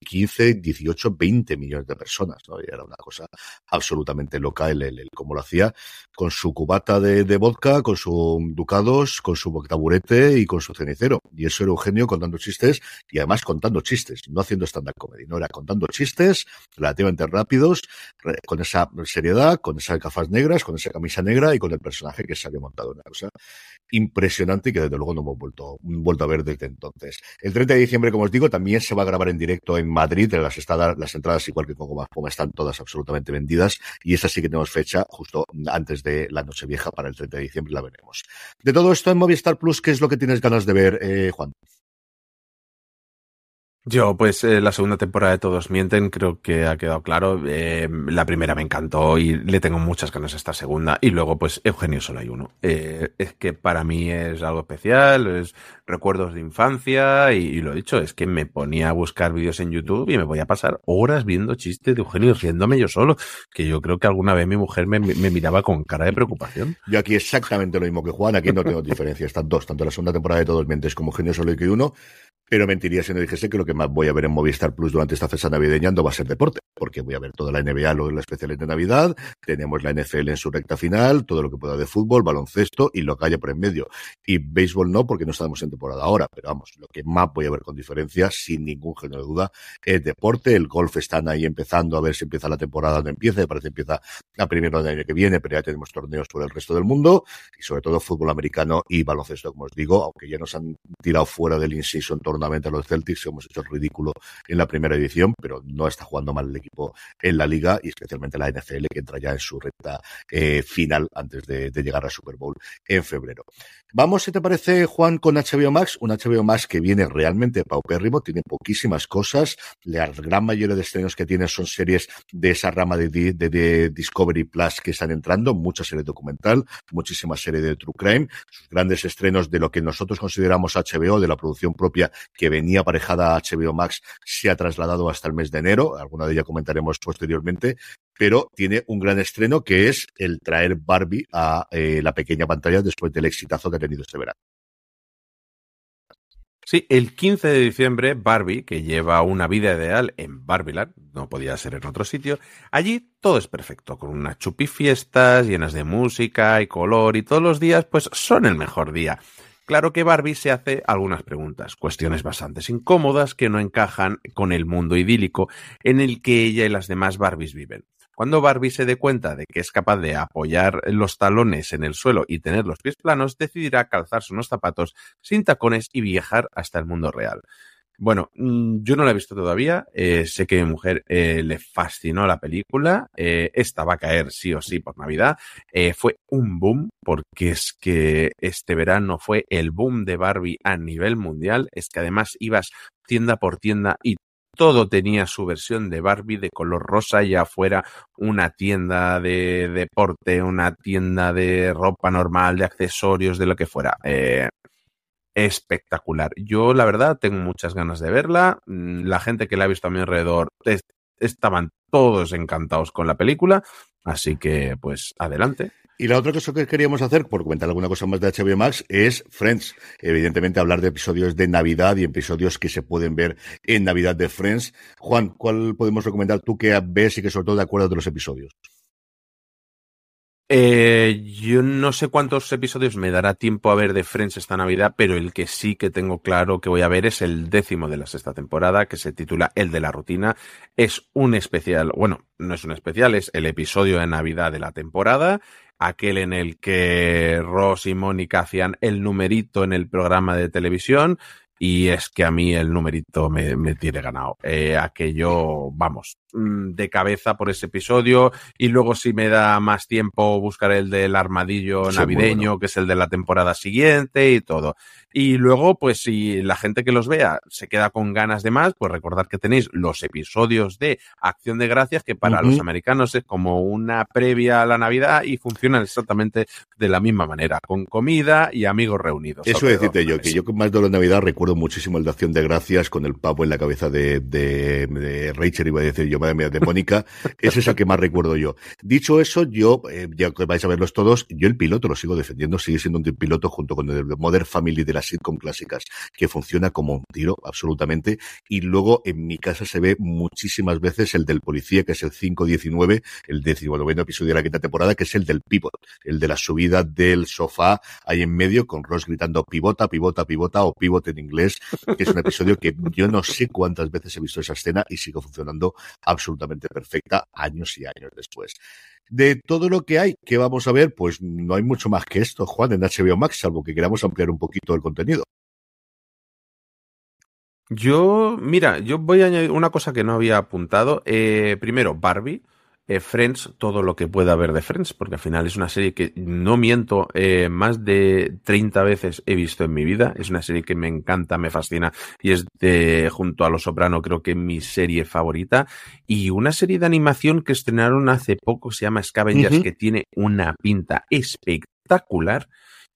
Speaker 2: 15, 18, 20 millones de personas, ¿no? Era una cosa absolutamente loca el, el, el cómo lo hacía, con su cubata de, de, vodka, con su ducados, con su taburete y con su cenicero. Y eso era Eugenio contando chistes y además contando chistes, no haciendo stand-up comedy, no era contando chistes relativamente rápidos, con esa seriedad, con esas gafas negras, con esa camisa negra y con el personaje que se había montado. Una cosa impresionante y que desde luego no hemos vuelto, vuelto a ver desde entonces. El 30 de diciembre, como os digo, también se va a grabar en directo en Madrid. Las, estadas, las entradas, igual que con Goma Poma, están todas absolutamente vendidas. Y esa sí que tenemos fecha justo antes de la Nochevieja para el 30 de diciembre. La veremos. De todo esto en Movistar Plus, ¿qué es lo que tienes ganas de ver, eh, Juan?
Speaker 3: Yo, pues eh, la segunda temporada de Todos Mienten creo que ha quedado claro. Eh, la primera me encantó y le tengo muchas ganas a esta segunda. Y luego, pues Eugenio solo hay uno. Eh, es que para mí es algo especial, es recuerdos de infancia y, lo he dicho, es que me ponía a buscar vídeos en YouTube y me voy a pasar horas viendo chistes de Eugenio riéndome yo solo. Que yo creo que alguna vez mi mujer me, me miraba con cara de preocupación.
Speaker 2: Yo aquí exactamente lo mismo que Juan, aquí no tengo diferencia. Están dos, tanto la segunda temporada de Todos Mientes como Eugenio solo hay uno. Pero mentiría si no dijese que lo que más voy a ver en Movistar Plus durante esta fecha navideña no va a ser deporte, porque voy a ver toda la NBA, lo la especial de Navidad, tenemos la NFL en su recta final, todo lo que pueda de fútbol, baloncesto y lo que haya por en medio. Y béisbol no, porque no estamos en temporada ahora, pero vamos, lo que más voy a ver con diferencia, sin ningún género de duda, es deporte. El golf están ahí empezando a ver si empieza la temporada o no empieza, parece que empieza a primero del año que viene, pero ya tenemos torneos por el resto del mundo y sobre todo fútbol americano y baloncesto, como os digo, aunque ya nos han tirado fuera del in-season tournament a los Celtics, hemos hecho el ridículo en la primera edición, pero no está jugando mal el equipo en la liga y especialmente la NFL que entra ya en su recta eh, final antes de, llegar al Super Bowl en febrero. Vamos, si te parece, Juan, con HBO Max, un HBO Max que viene realmente paupérrimo, tiene poquísimas cosas, la gran mayoría de estrenos que tiene son series de esa rama de, Discovery Plus que están entrando, mucha serie documental, muchísima serie de True Crime, sus grandes estrenos de lo que nosotros consideramos HBO, de la producción propia que venía aparejada a HBO Max, se ha trasladado hasta el mes de enero, alguna de ellas comentaremos posteriormente, pero tiene un gran estreno que es el traer Barbie a eh, la pequeña pantalla después del exitazo que ha tenido este verano.
Speaker 3: Sí, el 15 de diciembre, Barbie, que lleva una vida ideal en Barbieland, no podía ser en otro sitio, allí todo es perfecto, con unas chupifiestas llenas de música y color y todos los días pues son el mejor día. Claro que Barbie se hace algunas preguntas, cuestiones bastante incómodas que no encajan con el mundo idílico en el que ella y las demás Barbies viven. Cuando Barbie se dé cuenta de que es capaz de apoyar los talones en el suelo y tener los pies planos, decidirá calzarse unos zapatos sin tacones y viajar hasta el mundo real. Bueno, yo no la he visto todavía. Eh, sé que mi mujer eh, le fascinó la película. Eh, esta va a caer sí o sí por Navidad. Eh, fue un boom porque es que este verano fue el boom de Barbie a nivel mundial. Es que además ibas tienda por tienda y todo tenía su versión de Barbie de color rosa, ya fuera una tienda de deporte, una tienda de ropa normal, de accesorios, de lo que fuera. Eh, espectacular. Yo, la verdad, tengo muchas ganas de verla. La gente que la ha visto a mi alrededor est estaban todos encantados con la película. Así que, pues, adelante.
Speaker 2: Y la otra cosa que queríamos hacer, por comentar alguna cosa más de HBO Max, es Friends. Evidentemente, hablar de episodios de Navidad y episodios que se pueden ver en Navidad de Friends. Juan, ¿cuál podemos recomendar tú que ves y que sobre todo te acuerdas de los episodios?
Speaker 3: Eh, yo no sé cuántos episodios me dará tiempo a ver de Friends esta Navidad, pero el que sí que tengo claro que voy a ver es el décimo de la sexta temporada, que se titula El de la rutina. Es un especial, bueno, no es un especial, es el episodio de Navidad de la temporada, aquel en el que Ross y Mónica hacían el numerito en el programa de televisión y es que a mí el numerito me, me tiene ganado. Eh, aquello, vamos, mm, de cabeza por ese episodio y luego si me da más tiempo buscar el del armadillo
Speaker 2: Sí,
Speaker 3: navideño, que es el de la temporada siguiente y todo. Y luego, pues si la gente que los vea se queda con ganas de más, pues recordad que tenéis los episodios de Acción de Gracias, que para los americanos es como una previa a la Navidad y funcionan exactamente de la misma manera, con comida y amigos reunidos.
Speaker 2: Eso decirte
Speaker 3: de
Speaker 2: yo, que yo con más de la Navidad recuerdo muchísimo el de Acción de Gracias con el pavo en la cabeza de, de, de Rachel, iba a decir yo, madre mía, de Mónica. [LAUGHS] Ese es el que más recuerdo yo. Dicho eso, yo, eh, ya que vais a verlos todos, yo el piloto lo sigo defendiendo, sigue siendo un piloto junto con el Modern Family de las sitcom clásicas, que funciona como un tiro, absolutamente. Y luego en mi casa se ve muchísimas veces el del policía, que es el 519, el decimonoveno episodio de la quinta temporada, que es el del pivot, el de la subida del sofá ahí en medio con Ross gritando pivota, pivota, pivota o pivot en inglés, que es un episodio que yo no sé cuántas veces he visto esa escena y sigue funcionando absolutamente perfecta años y años después. De todo lo que hay, que vamos a ver? Pues no hay mucho más que esto, Juan, en HBO Max, salvo que queramos ampliar un poquito el contenido.
Speaker 3: Yo, mira, yo voy a añadir una cosa que no había apuntado. Eh, primero, Barbie. Eh, Friends, todo lo que pueda haber de Friends, porque al final es una serie que, no miento, eh, más de 30 veces he visto en mi vida. Es una serie que me encanta, me fascina y es de, junto a Los Soprano, creo que mi serie favorita. Y una serie de animación que estrenaron hace poco, se llama Scavengers, que tiene una pinta espectacular.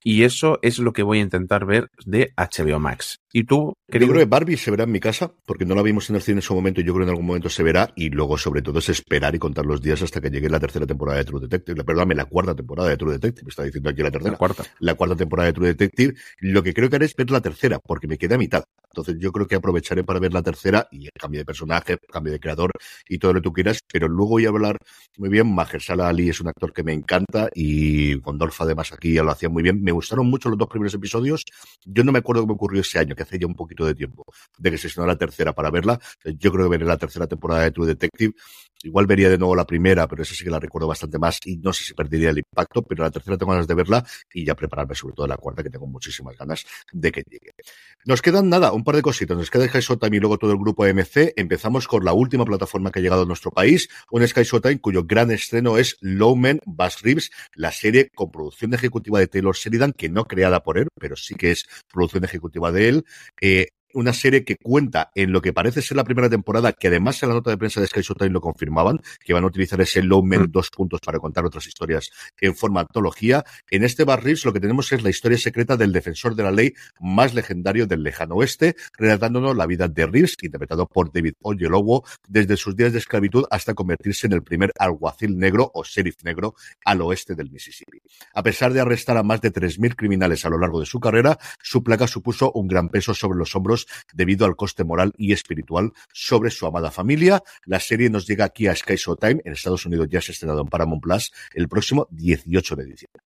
Speaker 3: Y eso es lo que voy a intentar ver de HBO Max. ¿Y tú,
Speaker 2: Yo
Speaker 3: querido?
Speaker 2: creo que Barbie se verá en mi casa, porque no la vimos en el cine en su momento y yo creo que en algún momento se verá. Y luego, sobre todo, es esperar y contar los días hasta que llegue la tercera temporada de True Detective. Perdóname, la cuarta temporada de True Detective. Me está diciendo aquí la tercera.
Speaker 3: La cuarta.
Speaker 2: La cuarta temporada de True Detective. Lo que creo que haré es ver la tercera, porque me queda a mitad. Entonces, yo creo que aprovecharé para ver la tercera y el cambio de personaje, cambio de creador y todo lo que tú quieras. Pero luego voy a hablar muy bien. Mahershala Ali es un actor que me encanta y Gondolf, además, aquí ya lo hacía muy bien. Me gustaron mucho los dos primeros episodios. Yo no me acuerdo qué me ocurrió ese año, hace ya un poquito de tiempo, de que se estrenó la tercera para verla. Yo creo que veré la tercera temporada de True Detective. Igual vería de nuevo la primera, pero esa sí que la recuerdo bastante más y no sé si perdería el impacto, pero la tercera tengo ganas de verla y ya prepararme sobre todo la cuarta, que tengo muchísimas ganas de que llegue. Nos quedan nada, un par de cositas. Nos queda Sky Showtime y luego todo el grupo MC. Empezamos con la última plataforma que ha llegado a nuestro país, un Sky Showtime cuyo gran estreno es Lowman Bass Reeves, la serie con producción ejecutiva de Taylor Sheridan, que no creada por él, pero sí que es producción ejecutiva de él. Una serie que cuenta en lo que parece ser la primera temporada, que además en la nota de prensa de Sky Showtime lo confirmaban, que van a utilizar ese Lowman dos puntos para contar otras historias en forma antología. En este Bar Reeves lo que tenemos es la historia secreta del defensor de la ley más legendario del lejano oeste, relatándonos la vida de Reeves, interpretado por David Oyelowo, desde sus días de esclavitud hasta convertirse en el primer alguacil negro o sheriff negro al oeste del Mississippi. A pesar de arrestar a más de 3.000 criminales a lo largo de su carrera, su placa supuso un gran peso sobre los hombros debido al coste moral y espiritual sobre su amada familia. La serie nos llega aquí a Sky Showtime, en Estados Unidos ya se ha estrenado en Paramount Plus el próximo 18 de diciembre.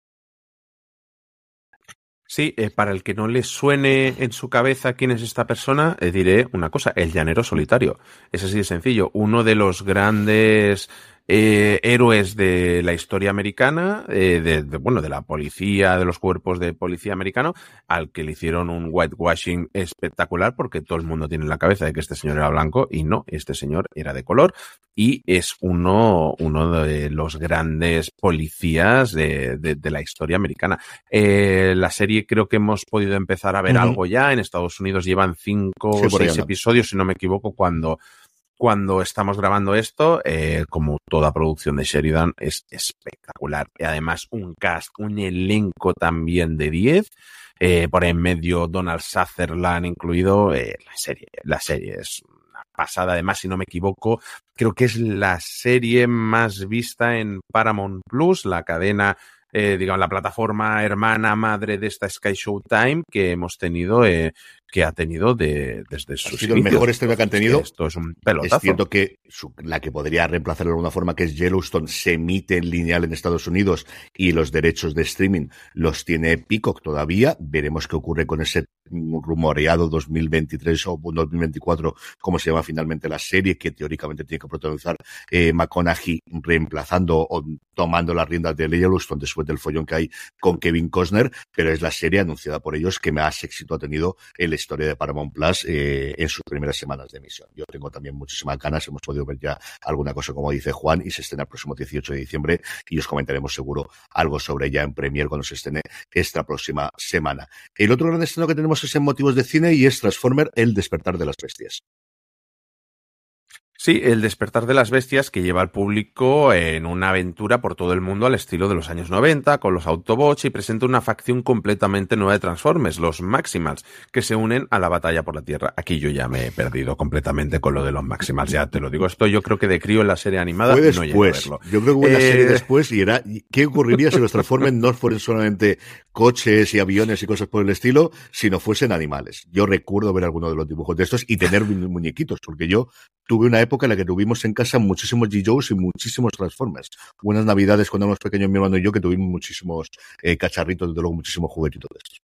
Speaker 3: Sí, eh, para el que no le suene en su cabeza quién es esta persona, eh, diré una cosa, el llanero solitario. Es así de sencillo. Uno de los grandes eh, héroes de la historia americana, eh, de, de, bueno, de la policía, de los cuerpos de policía americano, al que le hicieron un whitewashing espectacular porque todo el mundo tiene en la cabeza de que este señor era blanco y no, este señor era de color y es uno, uno de los grandes policías de, de, de la historia americana. Eh, la serie creo que hemos podido empezar a ver algo ya. En Estados Unidos llevan cinco o seis episodios, si no me equivoco, cuando, cuando estamos grabando esto. Eh, como toda producción de Sheridan, es espectacular. Y además, un cast, un elenco también de 10. Eh, por en medio Donald Sutherland incluido. Eh, la serie, la serie es una pasada. Además, si no me equivoco, creo que es la serie más vista en Paramount Plus, la cadena, eh, digamos, la plataforma hermana madre de esta Sky Showtime que hemos tenido, eh, que ha tenido de, desde sus
Speaker 2: Ha sido el mejor estreno que han tenido.
Speaker 3: Esto es un pelotazo.
Speaker 2: Es cierto que su- la que podría reemplazar de alguna forma, que es Yellowstone, se emite en lineal en Estados Unidos y los derechos de streaming los tiene Peacock todavía. Veremos qué ocurre con ese rumoreado 2023 o 2024, como se llama finalmente la serie, que teóricamente tiene que protagonizar eh, McConaughey reemplazando o tomando las riendas de Yellowstone después del follón que hay con Kevin Costner, pero es la serie anunciada por ellos que más éxito ha tenido en historia de Paramount Plus eh, en sus primeras semanas de emisión. Yo tengo también muchísimas ganas, hemos podido ver ya alguna cosa como dice Juan y se estrena el próximo 18 de diciembre y os comentaremos seguro algo sobre ella en Premier cuando se estrene esta próxima semana. El otro gran estreno que tenemos es en motivos de cine y es Transformer, El despertar de las bestias.
Speaker 3: Sí, el despertar de las bestias que lleva al público en una aventura por todo el mundo al estilo de los años 90 con los Autobots y presenta una facción completamente nueva de Transformers, los Maximals, que se unen a la batalla por la Tierra. Aquí yo ya me he perdido completamente con lo de los Maximals, ya te lo digo. Esto yo creo que de crío en la serie animada
Speaker 2: Fue
Speaker 3: no
Speaker 2: después.
Speaker 3: verlo.
Speaker 2: Yo creo que hubo una
Speaker 3: Eh,
Speaker 2: serie después y era ¿qué ocurriría si los Transformers no fueran solamente coches y aviones y cosas por el estilo, sino fuesen animales? Yo recuerdo ver alguno de los dibujos de estos y tener mu- muñequitos, porque yo tuve una época en la que tuvimos en casa muchísimos G-Joes y muchísimos Transformers. Unas navidades cuando éramos pequeños, mi hermano y yo, que tuvimos muchísimos eh, cacharritos, desde luego muchísimos juguetitos de estos.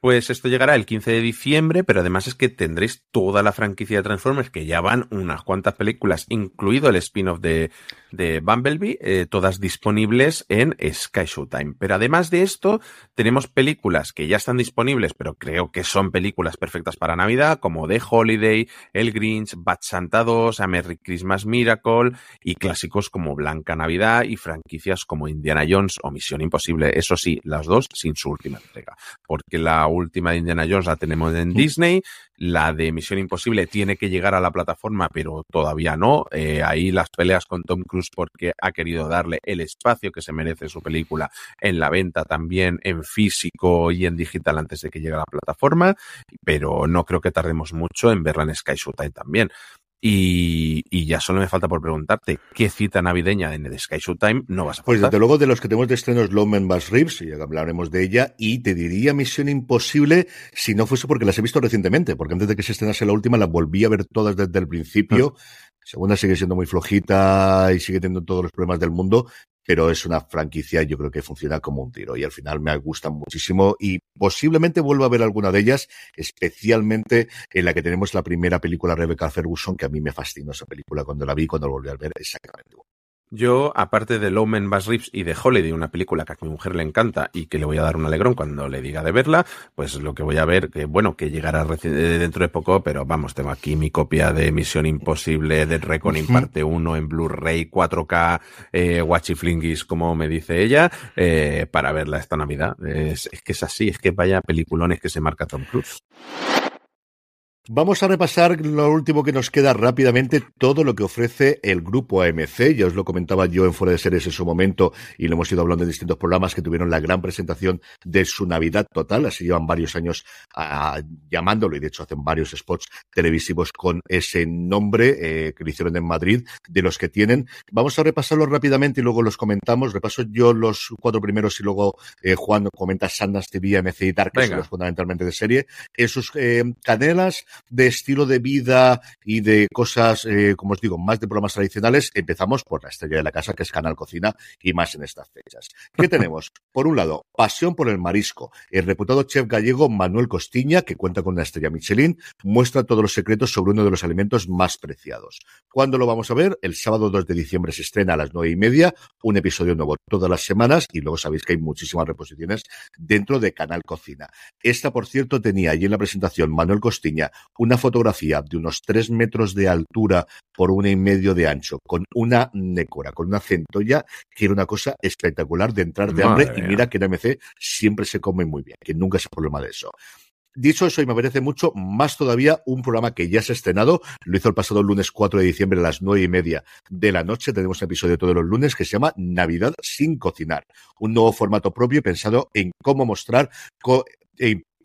Speaker 3: Pues esto llegará el 15 de diciembre, pero además es que tendréis toda la franquicia de Transformers, que ya van unas cuantas películas, incluido el spin-off de, de Bumblebee, eh, todas disponibles en Sky Showtime. Pero además de esto, tenemos películas que ya están disponibles, pero creo que son películas perfectas para Navidad, como The Holiday, El Grinch, Bad Santa 2, A Merry Christmas Miracle, y clásicos como Blanca Navidad y franquicias como Indiana Jones o Misión Imposible. Eso sí, las dos sin su última entrega porque la última de Indiana Jones la tenemos en Disney, la de Misión Imposible tiene que llegar a la plataforma, pero todavía no. Eh, ahí las peleas con Tom Cruise porque ha querido darle el espacio que se merece su película en la venta también en físico y en digital antes de que llegue a la plataforma, pero no creo que tardemos mucho en verla en Sky Showtime también. Y, y ya solo me falta por preguntarte qué cita navideña en el Sky Showtime no vas a
Speaker 2: Pues desde luego de los que tenemos de estrenos Lawman Bass Reeves, y hablaremos de ella, y te diría Misión Imposible si no fuese porque las he visto recientemente, porque antes de que se estrenase la última las volví a ver todas desde el principio. Segunda sigue siendo muy flojita y sigue teniendo todos los problemas del mundo, pero es una franquicia yo creo que funciona como un tiro y al final me gustan muchísimo y posiblemente vuelva a ver alguna de ellas, especialmente en la que tenemos la primera película Rebecca Ferguson, que a mí me fascinó esa película cuando la vi, cuando la volví a ver, exactamente igual.
Speaker 3: Yo, aparte de Lowman Bass Reeves y de Holiday, una película que a mi mujer le encanta y que le voy a dar un alegrón cuando le diga de verla, pues lo que voy a ver, que bueno, que llegará eh, dentro de poco, pero vamos, tengo aquí mi copia de Misión Imposible, de Reckoning
Speaker 2: Ujú.
Speaker 3: parte 1 en Blu-ray, 4K, eh, Flingis, como me dice ella, eh, para verla esta Navidad. Es, es que es así, es que vaya peliculones que se marca Tom Cruise.
Speaker 2: Vamos a repasar lo último que nos queda rápidamente, todo lo que ofrece el grupo AMC. Ya os lo comentaba yo en Fuera de Series en su momento y lo hemos ido hablando en distintos programas que tuvieron la gran presentación de su Navidad total. Así llevan varios años ah, llamándolo y de hecho hacen varios spots televisivos con ese nombre eh, que lo hicieron en Madrid, de los que tienen. Vamos a repasarlo rápidamente y luego los comentamos. Repaso yo los cuatro primeros y luego eh, Juan comenta Sundance TV, AMC y Dark, que son los fundamentalmente de serie. En sus eh, cadenas de estilo de vida y de cosas, eh, como os digo, más de programas tradicionales, empezamos por la estrella de la casa, que es Canal Cocina, y más en estas fechas. ¿Qué [LAUGHS] tenemos? Por un lado, pasión por el marisco. El reputado chef gallego Manuel Costiña, que cuenta con una estrella Michelin, muestra todos los secretos sobre uno de los alimentos más preciados. ¿Cuándo lo vamos a ver? El sábado 2 de diciembre se estrena a las nueve y media, un episodio nuevo todas las semanas, y luego sabéis que hay muchísimas reposiciones dentro de Canal Cocina. Esta, por cierto, tenía allí en la presentación Manuel Costiña una fotografía de unos tres metros de altura por una y medio de ancho, con una nécora, con una centolla, que era una cosa espectacular de entrar de
Speaker 3: Madre
Speaker 2: hambre. Y mira que en AMC siempre se come muy bien, que nunca es problema de eso. Dicho eso, y me parece mucho, más todavía un programa que ya se ha estrenado, lo hizo el pasado lunes 4 de diciembre a las nueve y media de la noche, tenemos un episodio todos los lunes que se llama Navidad sin cocinar, un nuevo formato propio pensado en cómo mostrar, co-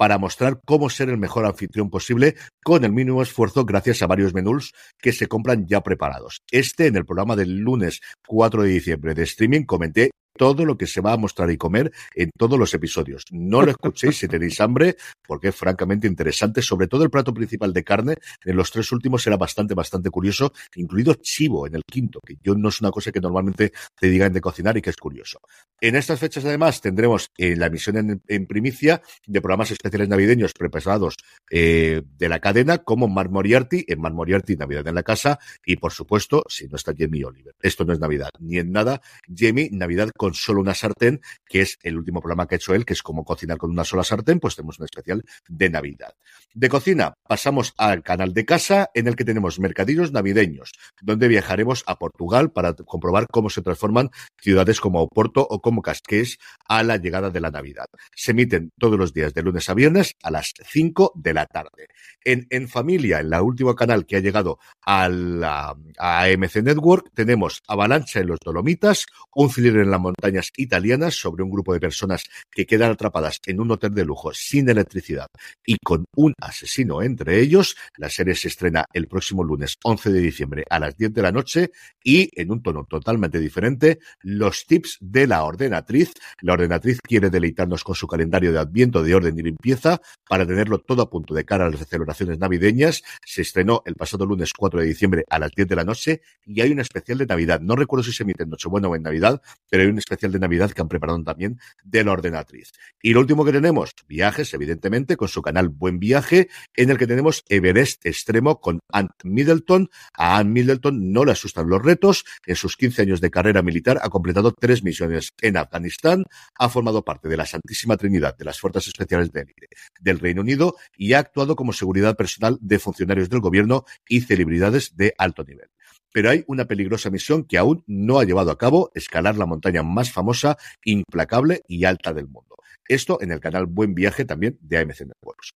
Speaker 2: para mostrar cómo ser el mejor anfitrión posible con el mínimo esfuerzo gracias a varios menús que se compran ya preparados. Este en el programa del lunes 4 de diciembre de streaming comenté todo lo que se va a mostrar y comer en todos los episodios. No lo escuchéis si tenéis hambre, porque es francamente interesante. Sobre todo el plato principal de carne, en los tres últimos era bastante, bastante curioso, incluido chivo en el quinto, que yo no es una cosa que normalmente te digan de cocinar y que es curioso. En estas fechas, además, tendremos eh, la emisión en, primicia de programas especiales navideños preparados eh, de la cadena, como Mar Moriarty, en Mar Moriarty, Navidad en la Casa, y por supuesto, si no está Jamie Oliver. Esto no es Navidad, ni en nada. Jamie, Navidad con solo una sartén, que es el último programa que ha hecho él, que es como cocinar con una sola sartén, pues tenemos un especial de Navidad. De cocina, pasamos al canal de casa, en el que tenemos mercadillos navideños, donde viajaremos a Portugal para comprobar cómo se transforman ciudades como Oporto o como Casqués a la llegada de la Navidad. Se emiten todos los días de lunes a viernes a las 5 de la tarde. En, en familia, en la última canal que ha llegado a, la, AMC Network, tenemos Avalancha en los Dolomitas, un thriller en las montañas italianas sobre un grupo de personas que quedan atrapadas en un hotel de lujo sin electricidad y con un asesino entre ellos. La serie se estrena el próximo lunes 11 de diciembre a las 10 de la noche y en un tono totalmente diferente, los tips de la ordenatriz. La ordenatriz quiere deleitarnos con su calendario de adviento de orden y limpieza para tenerlo todo a punto de cara a las celebraciones navideñas. Se estrenó el pasado lunes 4 de diciembre a las 10 de la noche y hay un especial de Navidad. No recuerdo si se emite en Nochebuena o en Navidad, pero hay un especial de Navidad que han preparado también de la ordenatriz. Y lo último que tenemos, viajes, evidentemente, con su canal Buen Viaje, en el que tenemos Everest Extremo con Ant Middleton. A Ant Middleton no le asustan los retos. En sus 15 años de carrera militar ha completado tres misiones en Afganistán, ha formado parte de la Santísima Trinidad de las Fuerzas Especiales del Reino Unido y ha actuado como seguridad personal de funcionarios del gobierno y celebridades de alto nivel pero hay una peligrosa misión que aún no ha llevado a cabo, escalar la montaña más famosa, implacable y alta del mundo. Esto en el canal Buen Viaje también de AMC Networks.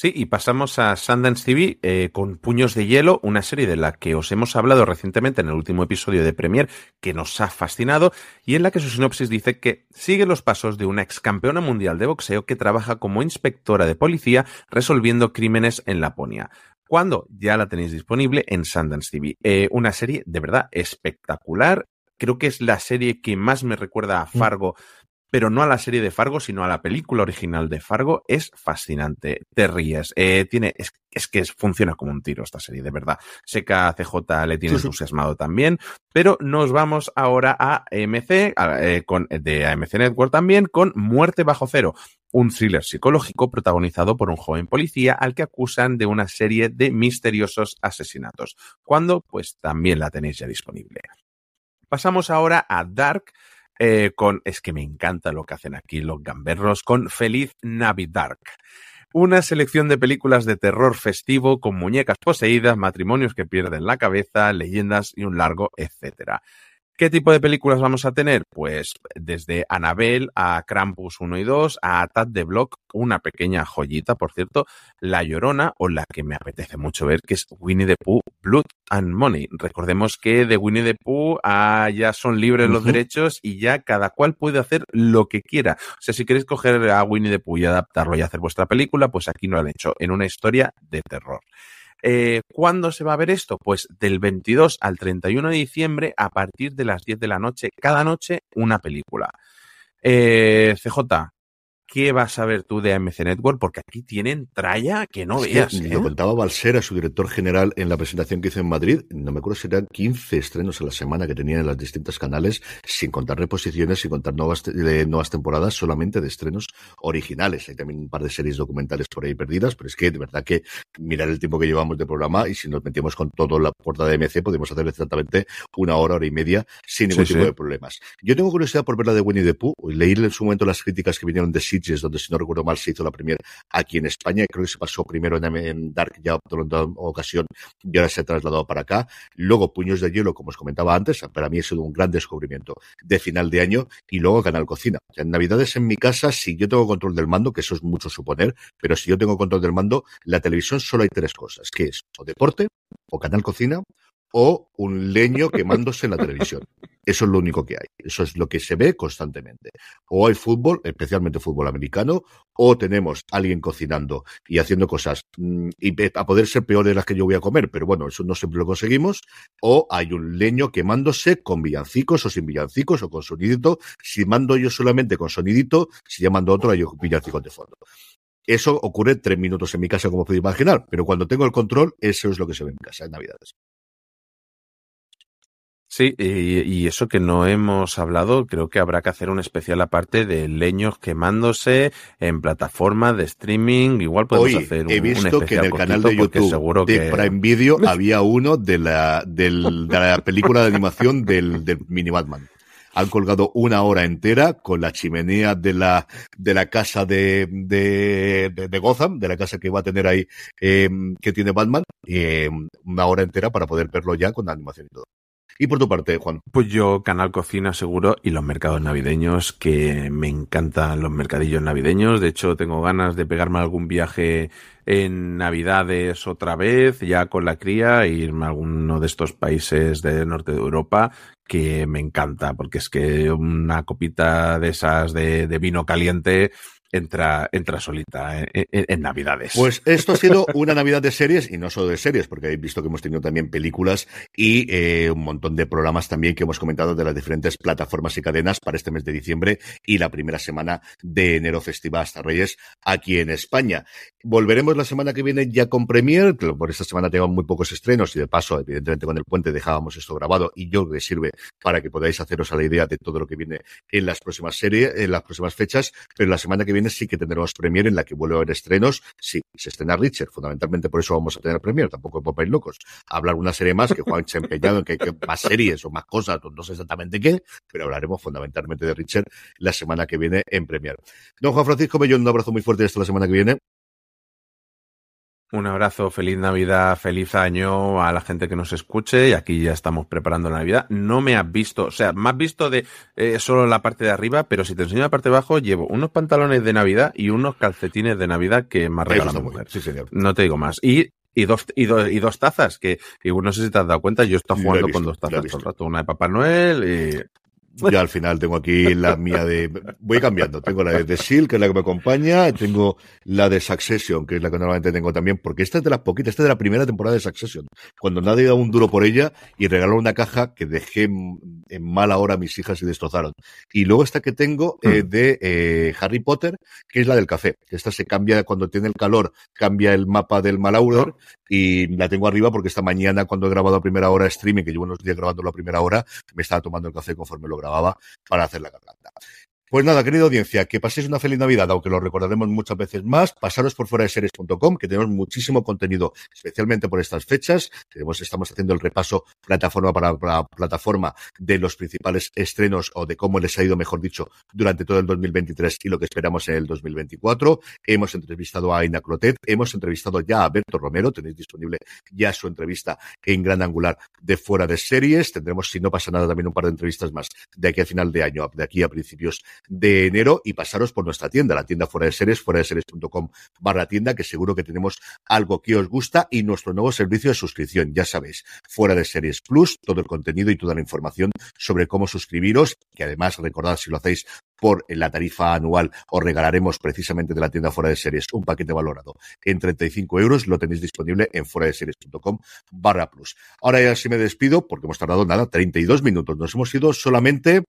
Speaker 3: Sí, y pasamos a Sundance TV eh, con Puños de Hielo, una serie de la que os hemos hablado recientemente en el último episodio de Premier, que nos ha fascinado, y en la que su sinopsis dice que sigue los pasos de una ex campeona mundial de boxeo que trabaja como inspectora de policía resolviendo crímenes en Laponia. ¿Cuándo? Ya la tenéis disponible en Sundance TV. Eh, una serie de verdad espectacular. Creo que es la serie que más me recuerda a Fargo pero no a la serie de Fargo, sino a la película original de Fargo, es fascinante. Te ríes. Eh, tiene, es, es, que funciona como un tiro esta serie, de verdad. Seca CJ le tiene entusiasmado también, pero nos vamos ahora a AMC, eh, con, de AMC Network también, con Muerte bajo cero. Un thriller psicológico protagonizado por un joven policía al que acusan de una serie de misteriosos asesinatos. ¿Cuándo? Pues también la tenéis ya disponible. Pasamos ahora a Dark, eh, con, es que me encanta lo que hacen aquí los gamberros, con Feliz Navidark. Una selección de películas de terror festivo con muñecas poseídas, matrimonios que pierden la cabeza, leyendas y un largo etcétera. ¿Qué tipo de películas vamos a tener? Pues desde Annabelle a Krampus 1 y 2, a Tad de Block, una pequeña joyita, por cierto, La Llorona o la que me apetece mucho ver, que es Winnie the Pooh, Blood and Money. Recordemos que de Winnie the Pooh ah, ya son libres los derechos y ya cada cual puede hacer lo que quiera. O sea, si queréis coger a Winnie the Pooh y adaptarlo y hacer vuestra película, pues aquí lo han hecho en una historia de terror. Eh, ¿Cuándo se va a ver esto? Pues del 22 al 31 de diciembre a partir de las 10 de la noche, cada noche una película. Eh, CJ, ¿Qué vas a ver tú de AMC Network? Porque aquí tienen tralla que no veas. ¿eh?
Speaker 2: Lo contaba Balsera, su director general, en la presentación que hizo en Madrid. No me acuerdo si eran 15 estrenos a la semana que tenían en las distintas canales, sin contar reposiciones, sin contar nuevas, de, nuevas temporadas, solamente de estrenos originales. Hay también un par de series documentales por ahí perdidas, pero es que de verdad que mirar el tiempo que llevamos de programa y si nos metimos con toda la puerta de AMC, podemos hacer exactamente una hora, hora y media sin ningún
Speaker 3: Sí,
Speaker 2: tipo
Speaker 3: sí.
Speaker 2: de problemas. Yo tengo curiosidad por ver la de Winnie the Pooh. Leí en su momento las críticas que vinieron de Sitges, donde si no recuerdo mal se hizo la premier aquí en España. Creo que se pasó primero en, en Dark ya por una ocasión y ahora se ha trasladado para acá. Luego Puños de Hielo, como os comentaba antes, para mí ha sido un gran descubrimiento de final de año y luego Canal Cocina. En Navidades en mi casa, si yo tengo control del mando, que eso es mucho suponer, pero si yo tengo control del mando, la televisión solo hay tres cosas, que es o deporte, o Canal Cocina, o un leño quemándose en la televisión. Eso es lo único que hay. Eso es lo que se ve constantemente. O hay fútbol, especialmente fútbol americano, o tenemos alguien cocinando y haciendo cosas mm, y a poder ser peores de las que yo voy a comer, pero bueno, eso no siempre lo conseguimos. O hay un leño quemándose con villancicos o sin villancicos o con sonidito. Si mando yo solamente con sonidito, si ya mando otro, hay villancicos de fondo. Eso ocurre tres minutos en mi casa, como podéis imaginar, pero cuando tengo el control, eso es lo que se ve en casa en Navidades.
Speaker 3: Sí, y, eso que no hemos hablado, creo que habrá que hacer un especial aparte de leños quemándose en plataformas de streaming. Igual podemos hacer un,
Speaker 2: he visto que en el canal de YouTube seguro de que... Prime Video [LAUGHS] había uno de la, del, de la película de animación del, del mini Batman han colgado una hora entera con la chimenea de la, de la casa de, de, de, Gotham, de la casa que va a tener ahí, eh, que tiene Batman, eh, una hora entera para poder verlo ya con la animación y todo. Y por tu parte, Juan.
Speaker 3: Pues yo, Canal Cocina seguro y los mercados navideños, que me encantan los mercadillos navideños. De hecho, tengo ganas de pegarme algún viaje en Navidades otra vez, ya con la cría, e irme a alguno de estos países del norte de Europa, que me encanta, porque es que una copita de esas de, de vino caliente entra, entra solita en, en, Navidades.
Speaker 2: Pues esto ha sido una Navidad de series y no solo de series, porque habéis visto que hemos tenido también películas y eh, un montón de programas también que hemos comentado de las diferentes plataformas y cadenas para este mes de diciembre y la primera semana de enero festiva hasta Reyes aquí en España. Volveremos la semana que viene ya con Premier, que por esta semana tengo muy pocos estrenos y de paso, evidentemente con el puente dejábamos esto grabado y yo que sirve para que podáis haceros a la idea de todo lo que viene en las próximas series, en las próximas fechas, pero la semana que viene sí que tendremos Premier en la que vuelve a haber estrenos. Sí, se estrena Richard, fundamentalmente por eso vamos a tener Premier, tampoco es para locos. hablar una serie más que Juan se ha empeñado en que, que más series o más cosas, no sé exactamente qué, pero hablaremos fundamentalmente de Richard la semana que viene en Premier. Don Juan Francisco Bellón, un abrazo muy fuerte hasta la semana que viene.
Speaker 3: Un abrazo, feliz Navidad, feliz año a la gente que nos escuche y aquí ya estamos preparando la Navidad. No me has visto, o sea, me has visto de eh, solo la parte de arriba, pero si te enseño la parte de abajo, llevo unos pantalones de Navidad y unos calcetines de Navidad que me ha regalado mujer.
Speaker 2: Sí, señor.
Speaker 3: No te digo más. Y y dos, y, dos, y dos tazas, que y no sé si te has dado cuenta, yo estoy jugando con dos tazas todo el rato, una de Papá Noel y
Speaker 2: yo al final tengo aquí la mía de. Voy cambiando. Tengo la de The Seal, que es la que me acompaña. Tengo la de Succession, que es la que normalmente tengo también, porque esta es de las poquitas. Esta es de la primera temporada de Succession. Cuando nadie daba un duro por ella y regaló una caja que dejé en mala hora a mis hijas y destrozaron. Y luego esta que tengo eh, hmm. de eh, Harry Potter, que es la del café. Esta se cambia cuando tiene el calor, cambia el mapa del Malaudor y la tengo arriba porque esta mañana cuando he grabado a primera hora streaming, que llevo unos días grabando a primera hora, me estaba tomando el café conforme lo grababa para hacer la garganta. Pues nada, querida audiencia, que paséis una feliz Navidad, aunque lo recordaremos muchas veces más. Pasaros por fuera de series.com, que tenemos muchísimo contenido, especialmente por estas fechas. Tenemos, estamos haciendo el repaso plataforma para, plataforma de los principales estrenos o de cómo les ha ido, mejor dicho, durante todo el 2023 y lo que esperamos en el 2024. Hemos entrevistado a Aina Clotet, hemos entrevistado ya a Berto Romero, tenéis disponible ya su entrevista en Gran Angular de fuera de series. Tendremos, si no pasa nada, también un par de entrevistas más de aquí a final de año, de aquí a principios de enero y pasaros por nuestra tienda, la tienda fuera de series, fuera de series.com barra tienda, que seguro que tenemos algo que os gusta y nuestro nuevo servicio de suscripción, ya sabéis, fuera de series plus, todo el contenido y toda la información sobre cómo suscribiros, que además recordad si lo hacéis por la tarifa anual os regalaremos precisamente de la tienda fuera de series un paquete valorado en 35 euros. Lo tenéis disponible en fuera de series.com barra plus. Ahora ya sí me despido porque hemos tardado nada, 32 minutos. Nos hemos ido solamente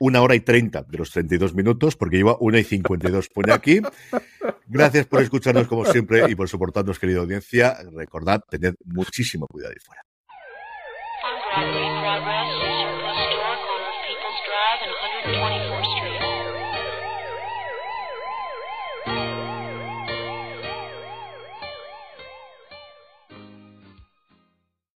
Speaker 2: una hora y treinta de los 32 minutos, porque lleva una y 52. Pone aquí. Gracias por escucharnos como siempre y por soportarnos, querida audiencia. Recordad, tened muchísimo cuidado ahí fuera.